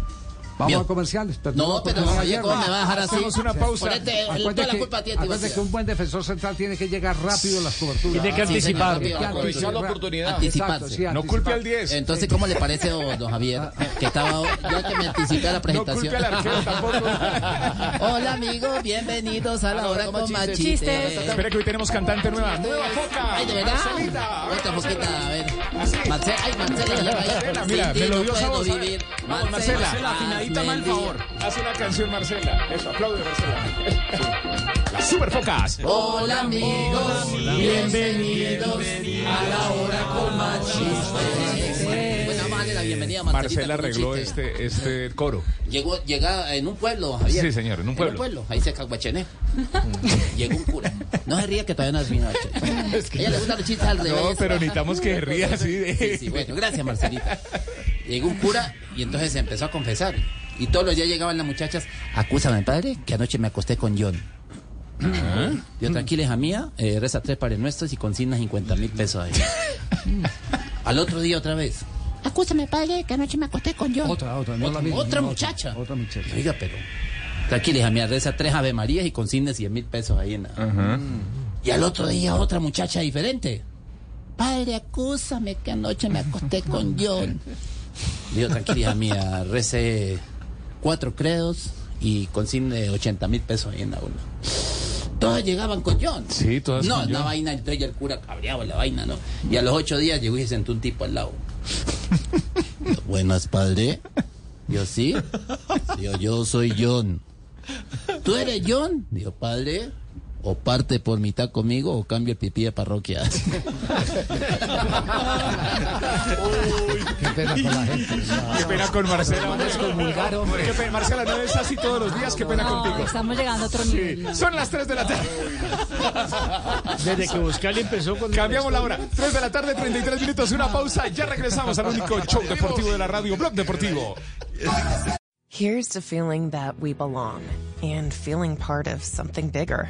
Speaker 16: Vamos a comerciales.
Speaker 37: No, pero
Speaker 16: ayer-
Speaker 37: ¿cómo me va a dejar así?
Speaker 3: Hacemos una pausa.
Speaker 37: Ponete el-
Speaker 16: Acuérdate
Speaker 37: toda la
Speaker 16: que,
Speaker 37: culpa a ti,
Speaker 16: acuérdate
Speaker 37: Tibaquira.
Speaker 16: que un buen defensor central tiene que llegar rápido a las coberturas.
Speaker 19: Tiene que anticipar.
Speaker 16: Tiene
Speaker 37: aprovechar
Speaker 16: anticipar.
Speaker 37: la oportunidad.
Speaker 16: Exacto,
Speaker 37: Anticiparse.
Speaker 3: No culpe al 10.
Speaker 37: Entonces, ¿cómo le parece, don don Javier, que estaba ya que me anticipé a la
Speaker 3: No
Speaker 37: presentación?
Speaker 3: culpe al tampoco.
Speaker 37: Hola, amigos, bienvenidos a la hora con más
Speaker 22: Chistes.
Speaker 3: Espera que hoy tenemos cantante nueva. Nueva foca.
Speaker 37: Ay, de verdad. Otra foquita, a ver. Marcela, ay, Marcela, ya
Speaker 3: Marcela, mira, me lo
Speaker 37: no
Speaker 3: dio Marcela.
Speaker 37: El día.
Speaker 3: Haz una canción, Marcela. Eso, aplaude, Marcela. Las super focas.
Speaker 37: Hola, amigos, bienvenidos a la hora con más la bienvenida Marcelita
Speaker 3: Marcela arregló este, este coro.
Speaker 37: Llegó, llega en un pueblo, Javier.
Speaker 3: Sí, señor, en un pueblo.
Speaker 37: ahí se caguachené. Llegó un cura. No se ría que todavía no has vino. A ella le gustan los chistes al revés.
Speaker 3: No, pero necesitamos que se ría así de...
Speaker 37: Sí, sí, bueno, gracias, Marcelita. Llegó un cura y entonces se empezó a confesar. Y todos los días llegaban las muchachas, acúsame, padre, que anoche me acosté con John. Yo, tranquila, hija mía, eh, reza tres pares nuestros y consigna 50 mil pesos ahí. Al otro día otra vez. Acúsame, padre, que anoche me acosté con John.
Speaker 16: Otra, otra, no
Speaker 37: Otra-
Speaker 16: la misma.
Speaker 37: otra
Speaker 16: no,
Speaker 37: muchacha.
Speaker 16: Otra muchacha.
Speaker 37: Oiga, pero. Tranquila, hija mía, reza tres Ave Marías y consigne 100 mil pesos ahí en la- Y al otro día otra muchacha diferente. Padre, acúsame que anoche me acosté con John. Digo, tranquila, hija mía, rece cuatro credos y consigne 80 mil pesos ahí en la una. Todas llegaban con John.
Speaker 3: Sí, todas
Speaker 37: No,
Speaker 3: con
Speaker 37: una
Speaker 3: John.
Speaker 37: vaina, entonces ya el cura cabreaba la vaina, ¿no? Y a los ocho días llegó y se sentó un tipo al lado. Buenas, padre. Yo, sí. Yo soy John. ¿Tú eres John? Digo, padre. O parte por mitad conmigo o cambia el pipí de parroquia.
Speaker 16: Qué pena con la gente.
Speaker 3: Qué pena con Marcela.
Speaker 16: Es comulgar, hombre.
Speaker 3: Qué pena, Marcela, no es así todos los días. Qué pena
Speaker 22: No,
Speaker 3: contigo.
Speaker 22: estamos llegando a otro nivel.
Speaker 3: Son las 3 de la tarde.
Speaker 19: Desde que Buscali empezó con...
Speaker 3: Cambiamos la hora. 3 de la tarde, 33 minutos. Una pausa. Ya regresamos al único show deportivo de la radio, Blog Deportivo.
Speaker 71: Here's to feeling that we belong and feeling part of something bigger.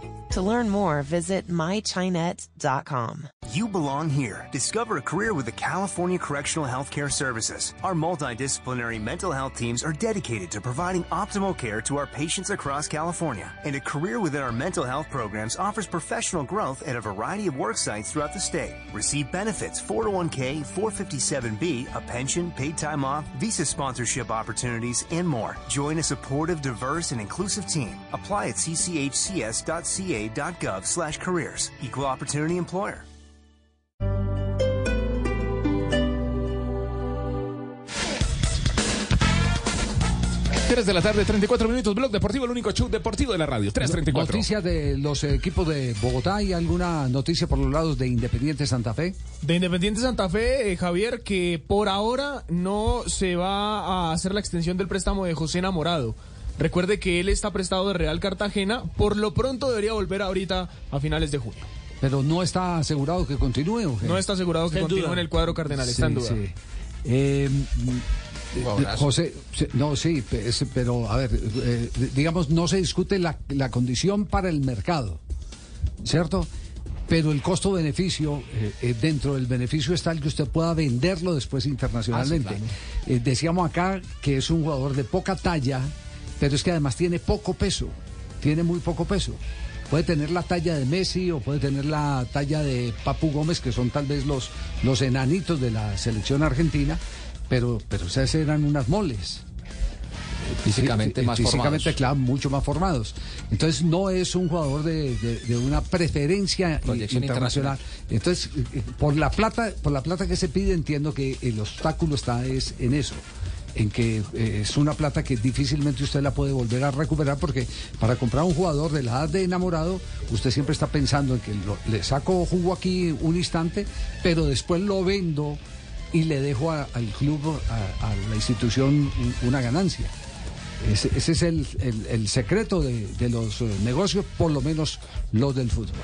Speaker 71: To learn more, visit mychinet.com.
Speaker 38: You belong here. Discover a career with the California Correctional Healthcare Services. Our multidisciplinary mental health teams are dedicated to providing optimal care to our patients across California. And a career within our mental health programs offers professional growth at a variety of work sites throughout the state. Receive benefits 401k, 457b, a pension, paid time off, visa sponsorship opportunities, and more. Join a supportive, diverse, and inclusive team. Apply at cchcs.ca.gov slash careers. Equal opportunity employer.
Speaker 3: 3 de la tarde, 34 minutos. Blog Deportivo, el único show deportivo de la radio. 3.34.
Speaker 16: Noticias de los equipos de Bogotá. ¿Hay alguna noticia por los lados de Independiente Santa Fe?
Speaker 18: De Independiente Santa Fe, eh, Javier, que por ahora no se va a hacer la extensión del préstamo de José Enamorado. Recuerde que él está prestado de Real Cartagena. Por lo pronto debería volver ahorita a finales de junio.
Speaker 16: Pero no está asegurado que continúe. ¿o qué?
Speaker 18: No está asegurado que continúe
Speaker 16: duda.
Speaker 18: en el cuadro cardenal. Está en duda.
Speaker 16: sí. Eh,
Speaker 18: Jugadorazo.
Speaker 16: José, no, sí, pero a ver, eh, digamos, no se discute la, la condición para el mercado, ¿cierto? Pero el costo-beneficio, eh, eh, dentro del beneficio está el que usted pueda venderlo después internacionalmente. Eh, decíamos acá que es un jugador de poca talla, pero es que además tiene poco peso, tiene muy poco peso. Puede tener la talla de Messi o puede tener la talla de Papu Gómez, que son tal vez los, los enanitos de la selección argentina, pero, pero esas eran unas moles.
Speaker 20: Físicamente más
Speaker 16: Físicamente,
Speaker 20: formados.
Speaker 16: claro, mucho más formados. Entonces no es un jugador de, de- de una preferencia
Speaker 20: Proyección
Speaker 16: internacional. Entonces, eh, por la plata, por la plata que se pide, entiendo que el obstáculo está es en eso en que eh, es una plata que difícilmente usted la puede volver a recuperar porque para comprar un jugador de la edad de enamorado usted siempre está pensando en que lo- le saco jugo aquí un instante pero después lo vendo y le dejo al club a, la institución un- una ganancia. Ese, es el, el- el secreto de, de los eh, negocios por lo menos los del fútbol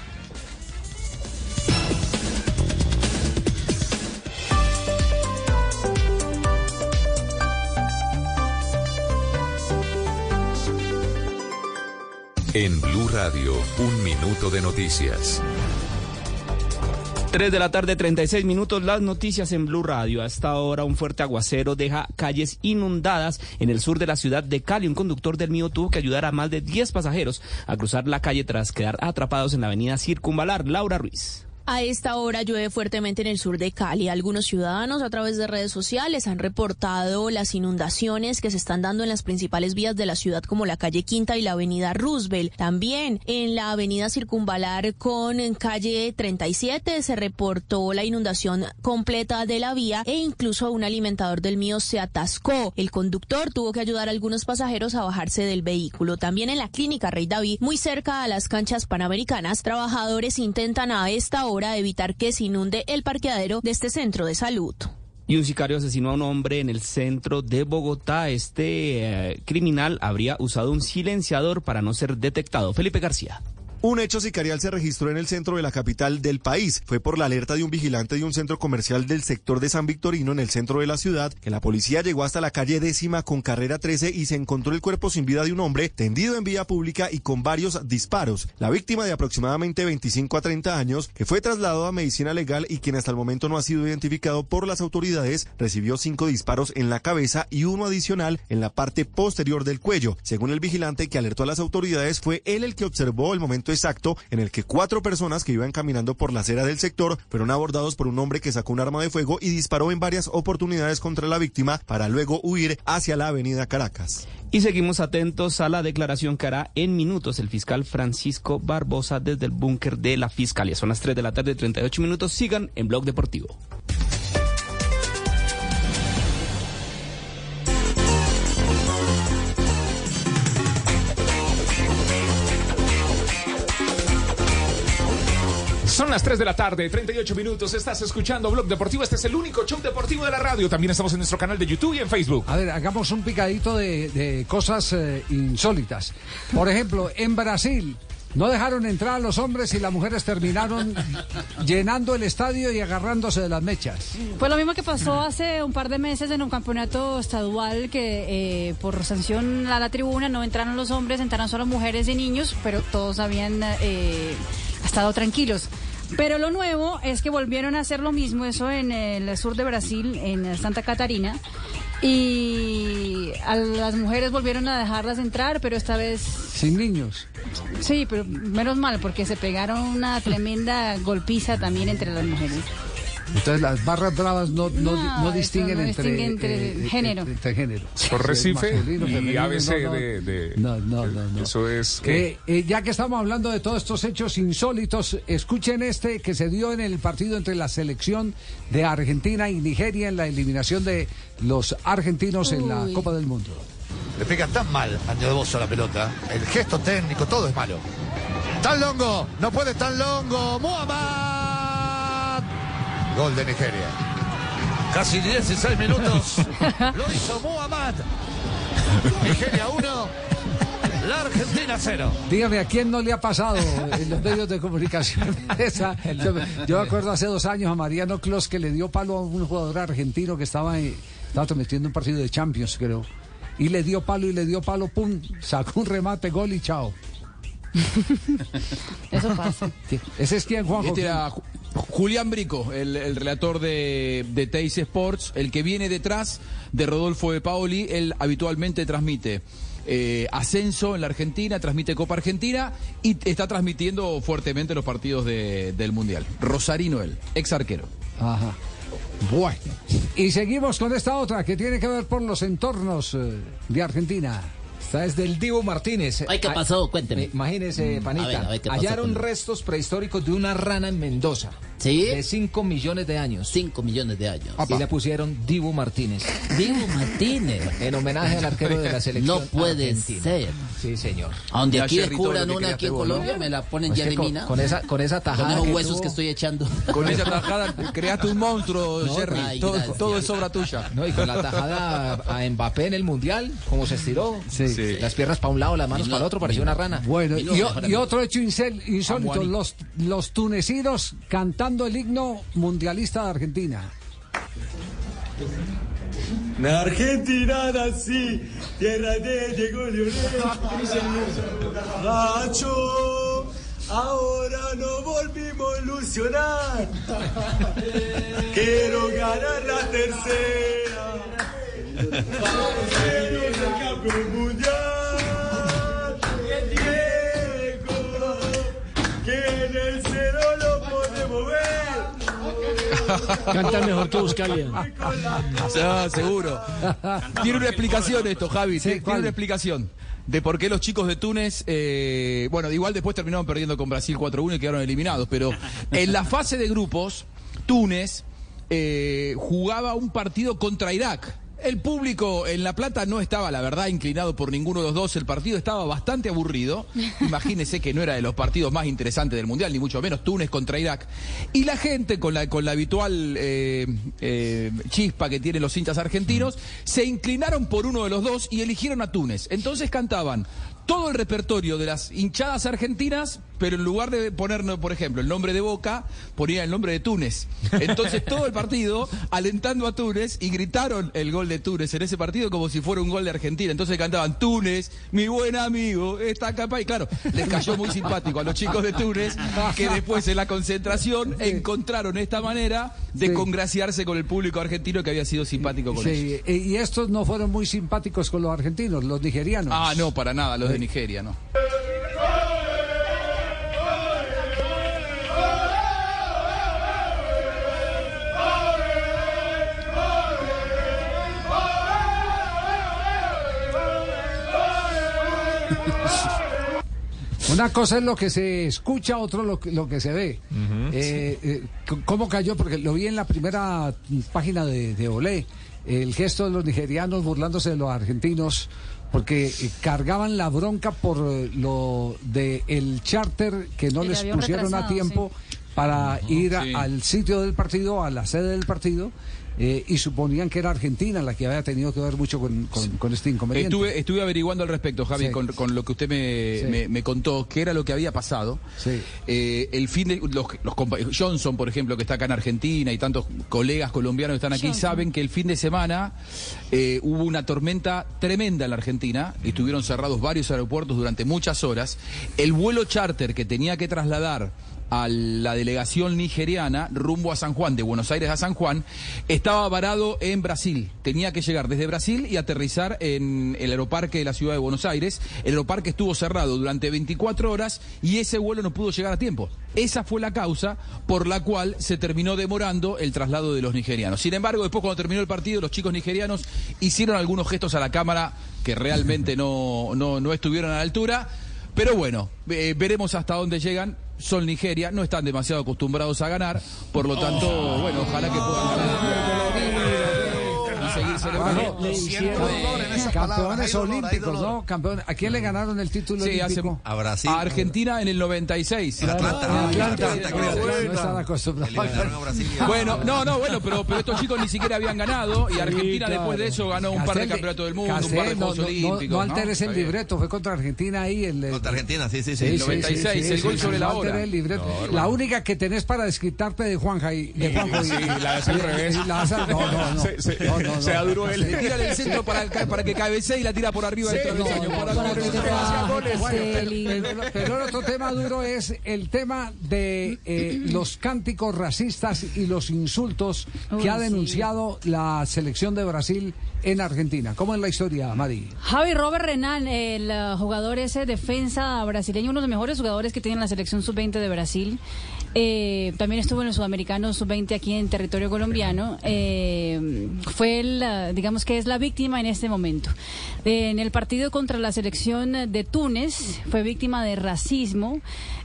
Speaker 63: En Blue Radio, un minuto de noticias.
Speaker 64: 3 de la tarde, 36 minutos. Las noticias en Blue Radio. Hasta ahora, un fuerte aguacero deja calles inundadas en el sur de la ciudad de Cali. Un conductor del mío tuvo que ayudar a más de 10 pasajeros a cruzar la calle tras quedar atrapados en la avenida Circunvalar. Laura Ruiz.
Speaker 65: A esta hora llueve fuertemente en el sur de Cali. Algunos ciudadanos a través de redes sociales han reportado las inundaciones que se están dando en las principales vías de la ciudad como la calle Quinta y la avenida Roosevelt. También en la avenida Circunvalar con calle 37 se reportó la inundación completa de la vía e incluso un alimentador del mío se atascó. El conductor tuvo que ayudar a algunos pasajeros a bajarse del vehículo. También en la clínica Rey David, muy cerca a las canchas panamericanas, trabajadores intentan a esta hora evitar que se inunde el parqueadero de este centro de salud.
Speaker 64: Y un sicario asesinó a un hombre en el centro de Bogotá. Este eh, criminal habría usado un silenciador para no ser detectado. Felipe García.
Speaker 72: Un hecho sicarial se registró en el centro de la capital del país. Fue por la alerta de un vigilante de un centro comercial del sector de San Victorino en el centro de la ciudad que la policía llegó hasta la calle décima con carrera 13 y se encontró el cuerpo sin vida de un hombre tendido en vía pública y con varios disparos. La víctima de aproximadamente 25 a 30 años, que fue trasladado a medicina legal y quien hasta el momento no ha sido identificado por las autoridades, recibió cinco disparos en la cabeza y uno adicional en la parte posterior del cuello. Según el vigilante que alertó a las autoridades, fue él el que observó el momento exacto en el que cuatro personas que iban caminando por la acera del sector fueron abordados por un hombre que sacó un arma de fuego y disparó en varias oportunidades contra la víctima para luego huir hacia la avenida Caracas.
Speaker 64: Y seguimos atentos a la declaración que hará en minutos el fiscal Francisco Barbosa desde el búnker de la Fiscalía. Son las 3 de la tarde, 38 minutos. Sigan en Blog Deportivo.
Speaker 3: Las 3 de la tarde, 38 minutos. Estás escuchando Blog Deportivo. Este es el único show deportivo de la radio. También estamos en nuestro canal de YouTube y en Facebook.
Speaker 16: A ver, hagamos un picadito de, de cosas eh, insólitas. Por ejemplo, en Brasil no dejaron entrar a los hombres y las mujeres terminaron llenando el estadio y agarrándose de las mechas.
Speaker 22: Fue lo mismo que pasó hace un par de meses en un campeonato estadual que eh, por sanción a la tribuna no entraron los hombres, entraron solo mujeres y niños, pero todos habían eh, estado tranquilos. Pero lo nuevo es que volvieron a hacer lo mismo, eso en el sur de Brasil, en Santa Catarina. Y a las mujeres volvieron a dejarlas entrar, pero esta vez...
Speaker 16: Sin niños.
Speaker 22: Sí, pero menos mal, porque se pegaron una tremenda golpiza también entre las mujeres.
Speaker 16: Entonces las barras bravas no, no,
Speaker 22: No,
Speaker 16: distinguen
Speaker 22: no
Speaker 16: entre,
Speaker 22: distingue entre
Speaker 16: eh,
Speaker 22: género.
Speaker 16: entre- entre género.
Speaker 3: Por Recife
Speaker 16: Masculino,
Speaker 3: y
Speaker 16: femenino,
Speaker 3: ABC
Speaker 16: no, no.
Speaker 3: de, de-
Speaker 16: No, no, no, no.
Speaker 3: Eso es que...
Speaker 16: Eh, eh, ya que estamos hablando de todos estos hechos insólitos, escuchen este que se dio en el partido entre la selección de Argentina y Nigeria en la eliminación de los argentinos en la. Copa del Mundo.
Speaker 38: Le pega tan mal a Bozo la pelota. El gesto técnico, todo es malo. Tan longo, no puede tan longo. Muhammad. Gol de Nigeria. Casi 16 minutos. Lo hizo Muhammad. Nigeria 1. La Argentina 0.
Speaker 16: Dígame, ¿a quién no le ha pasado en los medios de comunicación esa? Yo, yo me acuerdo hace dos años a Mariano Clos que le dio palo a un jugador argentino que estaba, en- estaba transmitiendo un partido de Champions, creo. Y le dio palo y le dio palo, pum, sacó un remate, gol y chao.
Speaker 22: Eso pasa.
Speaker 16: Ese es quien, Juanjo.
Speaker 21: Este era Julián Brico, el, el relator de, de Teis Sports, el que viene detrás de Rodolfo de Paoli. Él habitualmente transmite eh, ascenso en la Argentina, transmite Copa Argentina y está transmitiendo fuertemente los partidos de- del Mundial. Rosarino, él, ex arquero.
Speaker 16: Ajá. Bueno. Y seguimos con esta otra que tiene que ver por los entornos eh, de Argentina.
Speaker 20: Esta es del Divo Martínez.
Speaker 37: Ay, ¿qué
Speaker 20: Ah,
Speaker 37: pasó? Cuénteme.
Speaker 20: Imagínese,
Speaker 37: Mm,
Speaker 20: panita.
Speaker 37: a ver, a ver, ¿qué pasó
Speaker 20: hallaron restos prehistóricos de una rana en Mendoza.
Speaker 37: ¿Sí?
Speaker 20: De 5 millones de años.
Speaker 37: 5 millones de años.
Speaker 20: Y le pusieron Divo Martínez.
Speaker 37: Divo Martínez.
Speaker 20: En homenaje al arquero de la selección.
Speaker 37: No puede
Speaker 20: argentina.
Speaker 37: ser.
Speaker 20: Sí, señor.
Speaker 37: A donde
Speaker 20: Ya
Speaker 37: aquí descubran una aquí en. Colombia, me la ponen
Speaker 20: Es
Speaker 37: ya
Speaker 20: que con- con esa- con esa tajada
Speaker 37: Con esos
Speaker 20: que
Speaker 37: huesos
Speaker 20: tuvo-
Speaker 37: que estoy echando.
Speaker 21: Con esa tajada creaste un monstruo,
Speaker 37: No,
Speaker 21: Jerry.
Speaker 37: ay,
Speaker 21: todo, es obra tuya.
Speaker 20: No, y con la tajada a, Mbappé en el Mundial, como se estiró.
Speaker 16: Sí.
Speaker 21: Sí.
Speaker 20: Las piernas para un lado, las manos para el otro, parecía una rana.
Speaker 16: Bueno,
Speaker 37: Y
Speaker 16: otro hecho insel- insólito, los, los tunecinos cantando el himno mundialista de Argentina.
Speaker 73: Argentina nací, tierra de Diego Leonel. Gacho, ahora no volvimos a ilusionar. Quiero ganar la tercera. Quiero ser campeón mundial. Diego, que en el
Speaker 19: Canta mejor que Buscalia.
Speaker 21: Ah, seguro. Tiene una explicación esto, Javi.
Speaker 16: Sí,
Speaker 21: tiene una explicación de por qué los chicos de Túnez, eh, bueno, igual después terminaron perdiendo con Brasil 4-1 y quedaron eliminados, pero en la fase de grupos, Túnez eh, jugaba un partido contra Irak. El público en La Plata no estaba, la verdad, inclinado por ninguno de los dos. El partido estaba bastante aburrido. Imagínense que no era de los partidos más interesantes del Mundial, ni mucho menos Túnez contra Irak. Y la gente, con la, con la habitual eh, eh, chispa que tienen los hinchas argentinos, se inclinaron por uno de los dos y eligieron a Túnez. Entonces cantaban todo el repertorio de las hinchadas argentinas, pero en lugar de poner, por ejemplo, el nombre de Boca, ponía el nombre de Túnez. Entonces todo el partido alentando a Túnez y gritaron el gol de Túnez en ese partido como si fuera un gol de Argentina. Entonces cantaban Túnez, mi buen amigo, está capaz. Y claro, les cayó muy simpático a los chicos de Túnez que después en la concentración encontraron esta manera de
Speaker 16: Sí.
Speaker 21: congraciarse con el público argentino que había sido simpático con ellos.
Speaker 16: Sí, y y estos no fueron muy simpáticos con los argentinos, los nigerianos.
Speaker 21: Ah, no, para nada, los de Nigeria, no.
Speaker 16: Una cosa es lo que se escucha, otro lo, que- lo que se ve. Eh, eh, c- ¿Cómo cayó? Porque lo vi en la primera página de, de Olé. El gesto de los nigerianos burlándose de los argentinos porque eh, cargaban la bronca por lo de el charter que no
Speaker 22: El
Speaker 16: les pusieron a tiempo para ir a-
Speaker 21: sí.
Speaker 16: al sitio del partido, a la sede del partido. Eh, y suponían que era Argentina la que había tenido que ver mucho con, con- con este inconveniente.
Speaker 21: Estuve, estuve averiguando al respecto, Javi,
Speaker 16: Sí.
Speaker 21: con, con lo que usted me,
Speaker 16: Sí.
Speaker 21: me- me contó, que era lo que había pasado. Eh, el fin de los, los Johnson, por ejemplo, que está acá en Argentina, y tantos colegas colombianos que están aquí,
Speaker 22: Johnson.
Speaker 21: saben que el fin de semana eh, hubo una tormenta tremenda en la Argentina. y Estuvieron cerrados varios aeropuertos durante muchas horas. El vuelo charter que tenía que trasladar a la delegación nigeriana rumbo a San Juan, de Buenos Aires a San Juan, estaba varado en Brasil. Tenía que llegar desde Brasil y aterrizar en el aeroparque de la ciudad de Buenos Aires. El aeroparque estuvo cerrado durante 24 horas y ese vuelo no pudo llegar a tiempo. Esa fue la causa por la cual se terminó demorando el traslado de los nigerianos. Sin embargo, después cuando terminó el partido, los chicos nigerianos hicieron algunos gestos a la cámara que realmente no, no, no estuvieron a la altura. Pero bueno, eh, veremos hasta dónde llegan. Son Nigeria, no están demasiado acostumbrados a ganar, por lo tanto, bueno, ojalá que puedan ganar. Y seguir celebrando.
Speaker 16: Le hicieron campeones olímpicos, ¿no? Campeones. ¿A quién le ganaron el título
Speaker 21: Sí, hace-
Speaker 16: olímpico?
Speaker 46: A Brasil.
Speaker 21: A Argentina en el 96.
Speaker 16: Claro,
Speaker 46: Atlanta,
Speaker 16: Atlanta,
Speaker 46: Atlanta, creo.
Speaker 16: no están acostumbrados.
Speaker 21: Bueno, no, no, bueno, pero, pero estos chicos ni siquiera habían ganado y Argentina
Speaker 16: claro.
Speaker 21: después de eso ganó un par de campeonatos del mundo, un par de
Speaker 16: no,
Speaker 21: Juegos Olímpicos.
Speaker 16: No alteres el libreto, fue contra Argentina ahí. El,
Speaker 46: Contra Argentina, sí, sí, sí.
Speaker 21: El 96, el gol sobre la hora.
Speaker 16: alteres el libreto.
Speaker 21: No, hermano.
Speaker 16: la única que tenés para desquitarte de Juanja y de Juanjo.
Speaker 3: Sí, la hace al revés.
Speaker 16: y la hace al- no, no, no.
Speaker 3: Se- se-
Speaker 16: No, no, no.
Speaker 3: se da duro él.
Speaker 21: Le tira del centro para, para que cabecee y la tira por arriba del travesaño.
Speaker 16: Pero, el otro tema duro es el tema de eh, los cánticos racistas y los insultos
Speaker 22: Uy,
Speaker 16: que ha
Speaker 22: sí.
Speaker 16: denunciado la selección de Brasil en Argentina. ¿Cómo es la historia, Mari?
Speaker 22: Javi Robert Renan, el jugador ese defensa brasileño, uno de los mejores jugadores que tiene la selección sub-20 de Brasil. Eh, también estuvo en los sudamericanos sub-20 aquí en territorio colombiano. Eh, fue, el, eh, digamos que es la víctima en este momento. Eh, en el partido contra la selección de Túnez fue víctima de racismo.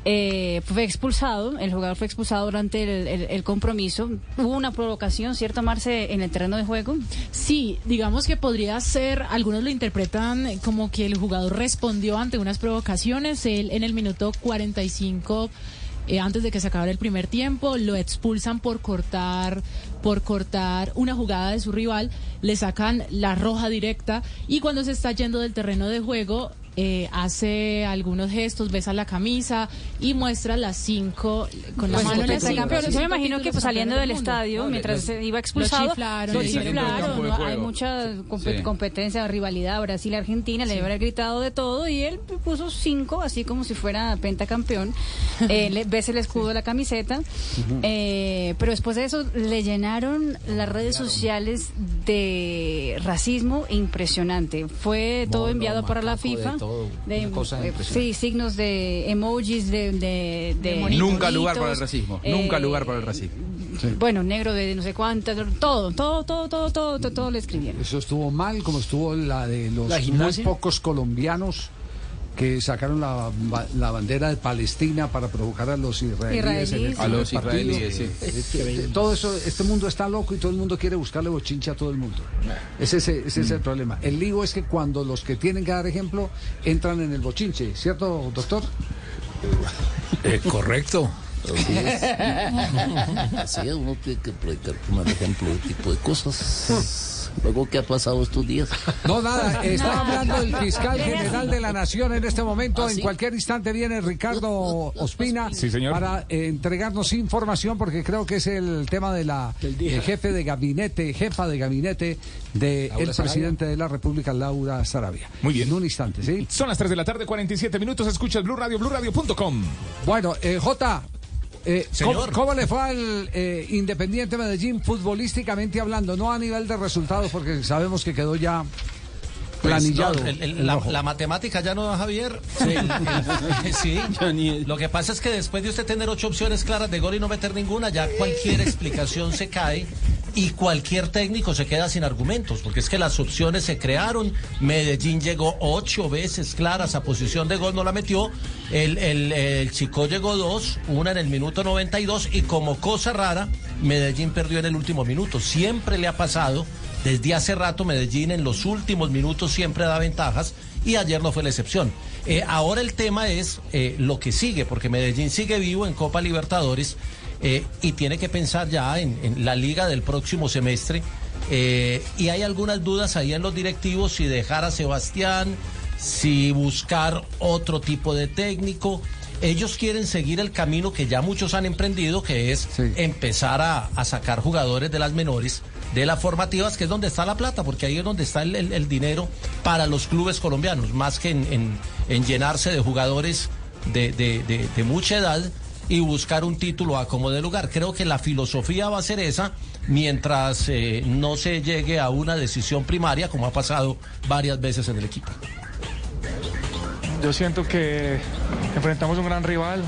Speaker 22: Eh, fue expulsado, el jugador fue expulsado durante el, el- el compromiso. Hubo una provocación, ¿cierto, Marce, en el terreno de juego?
Speaker 74: Sí, digamos que podría ser, algunos lo interpretan como que el jugador respondió ante unas provocaciones. Él en el minuto 45, eh, antes de que se acabara el primer tiempo, lo expulsan por cortar, por cortar una jugada de su rival, le sacan la roja directa y cuando se está yendo del terreno de juego, eh, hace algunos gestos, besa la camisa y muestra las cinco con la
Speaker 22: Pues,
Speaker 74: mano en el
Speaker 22: potencia
Speaker 74: cinco.
Speaker 22: campeón. Yo me imagino que pues, saliendo del estadio,
Speaker 74: No,
Speaker 22: mientras iba
Speaker 74: lo
Speaker 22: expulsado, hay mucha compe-
Speaker 21: Sí.
Speaker 22: competencia, rivalidad Brasil-Argentina, le habrá gritado de todo y él puso cinco, así como si fuera pentacampeón. eh, le, ves el escudo de la camiseta, eh, pero después de eso le llenaron las redes sociales de racismo impresionante. Fue todo enviado para la FIFA.
Speaker 20: Todo,
Speaker 22: de-
Speaker 20: una cosa
Speaker 22: eh,
Speaker 20: impresionante.
Speaker 22: sí, signos de emojis, de... de, de
Speaker 21: Nunca lugar para el racismo.
Speaker 22: eh,
Speaker 21: Nunca lugar para el racismo.
Speaker 22: Bueno, negro de no sé cuántas, todo, todo, todo, todo, todo, todo, todo le escribieron.
Speaker 16: Eso estuvo mal, como estuvo la de los
Speaker 22: ¿La
Speaker 16: muy pocos colombianos que sacaron la, la bandera de Palestina para provocar a los israelíes. en el
Speaker 22: Israelíes.
Speaker 21: A los israelíes, sí.
Speaker 16: Eh, eh, Todo eso, este mundo está loco y todo el mundo quiere buscarle bochincha a todo el mundo. Ese, es- ese es el
Speaker 21: Mm.
Speaker 16: problema. El lío es que cuando los que tienen que dar ejemplo entran en el bochinche, ¿cierto, doctor?
Speaker 75: Eh, correcto.
Speaker 37: Así es. Así es, uno tiene que predicar, tomar ejemplo de tipo de cosas. Luego, ¿qué ha pasado estos días?
Speaker 16: No, nada, está hablando el fiscal general de la Nación en este momento. En cualquier instante viene Ricardo Ospina
Speaker 3: Sí, señor.
Speaker 16: para eh, entregarnos información, porque creo que es el tema de la eh, jefe de gabinete, jefa de gabinete del
Speaker 19: Sarabia.
Speaker 16: presidente de la República, Laura Sarabia.
Speaker 3: Muy bien.
Speaker 16: En un instante, ¿sí?
Speaker 3: Son las 3 de la tarde, 47 minutos. Escucha el Blue Radio, BlueRadio.com.
Speaker 16: Bueno, eh, Jota. Eh, ¿cómo, cómo le fue al eh, Independiente Medellín futbolísticamente hablando? No a nivel de resultados, porque sabemos que quedó ya planillado.
Speaker 49: Pues, no, el- el-
Speaker 16: en
Speaker 49: la, matemática ya no da Javier. Sí. Lo que pasa es que después de usted tener ocho opciones claras de gol y no meter ninguna, ya cualquier explicación se cae y cualquier técnico se queda sin argumentos, porque es que las opciones se crearon. Medellín llegó ocho veces claras a posición de gol, no la metió. El, el, el Chico llegó dos, una en el minuto 92 y como cosa rara, Medellín perdió en el último minuto. Siempre le ha pasado. Desde hace rato Medellín en los últimos minutos siempre da ventajas y ayer no fue la excepción. Eh, ahora el tema es eh, lo que sigue, porque Medellín sigue vivo en Copa Libertadores eh, y tiene que pensar ya en, en la liga del próximo semestre. Y hay algunas dudas ahí en los directivos si dejar a Sebastián, si buscar otro tipo de técnico. Ellos quieren seguir el camino que ya muchos han emprendido, que es empezar a, a sacar jugadores de las menores, de las formativas, que es donde está la plata, porque ahí es donde está el, el- dinero para los clubes colombianos, más que en, en- en llenarse de jugadores de, de- de- de mucha edad y buscar un título a como de lugar. Creo que la filosofía va a ser esa mientras eh, no se llegue a una decisión primaria, como ha pasado varias veces en el equipo.
Speaker 76: Yo siento que enfrentamos un gran rival.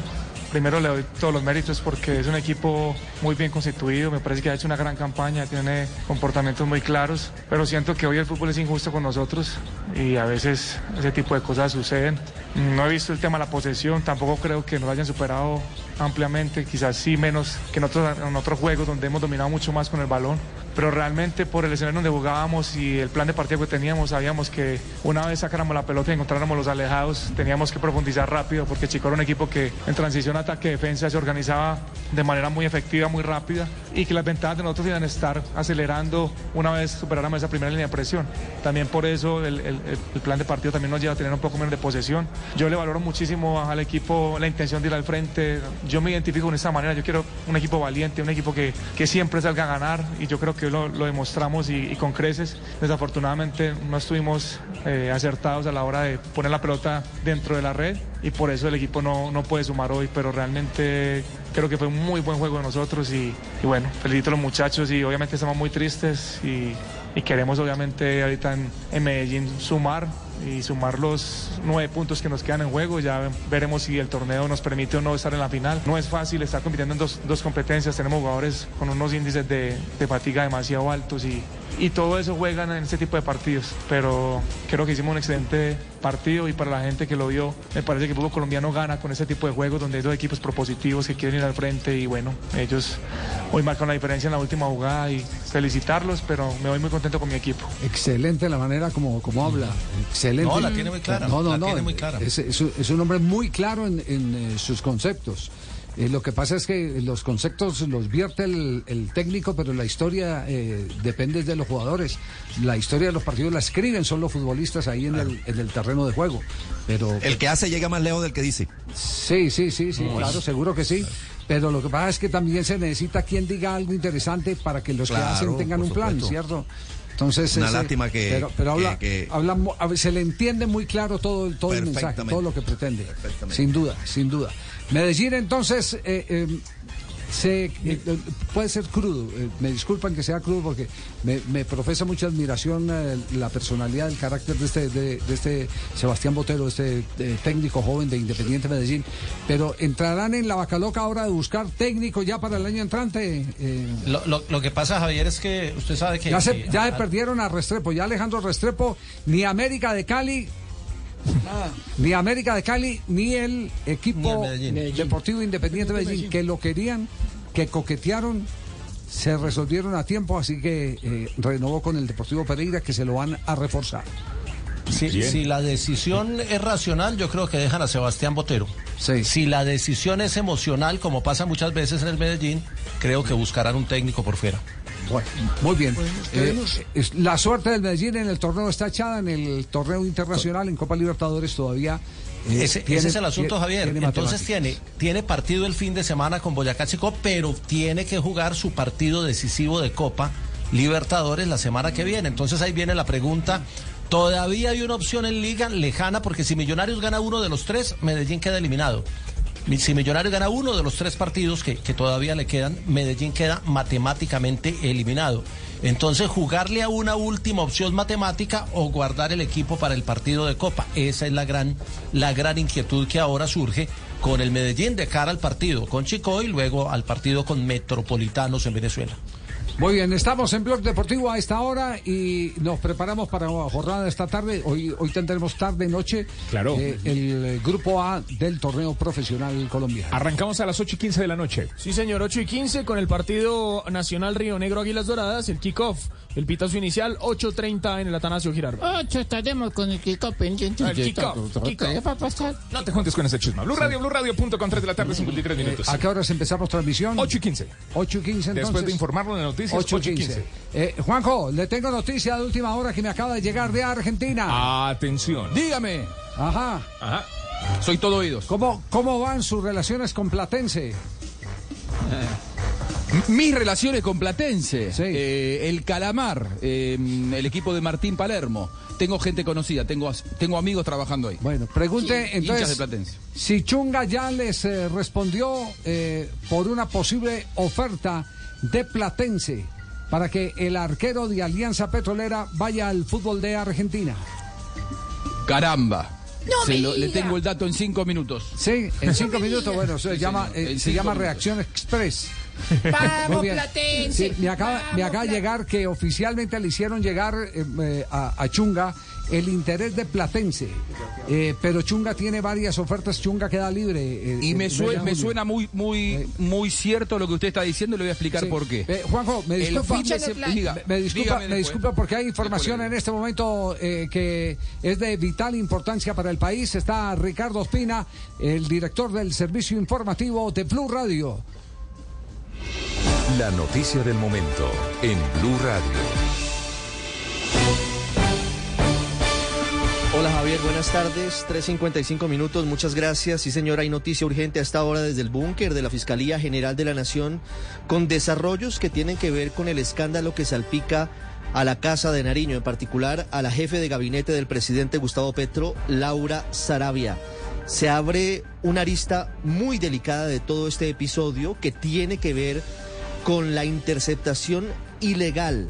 Speaker 76: Primero le doy todos los méritos porque es un equipo muy bien constituido, me parece que ha hecho una gran campaña, tiene comportamientos muy claros, pero siento que hoy el fútbol es injusto con nosotros y a veces ese tipo de cosas suceden. No he visto el tema de la posesión, tampoco creo que nos hayan superado ampliamente, quizás sí menos que en otros, en otros juegos donde hemos dominado mucho más con el balón, pero realmente por el escenario donde jugábamos y el plan de partido que teníamos, sabíamos que una vez sacáramos la pelota y encontráramos los alejados, teníamos que profundizar rápido porque Chico era un equipo que en transición ataque-defensa se organizaba de manera muy efectiva, muy rápida y que las ventajas de nosotros iban a estar acelerando una vez superáramos esa primera línea de presión. También por eso el, el- el plan de partido también nos lleva a tener un poco menos de posesión. Yo le valoro muchísimo al equipo la intención de ir al frente. Yo me identifico de esta manera. Yo quiero un equipo valiente, un equipo que, que siempre salga a ganar y yo creo que lo, lo demostramos y, con creces. Desafortunadamente no estuvimos eh, acertados a la hora de poner la pelota dentro de la red y por eso el equipo no, no puede sumar hoy, pero realmente creo que fue un muy buen juego de nosotros y, bueno, felicito a los muchachos y obviamente estamos muy tristes y, queremos obviamente ahorita en Medellín sumar y sumar los nueve puntos que nos quedan en juego. Ya veremos si el torneo nos permite o no estar en la final. No es fácil estar compitiendo en dos, dos competencias. Tenemos jugadores con unos índices de, de fatiga demasiado altos y, y todo eso juegan en este tipo de partidos. Pero creo que hicimos un excelente partido y para la gente que lo vio, me parece que el fútbol colombiano gana con este tipo de juegos donde hay dos equipos propositivos que quieren ir al frente y bueno, ellos hoy marcan la diferencia en la última jugada y felicitarlos, pero me voy muy contento con mi equipo.
Speaker 16: Excelente la manera como, como habla. Excelente.
Speaker 76: No, la tiene muy clara,
Speaker 16: No, no,
Speaker 76: la
Speaker 16: no.
Speaker 76: tiene muy clara.
Speaker 16: Es, es un- es un hombre muy claro en, en, eh, sus conceptos. Eh, lo que pasa es que los conceptos los vierte el, el técnico, pero la historia eh, depende de los jugadores. La historia de los partidos la escriben, son los futbolistas ahí en, el, en el terreno de juego. Pero
Speaker 46: El que hace llega más lejos del que dice.
Speaker 16: Sí, sí, sí, sí, claro, seguro que sí. Pero lo que pasa es que también se necesita quien diga algo interesante para que los que hacen tengan un plan. ¿cierto? Entonces,
Speaker 46: Una
Speaker 16: ese-
Speaker 46: lástima que-
Speaker 16: Pero, pero habla,
Speaker 46: que- que-
Speaker 16: habla se le entiende muy claro todo, el- todo el mensaje, todo lo que pretende. Sin duda, sin duda. Medellín, entonces, eh, eh, se, eh, puede ser crudo. eh, me disculpan que sea crudo porque me, me profesa mucha admiración eh, la personalidad, el carácter de este, de, de este Sebastián Botero, este técnico joven de Independiente Medellín. Pero entrarán en la vaca loca ahora de buscar técnico ya para el año entrante.
Speaker 49: Lo, lo- lo que pasa, Javier, es que usted sabe que...
Speaker 16: ya se, perdieron a Restrepo, ya Alejandro Restrepo, ni América de Cali, ni América de Cali, ni el equipo
Speaker 49: Ni el Medellín.
Speaker 16: Deportivo Independiente de Medellín, que lo querían, que coquetearon, se resolvieron a tiempo, así que eh, renovó con el Deportivo Pereira, que se lo van a reforzar.
Speaker 49: Si, si la decisión es racional, yo creo que dejan a Sebastián Botero. Si la decisión es emocional, como pasa muchas veces en el Medellín, creo que buscarán un técnico por fuera.
Speaker 16: Bueno, muy bien. Eh, es- la suerte del Medellín en el torneo está echada, en el torneo internacional, en Copa Libertadores todavía. eh,
Speaker 49: Ese,
Speaker 16: tiene-
Speaker 49: ese es el asunto,
Speaker 16: tiene-
Speaker 49: Javier.
Speaker 16: tiene
Speaker 49: Entonces tiene, tiene partido el fin de semana con Boyacá Chico, pero tiene que jugar su partido decisivo de Copa Libertadores la semana que viene. Entonces ahí viene la pregunta. Todavía hay una opción en liga lejana porque si Millonarios gana uno de los tres, Medellín queda eliminado. Si Millonarios gana uno de los tres partidos que, que todavía le quedan, Medellín queda matemáticamente eliminado. Entonces, jugarle a una última opción matemática o guardar el equipo para el partido de Copa. Esa es la gran, la gran inquietud que ahora surge con el Medellín de cara al partido con Chico y luego al partido con Metropolitanos en Venezuela.
Speaker 16: Muy bien, estamos en Blog Deportivo a esta hora y nos preparamos para la jornada de esta tarde. Hoy, hoy tendremos tarde, noche,
Speaker 3: Claro.
Speaker 16: eh, el grupo A del torneo profesional colombiano.
Speaker 3: Arrancamos a las 8 y 15 de la noche.
Speaker 18: Sí, señor, 8 y 15 con el partido nacional Río Negro Águilas Doradas, el kickoff, el pitazo inicial, 8.30 en el Atanasio Girardot.
Speaker 37: Ocho, estaremos con el kickoff pendiente.
Speaker 18: El kickoff, kickoff.
Speaker 37: ¿Qué va a pasar?
Speaker 3: No te juntes con ese chisma. Blue Radio, Blue Radio, punto con 3 de la tarde, 53 minutos.
Speaker 16: ¿A qué horas empezamos transmisión?
Speaker 3: 8 y 15.
Speaker 16: 8 y 15 entonces.
Speaker 3: Después de informarlo de noticias,
Speaker 16: 8 y
Speaker 3: 8 y
Speaker 16: 15.
Speaker 3: 15.
Speaker 16: Eh, Juanjo, le tengo noticia de última hora que me acaba de llegar de Argentina.
Speaker 3: Atención.
Speaker 62: Dígame.
Speaker 16: Ajá.
Speaker 3: Ajá.
Speaker 62: Soy todo oídos.
Speaker 16: ¿Cómo, ¿Cómo van sus relaciones con Platense?
Speaker 62: Mis relaciones con Platense, eh, el Calamar, eh, el equipo de Martín Palermo. Tengo gente conocida, tengo, tengo amigos trabajando ahí.
Speaker 16: Bueno, pregunte
Speaker 62: de
Speaker 16: entonces
Speaker 62: Platense.
Speaker 16: si Chunga ya les eh, respondió eh, por una posible oferta de Platense para que el arquero de Alianza Petrolera vaya al fútbol de Argentina.
Speaker 62: Caramba.
Speaker 16: No
Speaker 62: Se
Speaker 16: me
Speaker 62: lo- le tengo el dato en cinco minutos.
Speaker 16: Sí, en cinco minutos, bueno, se
Speaker 62: Sí,
Speaker 16: llama, eh, se llama
Speaker 62: minutos.
Speaker 16: Reacción Express.
Speaker 37: Vamos. Platense,
Speaker 16: Sí, me acaba, me acaba de llegar que oficialmente le hicieron llegar eh, eh, a, a Chunga el interés de Platense. Eh, pero Chunga tiene varias ofertas, Chunga queda libre. eh,
Speaker 62: Y me, me suena muy, muy, muy cierto lo que usted está diciendo y le voy a explicar
Speaker 16: Sí.
Speaker 62: por qué.
Speaker 16: Eh, Juanjo, me disculpa,
Speaker 62: se- diga,
Speaker 16: me, disculpa, me disculpa porque hay información en este momento eh, que es de vital importancia para el país. Está Ricardo Ospina, el director del servicio informativo de Blue Radio.
Speaker 63: La noticia del momento en Blue Radio.
Speaker 77: Hola Javier, buenas tardes. 3.55 minutos, muchas gracias. Sí señora, hay noticia urgente a esta hora desde el búnker de la Fiscalía General de la Nación con desarrollos que tienen que ver con el escándalo que salpica a la Casa de Nariño, en particular a la jefe de gabinete del presidente Gustavo Petro, Laura Sarabia. Se abre una arista muy delicada de todo este episodio que tiene que ver con la interceptación ilegal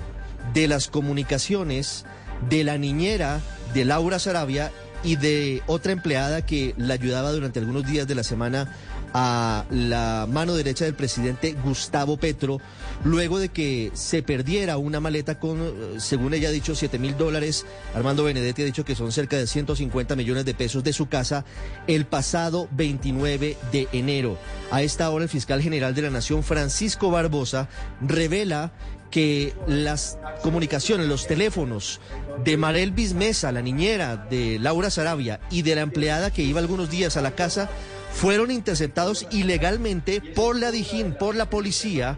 Speaker 77: de las comunicaciones de la niñera de Laura Sarabia y de otra empleada que la ayudaba durante algunos días de la semana a la mano derecha del presidente Gustavo Petro, luego de que se perdiera una maleta con, eh, según ella ha dicho, 7 mil dólares. Armando Benedetti ha dicho que son cerca de 150 millones de pesos de su casa el pasado 29 de enero. A esta hora el fiscal general de la Nación, Francisco Barbosa, revela que las comunicaciones, los teléfonos de Marel Bismesa, la niñera de Laura Sarabia y de la empleada que iba algunos días a la casa, fueron interceptados ilegalmente por la Dijín, por la policía,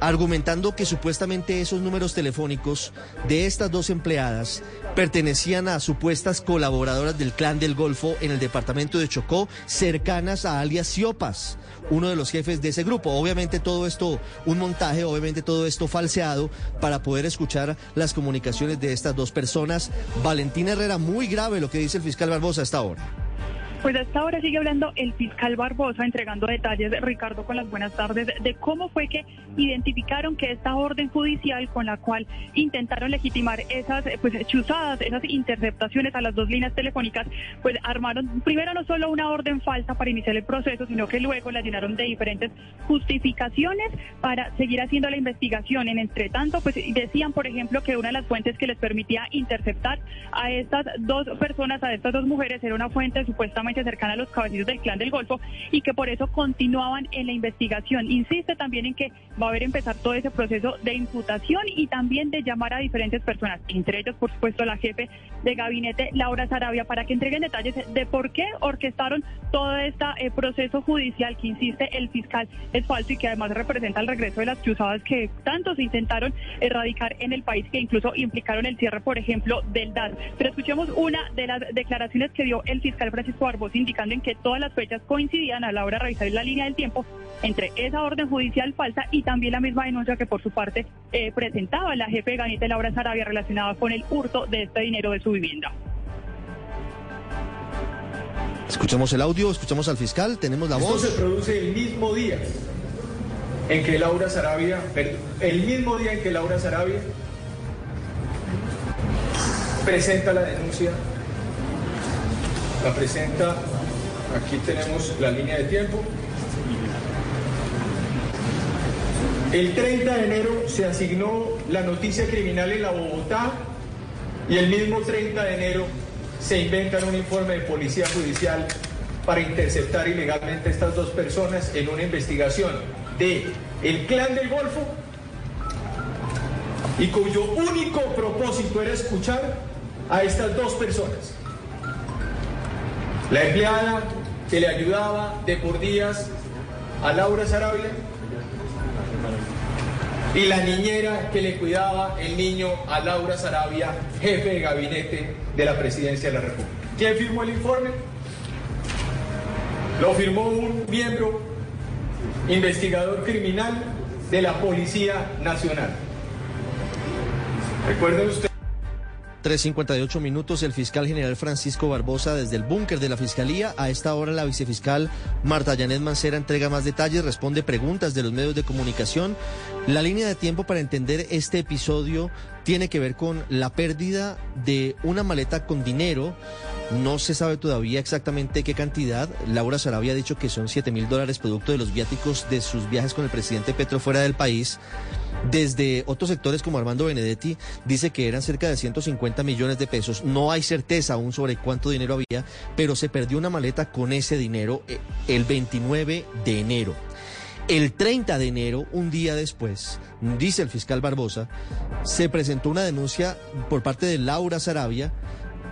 Speaker 77: argumentando que supuestamente esos números telefónicos de estas dos empleadas pertenecían a supuestas colaboradoras del clan del Golfo en el departamento de Chocó, cercanas a alias Siopas, uno de los jefes de ese grupo. Obviamente todo esto, un montaje, obviamente todo esto falseado para poder escuchar las comunicaciones de estas dos personas. Valentina Herrera, muy grave lo que dice el fiscal Barbosa hasta ahora.
Speaker 78: Pues hasta ahora sigue hablando el fiscal Barbosa, entregando detalles, Ricardo, con las buenas tardes, de cómo fue que identificaron que esta orden judicial con la cual intentaron legitimar esas pues chuzadas, esas interceptaciones a las dos líneas telefónicas, pues armaron primero no solo una orden falsa para iniciar el proceso, sino que luego la llenaron de diferentes justificaciones para seguir haciendo la investigación. En entre tanto, pues decían, por ejemplo, que una de las fuentes que les permitía interceptar a estas dos personas, a estas dos mujeres, era una fuente supuestamente cercana a los cabecillos del clan del Golfo y que por eso continuaban en la investigación. Insiste también en que va a haber empezar todo ese proceso de imputación y también de llamar a diferentes personas, entre ellos, por supuesto, la jefe de gabinete, Laura Sarabia, para que entreguen detalles de por qué orquestaron todo este eh, proceso judicial que, insiste, el fiscal es falso y que además representa el regreso de las cruzadas que tantos intentaron erradicar en el país, que incluso implicaron el cierre, por ejemplo, del DAS. Pero escuchemos una de las declaraciones que dio el fiscal Francisco Barbosa, indicando en que todas las fechas coincidían a la hora de revisar la línea del tiempo entre esa orden judicial falsa y también la misma denuncia que por su parte eh, presentaba la jefe de gabinete Laura Sarabia relacionada con el hurto de este dinero de su vivienda.
Speaker 77: Escuchamos el audio, escuchamos al fiscal, tenemos la
Speaker 79: Esto
Speaker 77: voz.
Speaker 79: se produce el mismo día en que Laura Sarabia, perdón, el mismo día en que Laura Sarabia presenta la denuncia, la presenta, aquí tenemos la línea de tiempo. El 30 de enero se asignó la noticia criminal en la Bogotá y el mismo 30 de enero se inventan un informe de policía judicial para interceptar ilegalmente a estas dos personas en una investigación de el clan del Golfo y cuyo único propósito era escuchar a estas dos personas. La empleada que le ayudaba de por días a Laura Sarabia y la niñera que le cuidaba el niño a Laura Sarabia, jefe de gabinete de la presidencia de la República. ¿Quién firmó el informe? Lo firmó un miembro investigador criminal de la Policía Nacional. Recuerden ustedes.
Speaker 77: 3.58 minutos, el fiscal general Francisco Barbosa desde el búnker de la Fiscalía. A esta hora la vicefiscal Marta Yanet Mancera entrega más detalles, responde preguntas de los medios de comunicación. La línea de tiempo para entender este episodio tiene que ver con la pérdida de una maleta con dinero. No se sabe todavía exactamente qué cantidad. Laura Sarabia ha dicho que son 7 mil dólares producto de los viáticos de sus viajes con el presidente Petro fuera del país. Desde otros sectores como Armando Benedetti dice que eran cerca de 150 millones de pesos. No hay certeza aún sobre cuánto dinero había, pero se perdió una maleta con ese dinero eh, el 29 de enero. El 30 de enero, un día después, dice el fiscal Barbosa, se presentó una denuncia por parte de Laura Sarabia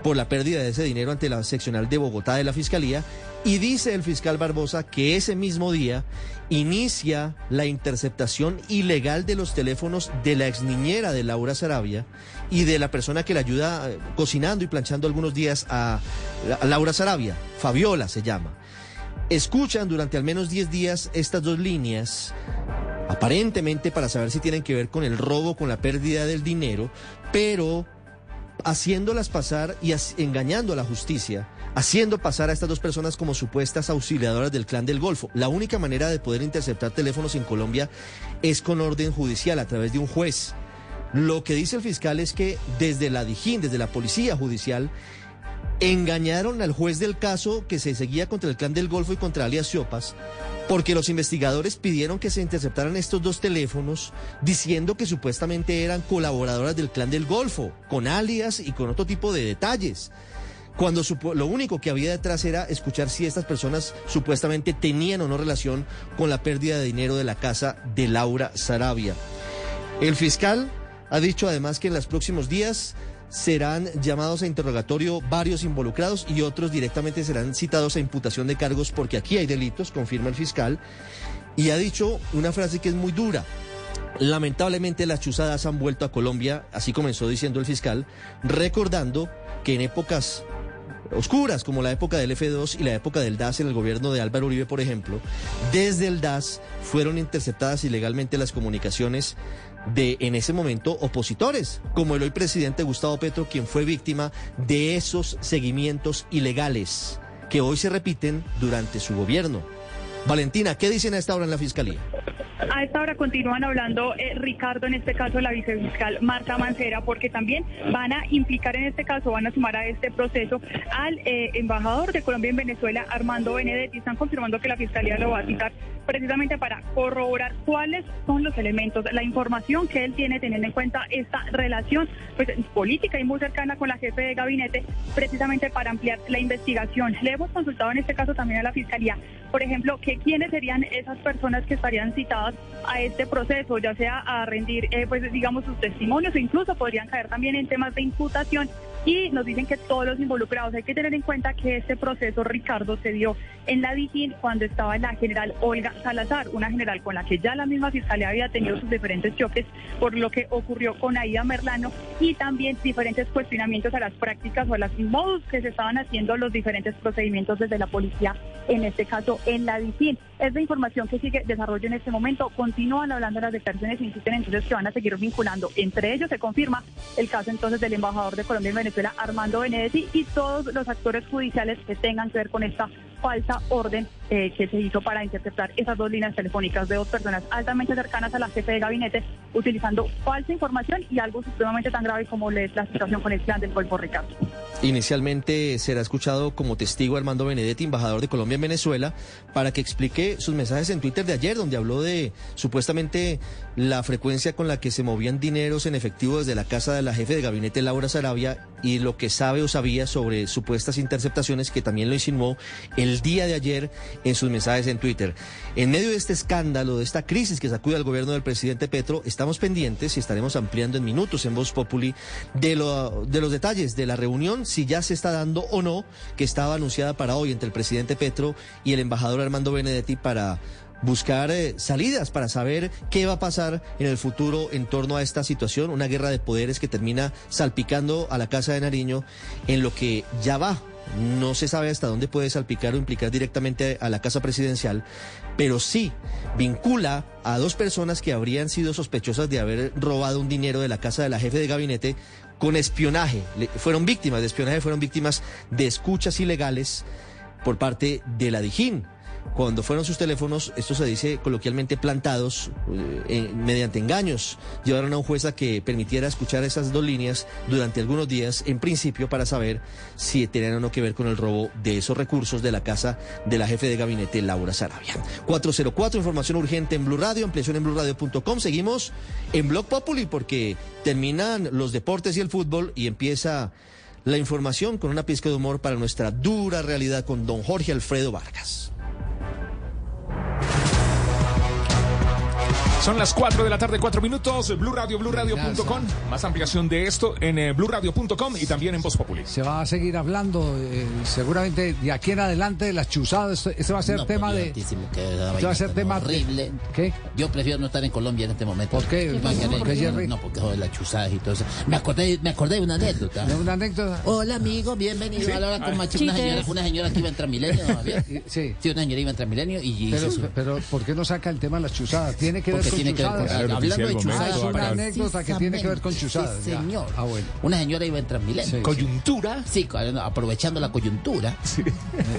Speaker 77: por la pérdida de ese dinero ante la seccional de Bogotá de la Fiscalía y dice el fiscal Barbosa que ese mismo día inicia la interceptación ilegal de los teléfonos de la exniñera de Laura Sarabia y de la persona que le ayuda eh, cocinando y planchando algunos días a Laura Sarabia, Fabiola se llama. Escuchan durante al menos 10 días estas dos líneas aparentemente para saber si tienen que ver con el robo, con la pérdida del dinero, pero haciéndolas pasar y engañando a la justicia, haciendo pasar a estas dos personas como supuestas auxiliadoras del clan del Golfo. La única manera de poder interceptar teléfonos en Colombia es con orden judicial, a través de un juez. Lo que dice el fiscal es que desde la Dijín, desde la Policía Judicial, engañaron al juez del caso que se seguía contra el clan del Golfo y contra alias Siopas, porque los investigadores pidieron que se interceptaran estos dos teléfonos diciendo que supuestamente eran colaboradoras del clan del Golfo, con alias y con otro tipo de detalles. Cuando supo- lo único que había detrás era escuchar si estas personas supuestamente tenían o no relación con la pérdida de dinero de la casa de Laura Sarabia. El fiscal ha dicho además que en los próximos días serán llamados a interrogatorio varios involucrados y otros directamente serán citados a imputación de cargos porque aquí hay delitos, confirma el fiscal, y ha dicho una frase que es muy dura. Lamentablemente las chuzadas han vuelto a Colombia, así comenzó diciendo el fiscal, recordando que en épocas oscuras, como la época del F2 y la época del DAS en el gobierno de Álvaro Uribe, por ejemplo, desde el DAS fueron interceptadas ilegalmente las comunicaciones de, en ese momento, opositores, como el hoy presidente Gustavo Petro, quien fue víctima de esos seguimientos ilegales que hoy se repiten durante su gobierno. Valentina, ¿qué dicen a esta hora en la Fiscalía?
Speaker 78: A esta hora continúan hablando eh, Ricardo, en este caso la vicefiscal Marta Mancera, porque también van a implicar en este caso, van a sumar a este proceso al eh, embajador de Colombia en Venezuela, Armando Benedetti. Están confirmando que la fiscalía lo va a citar precisamente para corroborar cuáles son los elementos, la información que él tiene teniendo en cuenta esta relación pues, política y muy cercana con la jefe de gabinete, precisamente para ampliar la investigación. Le hemos consultado en este caso también a la Fiscalía, por ejemplo, que quiénes serían esas personas que estarían citadas a este proceso, ya sea a rendir, eh, pues digamos, sus testimonios o incluso podrían caer también en temas de imputación y nos dicen que todos los involucrados, hay que tener en cuenta que este proceso, Ricardo, se dio en la DIGIN cuando estaba la general Olga Salazar, una general con la que ya la misma fiscalía había tenido sus diferentes choques por lo que ocurrió con Aida Merlano y también diferentes cuestionamientos a las prácticas o a las modos que se estaban haciendo los diferentes procedimientos desde la policía, en este caso en la DIGIN. Es la información que sigue desarrollo en este momento. Continúan hablando las declaraciones insisten entonces que van a seguir vinculando. Entre ellos se confirma el caso entonces del embajador de Colombia en Venezuela, Armando Benedetti, y todos los actores judiciales que tengan que ver con esta falsa orden eh, que se hizo para interceptar esas dos líneas telefónicas de dos personas altamente cercanas a la jefe de gabinete, utilizando falsa información y algo supremamente tan grave como la situación con el plan del Golfo Ricardo.
Speaker 77: Inicialmente será escuchado como testigo Armando Benedetti, embajador de Colombia en Venezuela, para que explique sus mensajes en Twitter de ayer, donde habló de supuestamente la frecuencia con la que se movían dineros en efectivo desde la casa de la jefe de gabinete Laura Sarabia y lo que sabe o sabía sobre supuestas interceptaciones que también lo insinuó el día de ayer en sus mensajes en Twitter. En medio de este escándalo, de esta crisis que sacude al gobierno del presidente Petro, estamos pendientes y estaremos ampliando en minutos en Voz Populi de, lo, de los detalles de la reunión, si ya se está dando o no, que estaba anunciada para hoy entre el presidente Petro y el embajador Armando Benedetti para buscar eh, salidas para saber qué va a pasar en el futuro en torno a esta situación, una guerra de poderes que termina salpicando a la Casa de Nariño en lo que ya va. No se sabe hasta dónde puede salpicar o implicar directamente a la Casa Presidencial, pero sí vincula a dos personas que habrían sido sospechosas de haber robado un dinero de la casa de la jefe de gabinete con espionaje. Le- fueron víctimas de espionaje, fueron víctimas de escuchas ilegales por parte de la Dijín. Cuando fueron sus teléfonos, esto se dice coloquialmente plantados, eh, eh, mediante engaños, llevaron a un juez a que permitiera escuchar esas dos líneas durante algunos días, en principio para saber si tenían o no que ver con el robo de esos recursos de la casa de la jefe de gabinete, Laura Sarabia. 404, información urgente en Blue Radio, ampliación en blurradio.com. Seguimos en Blog Populi porque terminan los deportes y el fútbol y empieza la información con una pizca de humor para nuestra dura realidad con don Jorge Alfredo Vargas.
Speaker 3: Son las 4 de la tarde, 4 minutos. Blue Radio, BlueRadio.com. Más ampliación de esto en eh, BlueRadio.com y también en Voz Populi.
Speaker 16: Se va a seguir hablando eh, seguramente de aquí en adelante de las chuzadas. Este, va a ser
Speaker 37: No,
Speaker 16: tema
Speaker 37: por
Speaker 16: de. Este va a ser tema de-
Speaker 37: horrible.
Speaker 16: ¿Qué?
Speaker 37: Yo prefiero no estar en Colombia en este momento.
Speaker 16: ¿Por qué?
Speaker 37: Imagínate,
Speaker 16: ¿Por qué, Jerry?
Speaker 37: No, porque joder, las chuzadas y todo eso. Me acordé, me acordé de una anécdota.
Speaker 16: ¿De una anécdota?
Speaker 37: Hola, amigo, bienvenido
Speaker 16: Sí.
Speaker 37: a la hora con Machi.
Speaker 16: Sí,
Speaker 37: Una señora, una señora que iba en Transmilenio. Javier.
Speaker 16: Sí.
Speaker 37: Sí, una señora iba en Transmilenio y
Speaker 16: Pero, pero ¿por qué no saca el tema de las chuzadas? Tiene que ver
Speaker 37: Porque tiene que ver con- hablando de chuzadas,
Speaker 16: es una anécdota que tiene que ver con chuzadas.
Speaker 37: Sí, señor.
Speaker 16: Ah, bueno.
Speaker 37: Una señora iba en Transmilenio.
Speaker 16: Sí, sí.
Speaker 37: ¿Coyuntura? Sí, aprovechando la coyuntura,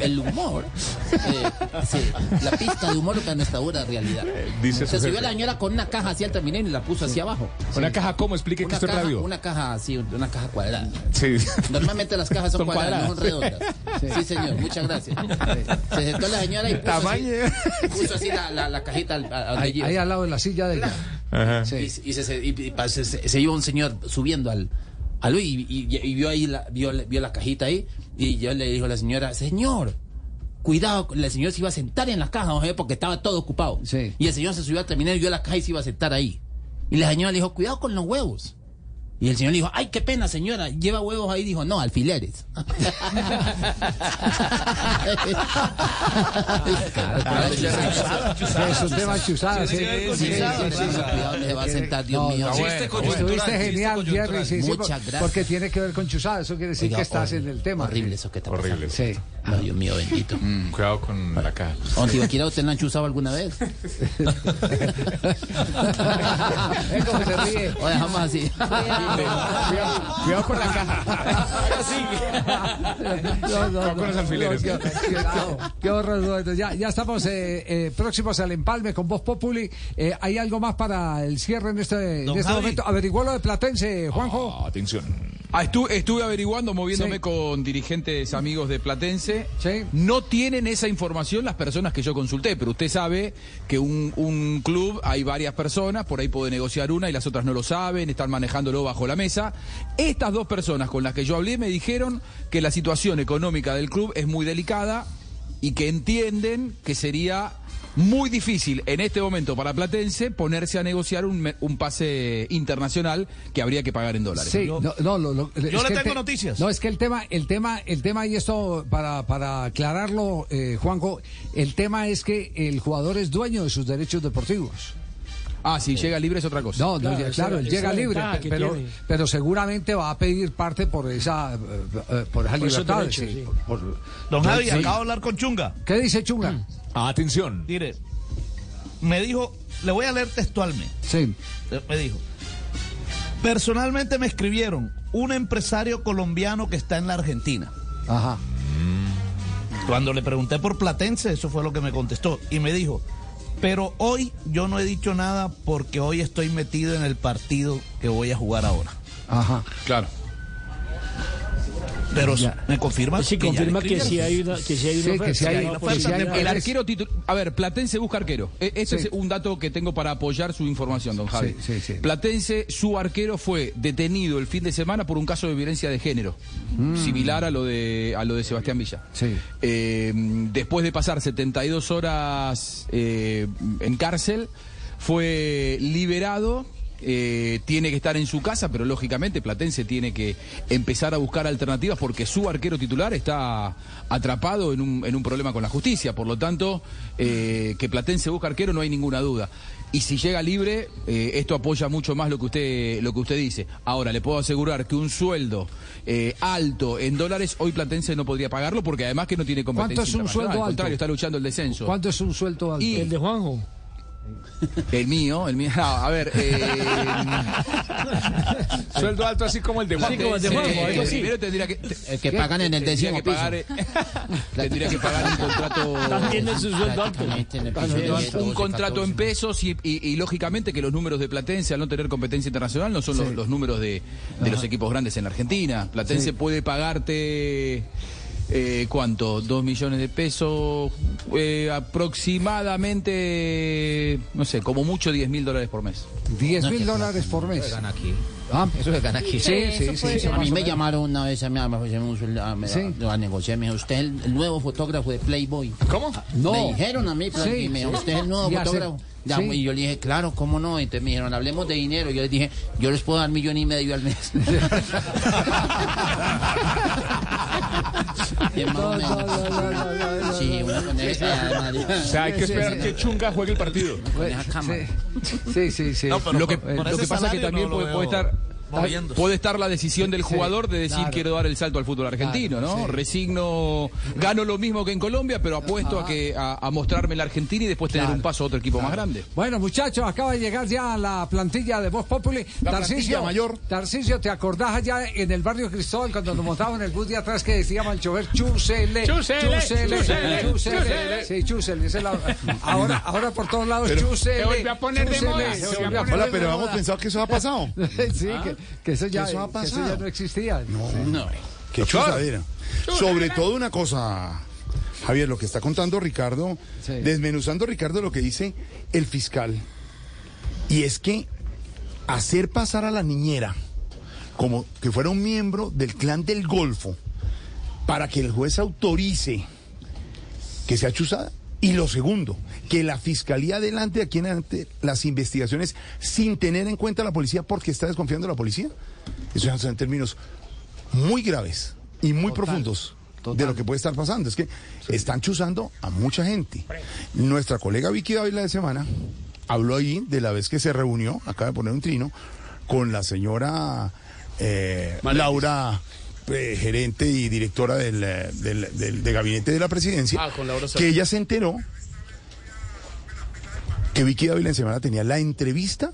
Speaker 37: el humor, eh, sí, la pista de humor para nuestra dura realidad.
Speaker 3: dice
Speaker 37: Se
Speaker 3: su
Speaker 37: subió la señora con una caja hacia el Transmilenio y la puso hacia abajo.
Speaker 3: ¿Una caja cómo? Explique que
Speaker 37: Una
Speaker 3: esto es radio.
Speaker 37: una caja así, una caja cuadrada.
Speaker 3: Sí.
Speaker 37: Normalmente las cajas son,
Speaker 3: Son
Speaker 37: cuadradas, no son
Speaker 3: cuadradas.
Speaker 37: redondas. Sí. señor, muchas gracias. Se sentó la señora y puso
Speaker 16: Tamaño.
Speaker 37: así, puso así la, la, la cajita al, a- a donde
Speaker 16: Ahí, ahí al lado de la silla de ella.
Speaker 37: Y, y se, y- y pa- se- se- se iba un señor subiendo al, al y, y- y vio ahí la, vio, vio la cajita ahí y yo le dijo a la señora, señor, cuidado, el señor se iba a sentar en la caja, ¿no? porque estaba todo ocupado. Y el señor se subió a terminar y vio la caja y se iba a sentar ahí. Y la señora le dijo, cuidado con los huevos. Y el señor le dijo, ay, qué pena, señora, lleva huevos ahí. Dijo, no, alfileres.
Speaker 16: Es un tema chuzada, sí.
Speaker 37: Sí, sí, va a sentar, Dios mío.
Speaker 16: Estuviste genial. Jerry.
Speaker 37: Muchas gracias.
Speaker 16: Porque tiene que ver con chuzada. Eso quiere decir que estás en el tema.
Speaker 37: Horrible eso que está
Speaker 3: Horrible.
Speaker 16: Sí.
Speaker 37: Ay, Dios mío, bendito.
Speaker 3: Cuidado con la caja.
Speaker 37: ¿Dónde iba usted la han chuzado alguna vez?
Speaker 16: Es como se ríe.
Speaker 37: O dejamos así.
Speaker 3: Cuidado con la caja.
Speaker 16: No, no,
Speaker 3: Con los alfileres.
Speaker 16: no, qué- horror. Ya, ya estamos eh, eh, próximos al empalme con Voz Populi. Eh, ¿Hay algo más para el cierre en este, en este momento? Averiguó lo de Platense, Juanjo.
Speaker 3: Atención.
Speaker 21: Ah, estu- estuve averiguando, moviéndome
Speaker 16: Sí.
Speaker 21: con dirigentes amigos de Platense. No tienen esa información las personas que yo consulté, pero usted sabe que un, un club hay varias personas, por ahí puede negociar una y las otras no lo saben, están manejándolo bajo la mesa. Estas dos personas con las que yo hablé me dijeron que la situación económica del club es muy delicada y que entienden que sería muy difícil en este momento para Platense ponerse a negociar un, me- un pase internacional que habría que pagar en dólares.
Speaker 16: Sí, no, no, lo- lo- es
Speaker 23: le
Speaker 16: que el
Speaker 23: tengo
Speaker 16: te-
Speaker 23: noticias.
Speaker 16: No, es que el tema, el tema, el tema, y esto para, para aclararlo, eh, Juanjo, el tema es que el jugador es dueño de sus derechos deportivos.
Speaker 21: Ah, si llega libre es otra cosa.
Speaker 16: No, no,
Speaker 21: Claro,
Speaker 16: él llega libre, pero,
Speaker 21: tiene.
Speaker 16: pero seguramente va a pedir parte por esa, eh, eh, por esa libertad.
Speaker 23: derechos,
Speaker 16: sí,
Speaker 23: sí.
Speaker 16: por-
Speaker 23: Don Javi,
Speaker 16: sí.
Speaker 23: acabo de hablar con Chunga.
Speaker 16: ¿Qué dice Chunga?
Speaker 23: Atención. Mire, me dijo, le voy a leer textualmente.
Speaker 16: Sí.
Speaker 23: Me dijo, personalmente me escribieron un empresario colombiano que está en la Argentina.
Speaker 16: Ajá.
Speaker 23: Cuando le pregunté por Platense, eso fue lo que me contestó. Y me dijo, pero hoy yo no he dicho nada porque hoy estoy metido en el partido que voy a jugar ahora.
Speaker 16: Ajá.
Speaker 21: Claro.
Speaker 23: Pero me confirma
Speaker 19: Sí,
Speaker 23: que
Speaker 19: confirma que sí hay una, que sí hay una oferta.
Speaker 23: hay una oferta.
Speaker 21: El arquero titu- A ver, Platense busca arquero. E- Ese
Speaker 16: Sí.
Speaker 21: es un dato que tengo para apoyar su información, don Javi.
Speaker 16: Sí, sí, sí.
Speaker 21: Platense, su arquero fue detenido el fin de semana por un caso de violencia de género,
Speaker 16: Mm.
Speaker 21: similar a lo de a lo de Sebastián Villa.
Speaker 16: Sí.
Speaker 21: Eh, después de pasar 72 horas eh, en cárcel, fue liberado. Eh, tiene que estar en su casa, pero lógicamente Platense tiene que empezar a buscar alternativas porque su arquero titular está atrapado en un, en un problema con la justicia. Por lo tanto, eh, que Platense busca arquero no hay ninguna duda. Y si llega libre, eh, esto apoya mucho más lo que usted lo que usted dice. Ahora, le puedo asegurar que un sueldo eh, alto en dólares, hoy Platense no podría pagarlo porque además que no tiene competencia.
Speaker 16: ¿Cuánto es un sueldo
Speaker 21: Al contrario,
Speaker 16: alto?
Speaker 21: está luchando el descenso.
Speaker 16: ¿Cuánto es un sueldo alto?
Speaker 21: Y-
Speaker 19: El de Juanjo.
Speaker 21: El mío, el mío. No, a ver. Eh,
Speaker 3: Sueldo alto así como el de Juan.
Speaker 19: Sí, como el de Juanjo, algo así.
Speaker 21: Primero tendría que.
Speaker 37: El que pagan en el
Speaker 21: tendría
Speaker 37: décimo
Speaker 21: que pagar, eh, tendría que pagar un contrato.
Speaker 19: También es su sueldo alto.
Speaker 37: En
Speaker 21: un
Speaker 37: 12,
Speaker 21: contrato en
Speaker 37: 14.
Speaker 21: pesos y, y- y, lógicamente que los números de Platense al no tener competencia internacional no son los, los números de, de los equipos grandes en la Argentina. Platense
Speaker 16: Sí.
Speaker 21: puede pagarte eh, cuánto, dos millones de pesos, eh, aproximadamente, no sé, como mucho 10 mil dólares por mes.
Speaker 16: 10 mil dólares por mes.
Speaker 22: aquí.
Speaker 16: Ah,
Speaker 22: Eso se gana aquí.
Speaker 16: Sí, sí, sí. sí,
Speaker 37: A mí me llamaron una vez a mí a, me ofrecieron un sueldo, a, me-
Speaker 16: Sí.
Speaker 37: a- a negociar, me dijo, usted es el, nuevo fotógrafo de Playboy.
Speaker 3: ¿Cómo?
Speaker 16: No.
Speaker 37: Me dijeron a mí, y me dijo, usted es el
Speaker 16: hace-
Speaker 37: fotógrafo. Ya,
Speaker 16: sí.
Speaker 37: Y yo le dije, claro, ¿cómo no? Entonces me dijeron, hablemos de dinero. Yo les dije, yo les puedo dar millón y medio al mes. Sí, una con esa, María.
Speaker 3: O sea, hay que esperar
Speaker 37: Sí,
Speaker 3: que Chunga juegue el partido.
Speaker 16: Sí, sí, sí.
Speaker 23: No, pero
Speaker 21: lo que,
Speaker 23: por-
Speaker 21: lo que pasa es que también puede, puede estar
Speaker 23: moviéndose.
Speaker 21: puede estar la decisión del jugador de decir
Speaker 16: claro.
Speaker 21: quiero dar el salto al fútbol argentino,
Speaker 16: Claro,
Speaker 21: ¿no?
Speaker 16: sí.
Speaker 21: Resigno, gano lo mismo que en Colombia, pero apuesto a que a, a mostrarme la Argentina y después tener un paso a otro equipo más grande.
Speaker 16: Bueno, muchachos, acaba de llegar ya la plantilla de Voz Populi.
Speaker 39: La plantilla mayor.
Speaker 16: Tarcisio, ¿te acordás allá en el barrio Cristóbal cuando nos montaban en el bus de atrás que decíamos al chofer Chusele?
Speaker 3: Chúsele,
Speaker 16: Chusele,
Speaker 3: chúsele,
Speaker 16: Chusele.
Speaker 3: chúsele.
Speaker 16: Sí, Chusele. esa es la- Ahora, ahora por todos lados,
Speaker 39: Pero-
Speaker 16: Chusele.
Speaker 3: Se volvió a poner de
Speaker 16: Chusele,
Speaker 3: moda,
Speaker 16: se
Speaker 3: se
Speaker 16: volvió
Speaker 3: volvió
Speaker 16: a
Speaker 3: a
Speaker 16: poner
Speaker 39: Hola,
Speaker 16: de
Speaker 39: pero
Speaker 16: moda.
Speaker 39: hemos pensado que eso ha pasado.
Speaker 16: sí, que, que eso ya,
Speaker 39: eso ha
Speaker 16: que eso
Speaker 39: pasado.
Speaker 16: ya no existía.
Speaker 37: No.
Speaker 39: Qué chuzadera. Sobre todo una cosa, Javier, lo que está contando Ricardo,
Speaker 16: Sí.
Speaker 39: desmenuzando Ricardo lo que dice el fiscal, y es que hacer pasar a la niñera como que fuera un miembro del clan del Golfo para que el juez autorice que sea chuzada. Y lo segundo, que la fiscalía adelante aquí en adelante las investigaciones sin tener en cuenta a la policía porque está desconfiando de la policía. Eso ya son términos muy graves y muy profundos de lo que puede estar pasando. Es que están chuzando a mucha gente. Nuestra colega Vicky Dávila de semana habló ahí de la vez que se reunió, acaba de poner un trino, con la señora eh, Laura, eh, gerente y directora del, eh, del- del- de gabinete de la presidencia,
Speaker 18: Ah, con
Speaker 39: que ella se enteró que Vicky Dávila en semana tenía la entrevista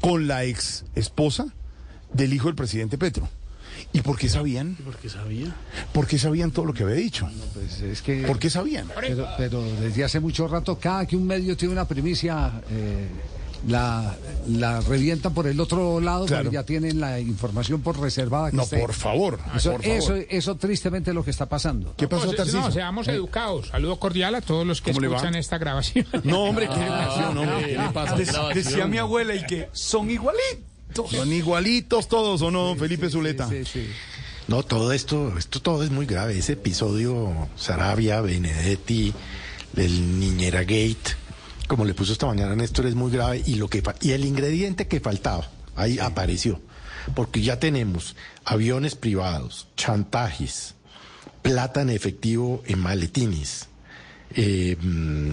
Speaker 39: con la ex esposa del hijo del presidente Petro. ¿Y por qué sabían?
Speaker 19: Porque sabía.
Speaker 39: ¿Por qué sabían todo lo que había dicho?
Speaker 16: Pues es que...
Speaker 39: ¿Por qué sabían?
Speaker 16: Pero, pero desde hace mucho rato, cada que un medio tiene una primicia, eh, la, la revientan por el otro lado,
Speaker 39: Claro.
Speaker 16: pero ya tienen la información por reservada. que
Speaker 39: No,
Speaker 16: esté.
Speaker 39: por favor,
Speaker 16: Eso,
Speaker 39: por favor.
Speaker 16: Eso, eso tristemente es lo que está pasando.
Speaker 39: ¿Qué pasó, Tarcisio?
Speaker 40: No, seamos
Speaker 39: ¿Eh?
Speaker 40: educados. Saludo cordial a todos los que escuchan esta grabación.
Speaker 39: No, hombre, qué
Speaker 40: Ah,
Speaker 39: educación, hombre.
Speaker 40: ¿qué le pasa?
Speaker 39: Dec-
Speaker 40: Grabación.
Speaker 39: decía mi abuela y que son igualitos. Son igualitos todos, ¿o no, don Felipe Zuleta?
Speaker 80: No, todo esto, esto todo es muy grave. Ese episodio, Sarabia, Benedetti, el Niñera Gate, como le puso esta mañana Néstor, es muy grave. Y, lo que, y el ingrediente que faltaba, ahí apareció. Porque ya tenemos aviones privados, chantajes, plata en efectivo en maletines, eh, mm,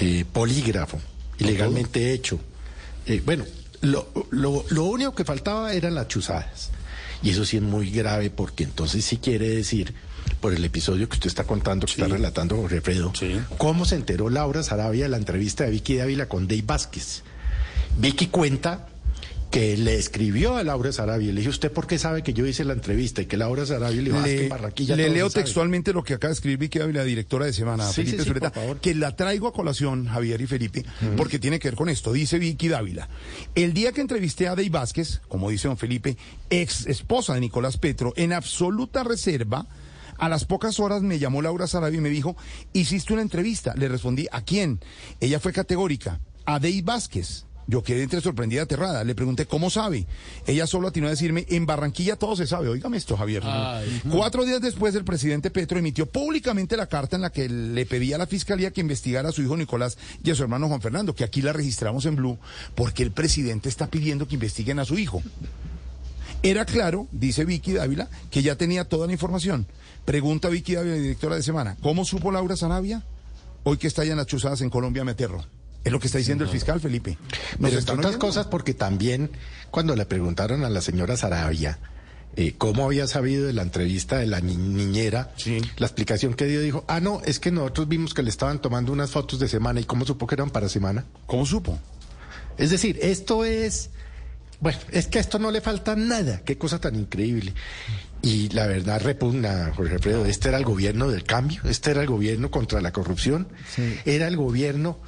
Speaker 80: eh, polígrafo, ilegalmente hecho. Eh, bueno, lo, lo, lo único que faltaba eran las chuzadas. Y eso sí es muy grave porque entonces sí quiere decir, por el episodio que usted está contando, que está relatando Jorge Alfredo, cómo se enteró Laura Sarabia de la entrevista de Vicky Dávila con Dave Vázquez. Vicky cuenta que le escribió a Laura Sarabia, le dije, ¿usted por qué sabe que yo hice la entrevista? Y que Laura Sarabia le dijo, "Ah,
Speaker 39: Le,
Speaker 80: en Barranquilla
Speaker 39: le leo
Speaker 80: se sabe".
Speaker 39: textualmente lo que acaba de escribir Vicky Ávila, directora de Semana,
Speaker 80: Sí,
Speaker 39: Felipe
Speaker 80: sí, sí, favor.
Speaker 39: que la traigo a colación, Javier y Felipe, porque tiene que ver con esto. Dice Vicky Dávila, el día que entrevisté a Dey Vázquez, como dice don Felipe, ex esposa de Nicolás Petro, en absoluta reserva, a las pocas horas me llamó Laura Sarabia y me dijo, hiciste una entrevista. Le respondí, ¿a quién? Ella fue categórica, a Dey Vázquez. Yo quedé entre sorprendida, aterrada. Le pregunté, ¿cómo sabe? Ella solo atinó a decirme, en Barranquilla todo se sabe. Óigame esto, Javier.
Speaker 81: Ay.
Speaker 39: Cuatro días después, el presidente Petro emitió públicamente la carta en la que le pedía a la fiscalía que investigara a su hijo Nicolás y a su hermano Juan Fernando, que aquí la registramos en Blue, porque el presidente está pidiendo que investiguen a su hijo. Era claro, dice Vicky Dávila, que ya tenía toda la información. Pregunta Vicky Dávila, directora de Semana, ¿cómo supo Laura Sarabia? Hoy que estallan las chuzadas en Colombia, me aterro. Es lo que está diciendo el fiscal, Felipe. ¿Nos
Speaker 80: Pero entre otras cosas porque también cuando le preguntaron a la señora Sarabia eh, cómo había sabido de la entrevista de la ni- niñera, la explicación que dio dijo, ah, no, es que nosotros vimos que le estaban tomando unas fotos de semana y cómo supo que eran para semana.
Speaker 39: ¿Cómo supo?
Speaker 80: Es decir, esto es, bueno, es que a esto no le falta nada, qué cosa tan increíble. Y la verdad repugna, Jorge Alfredo, este era el gobierno del cambio, este era el gobierno contra la corrupción, era el gobierno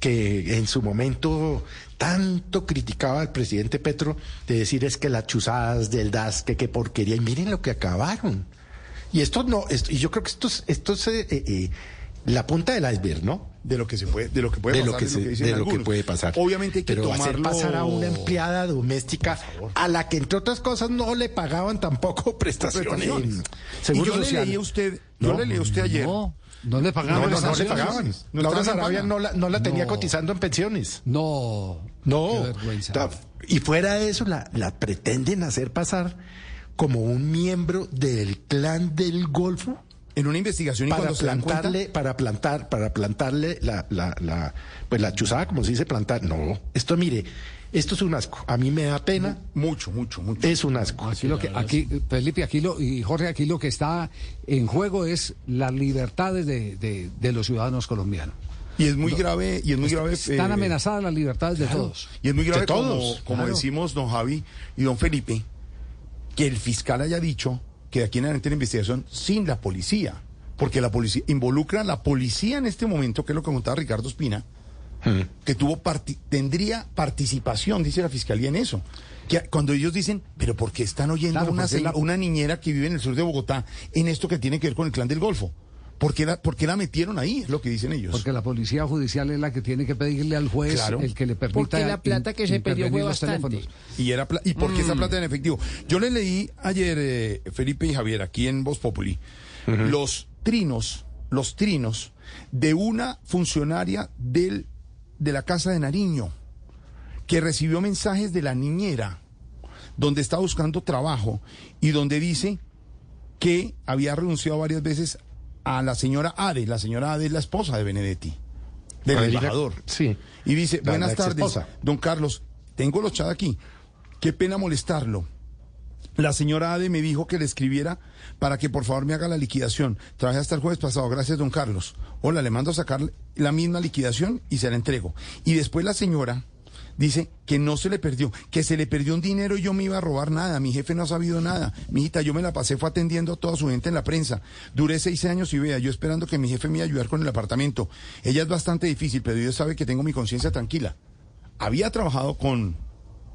Speaker 80: que en su momento tanto criticaba al presidente Petro de decir es que las chuzadas del DAS, que qué porquería, y miren lo que acabaron. Y esto no, esto- y yo creo que esto es, esto es eh, eh, eh, la punta del iceberg, ¿no?
Speaker 39: De lo que se puede, de lo que puede
Speaker 80: de
Speaker 39: pasar,
Speaker 80: lo que,
Speaker 39: de lo
Speaker 80: se-
Speaker 39: que dicen
Speaker 80: de lo que puede pasar.
Speaker 39: Obviamente hay que
Speaker 80: Pero hacer
Speaker 39: tomarlo-
Speaker 80: pasar a una empleada doméstica a la que entre otras cosas no le pagaban tampoco prestaciones.
Speaker 39: Prestaciones.
Speaker 80: Seguro
Speaker 39: y yo
Speaker 80: social.
Speaker 39: le leí a usted, yo
Speaker 80: No,
Speaker 39: le leí a usted ayer.
Speaker 16: No, no le
Speaker 80: No,
Speaker 16: pagaban.
Speaker 80: no, no le
Speaker 16: prestaciones.
Speaker 80: pagaban.
Speaker 39: No
Speaker 80: Laura Sarabia no la, no la tenía
Speaker 16: No.
Speaker 80: cotizando en pensiones.
Speaker 16: No.
Speaker 80: No.
Speaker 16: Qué vergüenza.
Speaker 80: Ta- Y fuera de eso, la, la pretenden hacer pasar como un miembro del clan del Golfo.
Speaker 39: En una investigación y
Speaker 80: para
Speaker 39: cuando cuenta-
Speaker 80: plantarle, para plantar, para plantarle la, la, la, pues la chuzada, como se dice plantar. No, esto mire, esto es un asco. A mí me da pena.
Speaker 39: Mucho, mucho, mucho.
Speaker 80: Es un asco.
Speaker 16: Aquí lo que, aquí, Felipe, aquí lo, y Jorge, aquí lo que está en juego es las libertades de, de- de los ciudadanos colombianos.
Speaker 39: Y es muy grave, y es muy grave.
Speaker 16: Están
Speaker 39: eh,
Speaker 16: amenazadas las libertades de todos.
Speaker 39: Y es muy grave,
Speaker 16: De
Speaker 39: como,
Speaker 16: todos,
Speaker 39: como
Speaker 16: claro.
Speaker 39: decimos don Javi y don Felipe, que el fiscal haya dicho que de aquí en adelante la investigación sin la policía, porque la policía involucra a la policía en este momento, que es lo que contaba Ricardo Espina, que tuvo parti- tendría participación, dice la fiscalía en eso. Que cuando ellos dicen, pero ¿por qué están oyendo
Speaker 16: Claro,
Speaker 39: a una,
Speaker 16: la-
Speaker 39: una niñera que vive en el sur de Bogotá en esto que tiene que ver con el clan del Golfo? ¿Por qué la, por qué la metieron ahí? Es lo que dicen ellos.
Speaker 16: Porque la policía judicial es la que tiene que pedirle al juez
Speaker 39: Claro.
Speaker 16: el que le permita.
Speaker 39: Porque la plata que se perdió fue bastante.
Speaker 16: teléfonos.
Speaker 39: Y, era pla- ¿Y por qué esa
Speaker 16: Mm.
Speaker 39: plata en efectivo? Yo le leí ayer, eh, Felipe y Javier, aquí en Voz Populi, los trinos, los trinos de una funcionaria del, de la Casa de Nariño, que recibió mensajes de la niñera, donde está buscando trabajo y donde dice que había renunciado varias veces a la señora Ade. La señora Ade es la esposa de Benedetti, del
Speaker 80: Ah,
Speaker 39: embajador.
Speaker 80: Sí.
Speaker 39: Y dice,
Speaker 80: La-
Speaker 39: buenas
Speaker 80: la
Speaker 39: tardes, don Carlos, tengo los chat aquí. Qué pena molestarlo. La señora Ade me dijo que le escribiera para que por favor me haga la liquidación. Trabajé hasta el jueves pasado. Gracias, don Carlos. Hola, le mando a sacar la misma liquidación y se la entrego. Y después la señora dice que no se le perdió, que se le perdió un dinero y yo me iba a robar nada. Mi jefe no ha sabido nada. Mi hijita, yo me la pasé, fue atendiendo a toda su gente en la prensa. Duré seis años y vea, yo esperando que mi jefe me iba ayudar con el apartamento. Ella es bastante difícil, pero Dios sabe que tengo mi conciencia tranquila. había trabajado con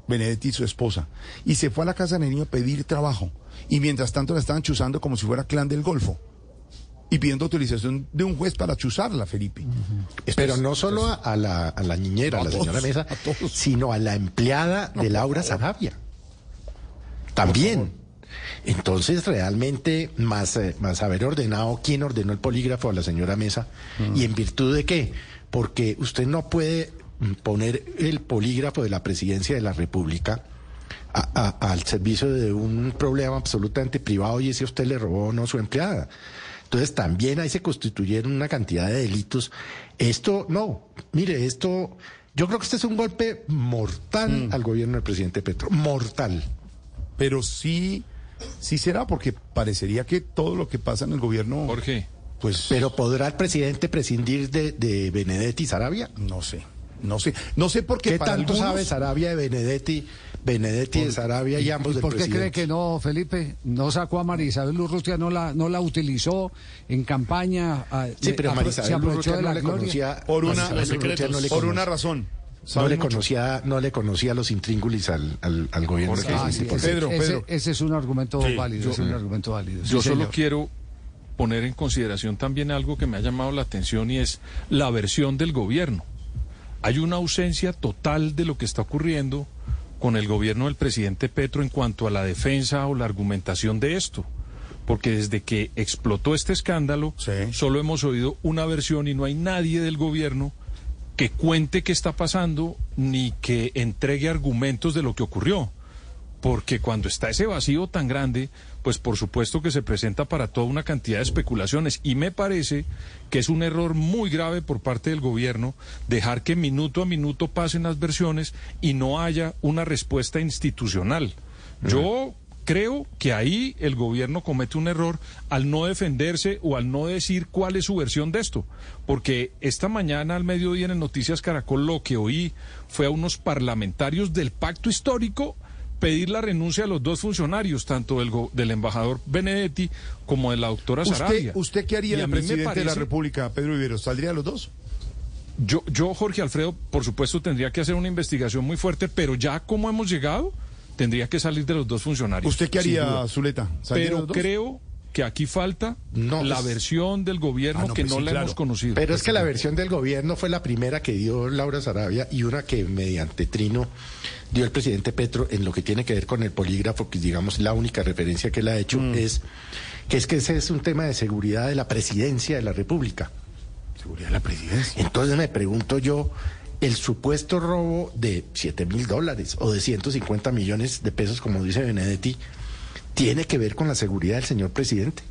Speaker 39: Benedetti su esposa y se fue a la casa de niño a pedir trabajo y mientras tanto la estaban chuzando como si fuera clan del Golfo y pidiendo autorización de un juez para chuzarla, Felipe.
Speaker 80: Pero no solo a, a la, a la niñera, a la señora
Speaker 39: todos,
Speaker 80: Mesa, sino a la empleada de Laura Sarabia. También. Entonces, realmente, más, eh, más haber ordenado quién ordenó el polígrafo a la señora Mesa y en virtud de qué. Porque usted no puede mm, poner el polígrafo de la presidencia de la República a- a- al servicio de un problema absolutamente privado y si usted le robó o no su empleada. Entonces también ahí se constituyeron una cantidad de delitos. Esto, no, mire, esto, yo creo que este es un golpe mortal al gobierno del presidente Petro, mortal.
Speaker 39: Pero sí, sí será, porque parecería que todo lo que pasa en el gobierno...
Speaker 81: Jorge.
Speaker 39: Pues...
Speaker 80: Pero ¿podrá el presidente prescindir de, de Benedetti y Sarabia?
Speaker 39: No sé, no sé. No sé por qué
Speaker 80: ¿Qué
Speaker 39: para
Speaker 80: tanto
Speaker 39: algunos-
Speaker 80: sabe Sarabia de Benedetti, Benedetti de Sarabia y ambos
Speaker 16: ¿Y
Speaker 80: del
Speaker 16: por qué cree que no, Felipe? ¿No sacó a María Isabel Urrutia, no la, no la utilizó en campaña? ah,
Speaker 80: Sí,
Speaker 16: de-
Speaker 80: pero
Speaker 16: apro-
Speaker 80: María
Speaker 16: se
Speaker 80: Isabel
Speaker 16: aprovechó
Speaker 80: Urrutia no
Speaker 16: la
Speaker 80: le conocía
Speaker 39: Por una-
Speaker 80: no
Speaker 39: por una razón.
Speaker 80: No le
Speaker 39: mucho.
Speaker 80: conocía, no le conocía los intríngulis al, al, al gobierno.
Speaker 16: Ah, sí, ese,
Speaker 80: cierto.
Speaker 16: ese- ese es un argumento
Speaker 81: Sí,
Speaker 16: válido,
Speaker 81: yo-
Speaker 16: es un argumento válido.
Speaker 81: Yo
Speaker 16: sí,
Speaker 81: solo
Speaker 16: señor.
Speaker 81: quiero poner en consideración también algo que me ha llamado la atención y es la versión del gobierno. Hay una ausencia total de lo que está ocurriendo con el gobierno del presidente Petro en cuanto a la defensa o la argumentación de esto. Porque desde que explotó este escándalo, solo hemos oído una versión y no hay nadie del gobierno que cuente qué está pasando ni que entregue argumentos de lo que ocurrió. Porque cuando está ese vacío tan grande, pues por supuesto que se presenta para toda una cantidad de especulaciones. Y me parece que es un error muy grave por parte del gobierno dejar que minuto a minuto pasen las versiones y no haya una respuesta institucional. Yo creo que ahí el gobierno comete un error al no defenderse o al no decir cuál es su versión de esto. Porque esta mañana al mediodía en el Noticias Caracol lo que oí fue a unos parlamentarios del pacto histórico pedir la renuncia a los dos funcionarios, tanto del, go- del embajador Benedetti como de la doctora
Speaker 39: ¿Usted,
Speaker 81: Sarabia.
Speaker 39: ¿Usted qué haría de
Speaker 81: a me
Speaker 39: presidente de la
Speaker 81: parece-
Speaker 39: República, Pedro Viveros? ¿Saldría de los dos?
Speaker 81: Yo, yo, Jorge Alfredo, por supuesto tendría que hacer una investigación muy fuerte, pero ya como hemos llegado, tendría que salir de los dos funcionarios.
Speaker 39: ¿Usted qué haría. Zuleta? ¿Saldría de
Speaker 81: Pero
Speaker 39: los dos?
Speaker 81: creo que aquí falta la
Speaker 80: pues-
Speaker 81: versión del gobierno
Speaker 80: Ah, no,
Speaker 81: que
Speaker 80: pues
Speaker 81: no
Speaker 80: sí,
Speaker 81: la
Speaker 80: claro.
Speaker 81: hemos conocido.
Speaker 80: Pero es que la versión del gobierno fue la primera que dio Laura Sarabia y una que mediante Trino dio el presidente Petro en lo que tiene que ver con el polígrafo, que digamos la única referencia que él ha hecho
Speaker 39: Mm.
Speaker 80: es que es que ese es un tema de seguridad de la presidencia de la República.
Speaker 39: Seguridad de la presidencia.
Speaker 80: Entonces me pregunto yo, el supuesto robo de 7 mil dólares o de 150 millones de pesos, como dice Benedetti, ¿tiene que ver con la seguridad del señor presidente?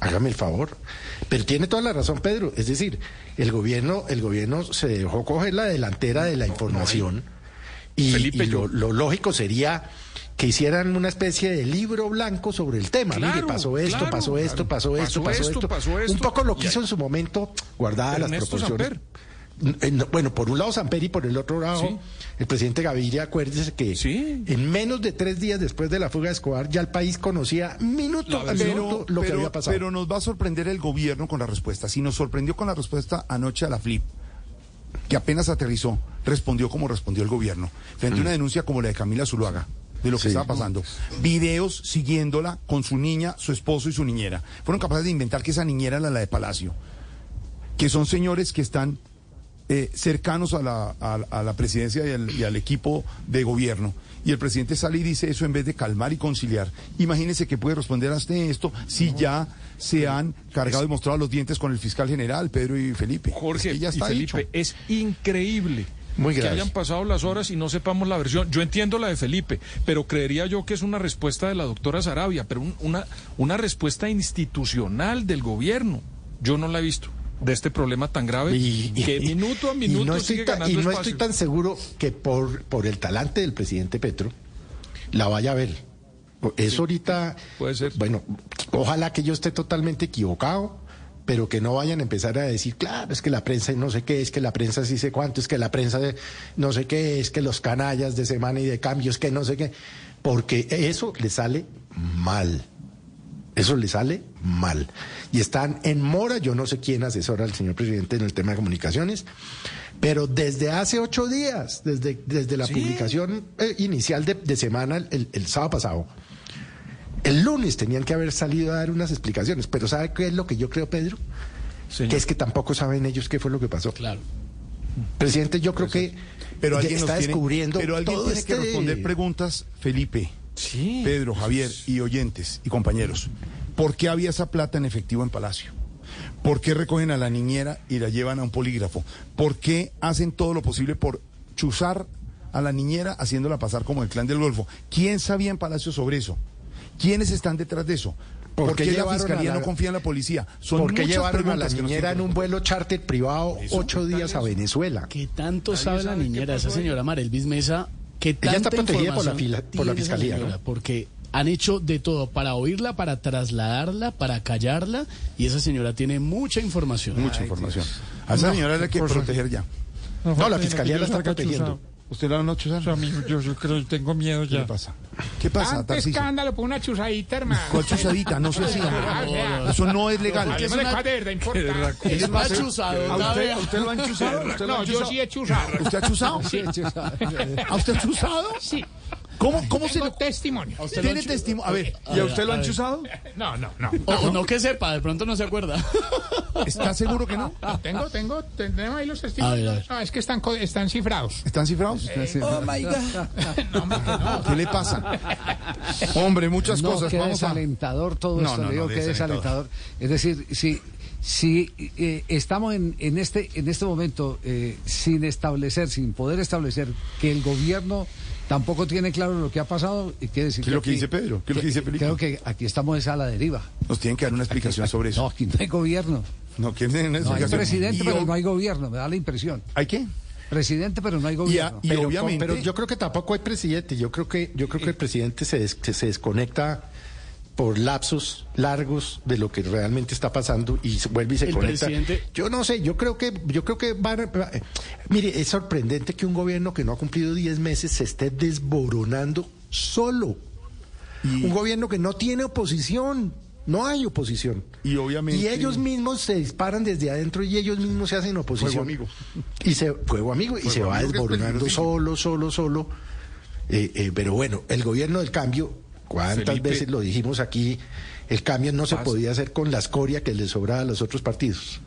Speaker 80: Hágame el favor. Pero tiene toda la razón, Pedro. Es decir, el gobierno, el gobierno se dejó coger la delantera de la información y,
Speaker 81: Felipe,
Speaker 80: y lo, lo lógico sería que hicieran una especie de libro blanco sobre el tema. Mire,
Speaker 81: Claro,
Speaker 80: pasó esto,
Speaker 81: claro,
Speaker 80: pasó esto,
Speaker 81: claro.
Speaker 80: pasó esto, pasó,
Speaker 81: esto,
Speaker 80: esto.
Speaker 81: pasó esto.
Speaker 80: Un poco lo que hizo en su momento, guardadas las proporciones. Eh, no, Bueno, por un lado Samper y por el otro lado
Speaker 81: Sí.
Speaker 80: el presidente Gaviria, acuérdese que en menos de tres días después de la fuga de Escobar ya el país conocía minuto a minuto lo que
Speaker 39: pero,
Speaker 80: había pasado.
Speaker 39: pero nos va a sorprender el gobierno con la respuesta. Si nos sorprendió con la respuesta anoche a la FLIP, que apenas aterrizó, respondió como respondió el gobierno, frente a una denuncia como la de Camila Zuluaga, de lo que
Speaker 80: Sí.
Speaker 39: estaba pasando. Videos siguiéndola con su niña, su esposo y su niñera. Fueron capaces de inventar que esa niñera era la de Palacio. Que son señores que están eh, cercanos a la, a, a la presidencia y al, y al equipo de gobierno. Y el presidente sale y dice eso en vez de calmar y conciliar. Imagínense que puede responder a este esto si ya se han cargado y mostrado los dientes con el fiscal general, Pedro y Felipe.
Speaker 81: Jorge
Speaker 39: Es que ya
Speaker 81: y
Speaker 39: está
Speaker 81: Felipe,
Speaker 39: dicho.
Speaker 81: es increíble
Speaker 80: Muy
Speaker 81: que hayan pasado las horas y no sepamos la versión. Yo entiendo la de Felipe, pero creería yo que es una respuesta de la doctora Sarabia, pero un- una, una respuesta institucional del gobierno. Yo no la he visto de este problema tan grave que minuto a
Speaker 80: y
Speaker 81: minuto
Speaker 80: no estoy,
Speaker 81: sigue
Speaker 80: tan,
Speaker 81: ganando
Speaker 80: y no
Speaker 81: espacio.
Speaker 80: estoy tan seguro que por, por el talante del presidente Petro la vaya a ver. Eso ahorita,
Speaker 81: Puede ser.
Speaker 80: bueno, ojalá que yo esté totalmente equivocado, pero que no vayan a empezar a decir, claro, es que la prensa no sé qué, es que la prensa sí sé cuánto, es que la prensa de no sé qué, es que los canallas de semana y de cambios, que no sé qué, porque eso le sale mal. Eso le sale mal. Y están en mora, yo no sé quién asesora al señor presidente en el tema de comunicaciones, pero desde hace ocho días, desde, desde la publicación eh, inicial de, de semana, el, el sábado pasado, el lunes tenían que haber salido a dar unas explicaciones, pero ¿sabe qué es lo que yo creo, Pedro? Que es que tampoco saben ellos qué fue lo que pasó.
Speaker 18: Claro.
Speaker 80: Presidente, yo creo que
Speaker 39: Pero alguien
Speaker 80: está
Speaker 39: tiene-
Speaker 80: descubriendo
Speaker 39: pero alguien
Speaker 80: todo
Speaker 39: tiene
Speaker 80: este...
Speaker 39: que responder preguntas, Felipe, Pedro, Javier y oyentes y compañeros. ¿Por qué había esa plata en efectivo en Palacio? ¿Por qué recogen a la niñera y la llevan a un polígrafo? ¿Por qué hacen todo lo posible por chuzar a la niñera haciéndola pasar como el clan del Golfo? ¿Quién sabía en Palacio sobre eso? ¿Quiénes están detrás de eso? ¿Por, qué, la
Speaker 80: llevaron a
Speaker 39: fiscalía
Speaker 80: la-
Speaker 39: no confía en la policía? Son
Speaker 80: ¿Por qué llevaron a la niñera en un vuelo charter privado ocho días a Venezuela?
Speaker 18: ¿Qué tanto sabe la niñera, esa señora Marelvis Mesa? ¿Qué
Speaker 80: Ella está protegida por la fila- por la fiscalía,
Speaker 18: señora?
Speaker 80: ¿no?
Speaker 18: Porque han hecho de todo para oírla, para trasladarla, para callarla, y esa señora tiene mucha información.
Speaker 39: Mucha información. A esa señora hay que proteger ya.
Speaker 80: No, la fiscalía la está protegiendo.
Speaker 39: ¿Usted la noche
Speaker 40: Yo, amigo, yo, yo creo, tengo miedo
Speaker 39: ¿Qué
Speaker 40: ya.
Speaker 39: le pasa? ¿Qué pasa,
Speaker 40: Tanto
Speaker 39: Tarcisio?
Speaker 40: escándalo por una chuzadita, hermano.
Speaker 39: ¿Cuál chuzadita? No hombre.
Speaker 40: Ah, vea.
Speaker 39: Eso no es legal.
Speaker 40: Hablemos de cosas de verdad importantes.
Speaker 39: ¿Qué le pasa?
Speaker 18: chuzado,
Speaker 39: ¿A usted, a usted lo han chuzado? ¿Usted lo
Speaker 40: No,
Speaker 39: han
Speaker 40: yo
Speaker 39: chuzado?
Speaker 40: sí he chuzado.
Speaker 39: ¿Usted ha chuzado?
Speaker 40: Sí.
Speaker 39: ¿A usted ha chuzado?
Speaker 40: Sí.
Speaker 39: ¿Cómo, cómo se lo...
Speaker 40: testimonio.
Speaker 39: ¿Tiene testimonio? A ver, ¿y a usted lo han chuzado?
Speaker 40: No, no, no.
Speaker 18: O, no que sepa, de pronto no se acuerda.
Speaker 39: ¿Está seguro que no?
Speaker 40: No, tengo, tengo, tenemos ahí los
Speaker 18: A ver, a
Speaker 40: testimonios.
Speaker 18: ver.
Speaker 40: No, es que están, co- están cifrados.
Speaker 39: ¿Están cifrados?
Speaker 40: Oh my God. No, hombre, que no.
Speaker 39: ¿Qué le pasa? Hombre, muchas cosas.
Speaker 16: qué
Speaker 39: Vamos a...
Speaker 16: desalentador todo esto, le digo, qué
Speaker 39: desalentador.
Speaker 16: desalentador. Es decir, si, si eh, estamos en, en, este, en este momento eh, sin establecer, sin poder establecer que el gobierno tampoco tiene claro lo que ha pasado, y quiere decir
Speaker 39: ¿Qué es lo que
Speaker 16: aquí-
Speaker 39: dice Pedro? ¿Qué es lo que dice Felipe?
Speaker 16: Creo que aquí estamos esa a la deriva.
Speaker 39: Nos tienen que dar una explicación sobre
Speaker 16: No,
Speaker 39: eso.
Speaker 16: aquí no hay gobierno.
Speaker 39: No, ¿quién tiene una
Speaker 16: No hay
Speaker 39: explicación?
Speaker 16: presidente, pero no hay gobierno, me da la impresión.
Speaker 39: ¿Hay qué?
Speaker 16: Presidente, pero no hay
Speaker 39: Y, a-
Speaker 16: gobierno.
Speaker 39: y
Speaker 80: pero,
Speaker 39: obviamente...
Speaker 80: pero yo creo que tampoco hay presidente. Yo creo que yo creo que el presidente se, des- se, se desconecta por lapsos largos de lo que realmente está pasando y se- vuelve y se
Speaker 18: El
Speaker 80: conecta.
Speaker 18: presidente-
Speaker 80: Yo no sé, yo creo que yo creo que van a- va- mire, es sorprendente que un gobierno que no ha cumplido 10 meses se esté desboronando solo. Un gobierno que no tiene oposición. No hay oposición.
Speaker 39: Y obviamente...
Speaker 80: Y ellos mismos se disparan desde adentro y ellos mismos se hacen oposición.
Speaker 39: Fuego amigo.
Speaker 80: Y se fuego amigo y se va
Speaker 39: amigo
Speaker 80: desboronando solo, solo, solo. Eh, eh, pero bueno, el gobierno del cambio, ¿cuántas
Speaker 81: Felipe.
Speaker 80: veces lo dijimos aquí? El cambio no se podía hacer con la escoria que le sobraba a los otros partidos.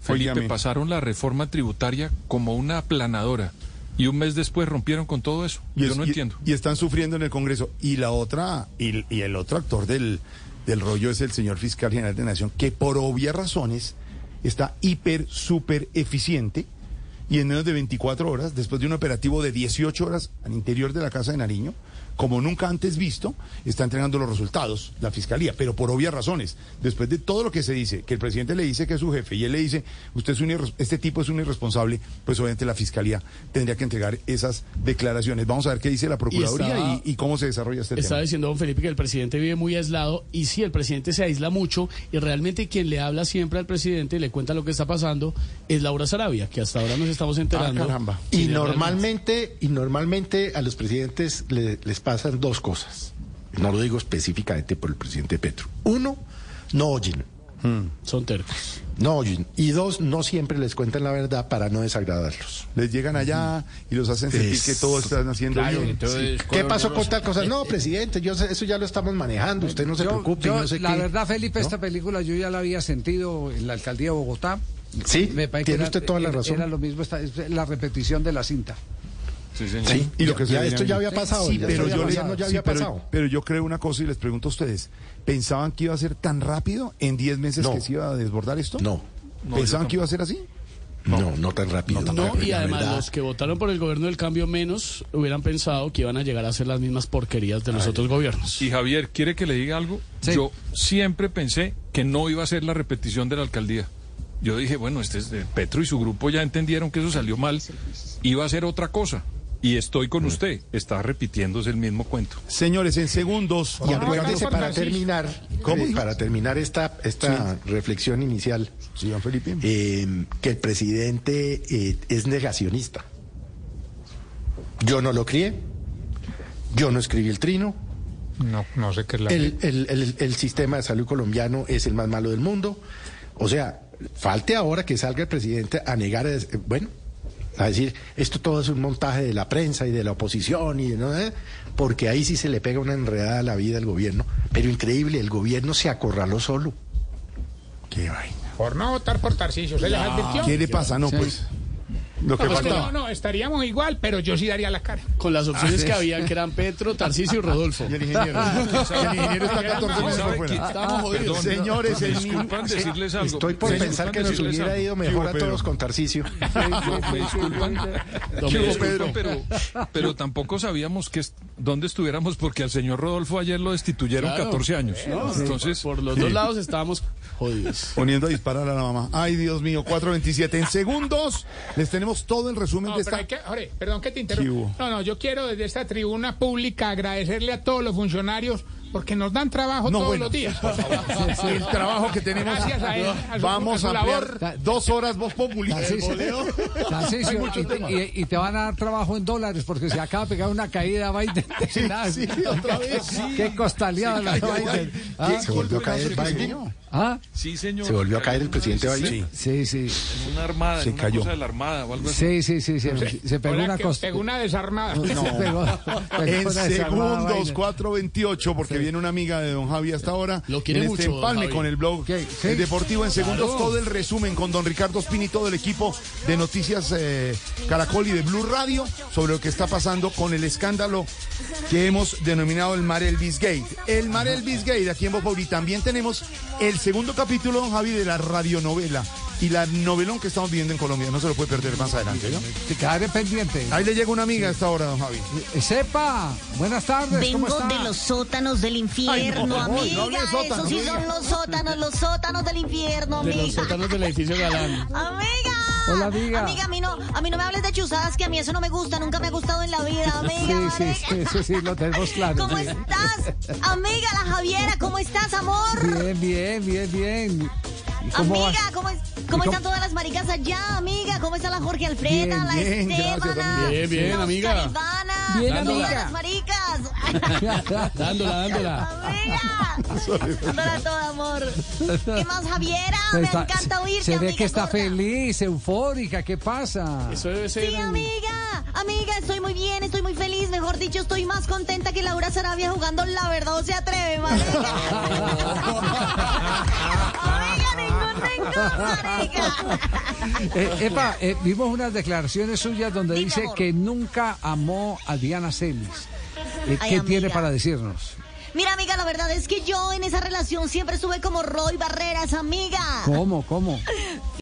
Speaker 81: Felipe, pasaron la reforma tributaria como una aplanadora y un mes después rompieron con todo eso.
Speaker 39: Y
Speaker 81: Yo
Speaker 39: es-
Speaker 81: no
Speaker 39: y-
Speaker 81: entiendo.
Speaker 39: Y están sufriendo en el Congreso. Y la otra, y, y el otro actor del, del rollo es el señor fiscal general de Nación, que por obvias razones está hiper, súper eficiente y en menos de 24 horas, después de un operativo de 18 horas al interior de la Casa de Nariño, como nunca antes visto, está entregando los resultados la fiscalía, pero por obvias razones. Después de todo lo que se dice, que el presidente le dice que es su jefe y él le dice, usted es un este tipo es un irresponsable, pues obviamente la fiscalía tendría que entregar esas declaraciones. Vamos a ver qué dice la Procuraduría y,
Speaker 18: estaba-
Speaker 39: y cómo se desarrolla este
Speaker 18: Estaba
Speaker 39: tema.
Speaker 18: diciendo don Felipe que el presidente vive muy aislado y sí, el presidente se aísla mucho y realmente quien le habla siempre al presidente y le cuenta lo que está pasando es Laura Sarabia, que hasta ahora nos estamos enterando.
Speaker 39: Ah, caramba.
Speaker 80: Y normalmente, y normalmente a los presidentes le- les pasan dos cosas. No lo digo específicamente por el presidente Petro. Uno, no oyen.
Speaker 18: Son tercos.
Speaker 80: No oyen. Y dos, no siempre les cuentan la verdad para no desagradarlos.
Speaker 39: Les llegan allá y los hacen sentir
Speaker 80: Es-
Speaker 39: que todo están haciendo
Speaker 80: Claro,
Speaker 39: bien.
Speaker 80: entonces, ¿Qué pasó con tal cosa? No, presidente, yo sé- eso ya lo estamos manejando. Usted no se
Speaker 16: Yo-
Speaker 80: preocupe.
Speaker 16: yo,
Speaker 80: no sé
Speaker 16: la
Speaker 80: qué.
Speaker 16: verdad, Felipe,
Speaker 80: ¿No?
Speaker 16: esta película yo ya la había sentido en la alcaldía de Bogotá.
Speaker 80: Sí,
Speaker 16: Me parece que
Speaker 80: tiene
Speaker 16: era-
Speaker 80: usted toda la razón.
Speaker 16: Era lo mismo, esta- es la repetición de la cinta.
Speaker 81: Sí, señor.
Speaker 80: Sí,
Speaker 39: Y lo
Speaker 80: ya-
Speaker 39: que
Speaker 80: ya esto ya había pasado.
Speaker 39: Sí, pero yo,
Speaker 80: ya,
Speaker 39: le-
Speaker 80: ya, ya
Speaker 39: sí,
Speaker 80: había
Speaker 39: pero-
Speaker 80: pasado.
Speaker 39: pero yo creo una cosa y les pregunto a ustedes. ¿Pensaban que iba a ser tan rápido en 10 meses
Speaker 80: No.
Speaker 39: que se iba a desbordar esto?
Speaker 80: No,
Speaker 39: ¿Pensaban que iba a ser así?
Speaker 80: no, no tan rápido.
Speaker 18: No, y además
Speaker 80: verdad,
Speaker 18: los que votaron por el gobierno del cambio menos hubieran pensado que iban a llegar a ser las mismas porquerías de los otros gobiernos.
Speaker 81: Y Javier, ¿quiere que le diga algo?
Speaker 16: Sí.
Speaker 81: Yo siempre pensé que no iba a ser la repetición de la alcaldía. Yo dije, bueno, este es de Petro y su grupo ya entendieron que eso salió mal, iba a ser otra cosa. Y estoy con usted, está repitiéndose el mismo cuento.
Speaker 39: Señores, en segundos.
Speaker 80: Y acuérdese para terminar,
Speaker 39: ¿Cómo
Speaker 80: eh, para terminar esta, esta reflexión inicial,
Speaker 39: Sí, don Felipe.
Speaker 80: eh, que el presidente eh, es negacionista. Yo no lo crié, yo no escribí el trino,
Speaker 40: No, no sé qué es la
Speaker 80: El, el- el- el sistema de salud colombiano es el más malo del mundo. O sea, falte ahora que salga el presidente a negar, bueno, a decir, esto todo es un montaje de la prensa y de la oposición, y de no, Eh, porque ahí sí se le pega una enredada a la vida al gobierno. Pero increíble, el gobierno se acorraló solo. Qué vaina.
Speaker 40: Por no votar por Tarcisio, ¿se les advirtió?
Speaker 39: ¿Qué le pasa? No,
Speaker 40: Sí.
Speaker 39: pues. Lo que
Speaker 40: No, pues
Speaker 39: faltaba.
Speaker 40: no, no, estaríamos igual, pero yo sí daría la cara.
Speaker 82: Con las opciones
Speaker 40: Ah,
Speaker 82: que
Speaker 40: sí.
Speaker 82: habían, que eran Petro, Tarcisio y Rodolfo.
Speaker 39: Y el ingeniero. El ingeniero está 14 meses por fuera.
Speaker 82: Estamos jodidos.
Speaker 39: Perdón, Señores, el
Speaker 81: disculpan decirles algo.
Speaker 80: Estoy por
Speaker 81: Disculpan
Speaker 80: pensar que nos hubiera
Speaker 81: algo.
Speaker 80: ido
Speaker 39: ¿Qué
Speaker 80: mejor a todos con Tarcisio.
Speaker 81: Me disculpan,
Speaker 80: Pedro.
Speaker 81: pero, pero tampoco sabíamos que est- dónde estuviéramos porque al señor Rodolfo ayer lo destituyeron
Speaker 82: Claro.
Speaker 81: 14 años.
Speaker 82: No,
Speaker 81: Entonces,
Speaker 82: por los dos lados estábamos jodidos.
Speaker 39: Poniendo a disparar a la mamá. Ay, Dios mío, 4.27. En segundos les tenemos todo el resumen
Speaker 40: No,
Speaker 39: de
Speaker 40: pero
Speaker 39: esta...
Speaker 40: hay que, Jorge, perdón que te
Speaker 39: ¿Qué
Speaker 40: interrumpa. No, no, yo quiero desde esta tribuna pública agradecerle a todos los funcionarios porque nos dan trabajo
Speaker 39: No,
Speaker 40: todos
Speaker 39: bueno.
Speaker 40: los días.
Speaker 39: El trabajo que tenemos.
Speaker 40: Gracias a él, a su-
Speaker 39: Vamos
Speaker 40: a
Speaker 39: ampliar
Speaker 40: labor.
Speaker 39: dos horas voz populi.
Speaker 16: Tarcisio,
Speaker 39: Hay
Speaker 16: Tarcisio,
Speaker 39: muchos
Speaker 16: y, y- y te van a dar trabajo en dólares porque se acaba de pegar una caída Biden.
Speaker 39: sí, otra vez.
Speaker 16: Qué costaleada
Speaker 81: Sí,
Speaker 16: la. Biden. Ah,
Speaker 80: Se volvió a caer Biden.
Speaker 16: ¿Ah?
Speaker 81: sí, señor.
Speaker 80: Se volvió a caer el presidente
Speaker 81: Sí,
Speaker 80: Biden.
Speaker 16: Sí, sí.
Speaker 81: En una armada,
Speaker 39: Se
Speaker 81: en una
Speaker 39: cayó.
Speaker 81: cosa de la armada o algo así.
Speaker 16: Sí, sí, sí. Se, se pegó una
Speaker 40: que
Speaker 16: costa.
Speaker 40: pegó una desarmada.
Speaker 16: Se pegó- pegó
Speaker 39: En segundos,
Speaker 16: Biden.
Speaker 39: 4.28, porque viene una amiga de don Javi hasta ahora.
Speaker 82: Lo quiere
Speaker 39: en este
Speaker 82: mucho,
Speaker 39: empalme
Speaker 82: Javi.
Speaker 39: con el blog
Speaker 16: ¿Qué? Sí.
Speaker 39: El Deportivo en segundos,
Speaker 16: Claro.
Speaker 39: todo el resumen con don Ricardo Espini y todo el equipo de Noticias eh, Caracol y de Blue Radio sobre lo que está pasando con el escándalo que hemos denominado el Mar Elvis Gate. El Mar Elvis Gate, aquí en Voz Populi, también tenemos el segundo capítulo, don Javi, de la radionovela y la novelón que estamos viviendo en Colombia. No se lo puede perder más adelante, ¿no?
Speaker 16: Te quedaré pendiente.
Speaker 39: Ahí le llega una amiga a esta hora, don Javi.
Speaker 16: Eh, Sepa, buenas tardes. ¿Cómo
Speaker 83: Vengo
Speaker 16: está?
Speaker 83: de los sótanos del infierno,
Speaker 39: Ay, no, no, no
Speaker 83: amiga.
Speaker 39: sótanos,
Speaker 83: Esos sí
Speaker 39: amiga.
Speaker 83: son los sótanos, los sótanos del infierno,
Speaker 82: De los
Speaker 83: amiga.
Speaker 82: sótanos del edificio Galán.
Speaker 83: Amiga.
Speaker 16: Hola, amiga.
Speaker 83: Amiga, a mí no, a mí no me hables de chuzadas, que a mí eso no me gusta, nunca me ha gustado en la vida, amiga.
Speaker 16: Sí, sí, sí, sí, sí, lo tenemos claro.
Speaker 83: ¿Cómo
Speaker 16: sí.
Speaker 83: estás? Amiga, la Javiera, ¿cómo estás, amor?
Speaker 16: Bien, bien, bien, bien. ¿Y cómo
Speaker 83: Amiga,
Speaker 16: vas?
Speaker 83: ¿cómo, es-
Speaker 16: ¿Y
Speaker 83: cómo
Speaker 16: cómo-
Speaker 83: están todas las maricas allá, amiga? ¿Cómo está la Jorge Alfreda,
Speaker 16: Bien,
Speaker 83: la
Speaker 39: bien,
Speaker 83: Estebana.
Speaker 82: Bien, bien,
Speaker 83: la
Speaker 82: amiga.
Speaker 16: Bien,
Speaker 83: todas
Speaker 16: amiga.
Speaker 83: las maricas?
Speaker 82: Dándola, dándola.
Speaker 83: Amiga, dándola todo, amor. ¿Qué más, Javiera? Me
Speaker 16: Está-
Speaker 83: encanta oírte,
Speaker 16: Se ve
Speaker 83: amiga
Speaker 16: que está
Speaker 83: gorda.
Speaker 16: feliz, eufórica. ¿Qué pasa?
Speaker 82: Eso debe ser.
Speaker 83: Sí, amiga, amiga, estoy muy bien, estoy muy feliz. Mejor dicho, estoy más contenta que Laura Sarabia jugando La Verdad o se atreve, marica. amiga, ningún, marica.
Speaker 16: Eh, Epa, eh, vimos unas declaraciones suyas donde
Speaker 83: Dime,
Speaker 16: dice
Speaker 83: amor.
Speaker 16: que nunca amó a Diana Celis. Eh,
Speaker 83: Ay,
Speaker 16: ¿Qué tiene para decirnos?
Speaker 83: Mira, amiga, la verdad es que yo en esa relación siempre estuve como Roy Barreras, amiga.
Speaker 16: ¿Cómo, cómo?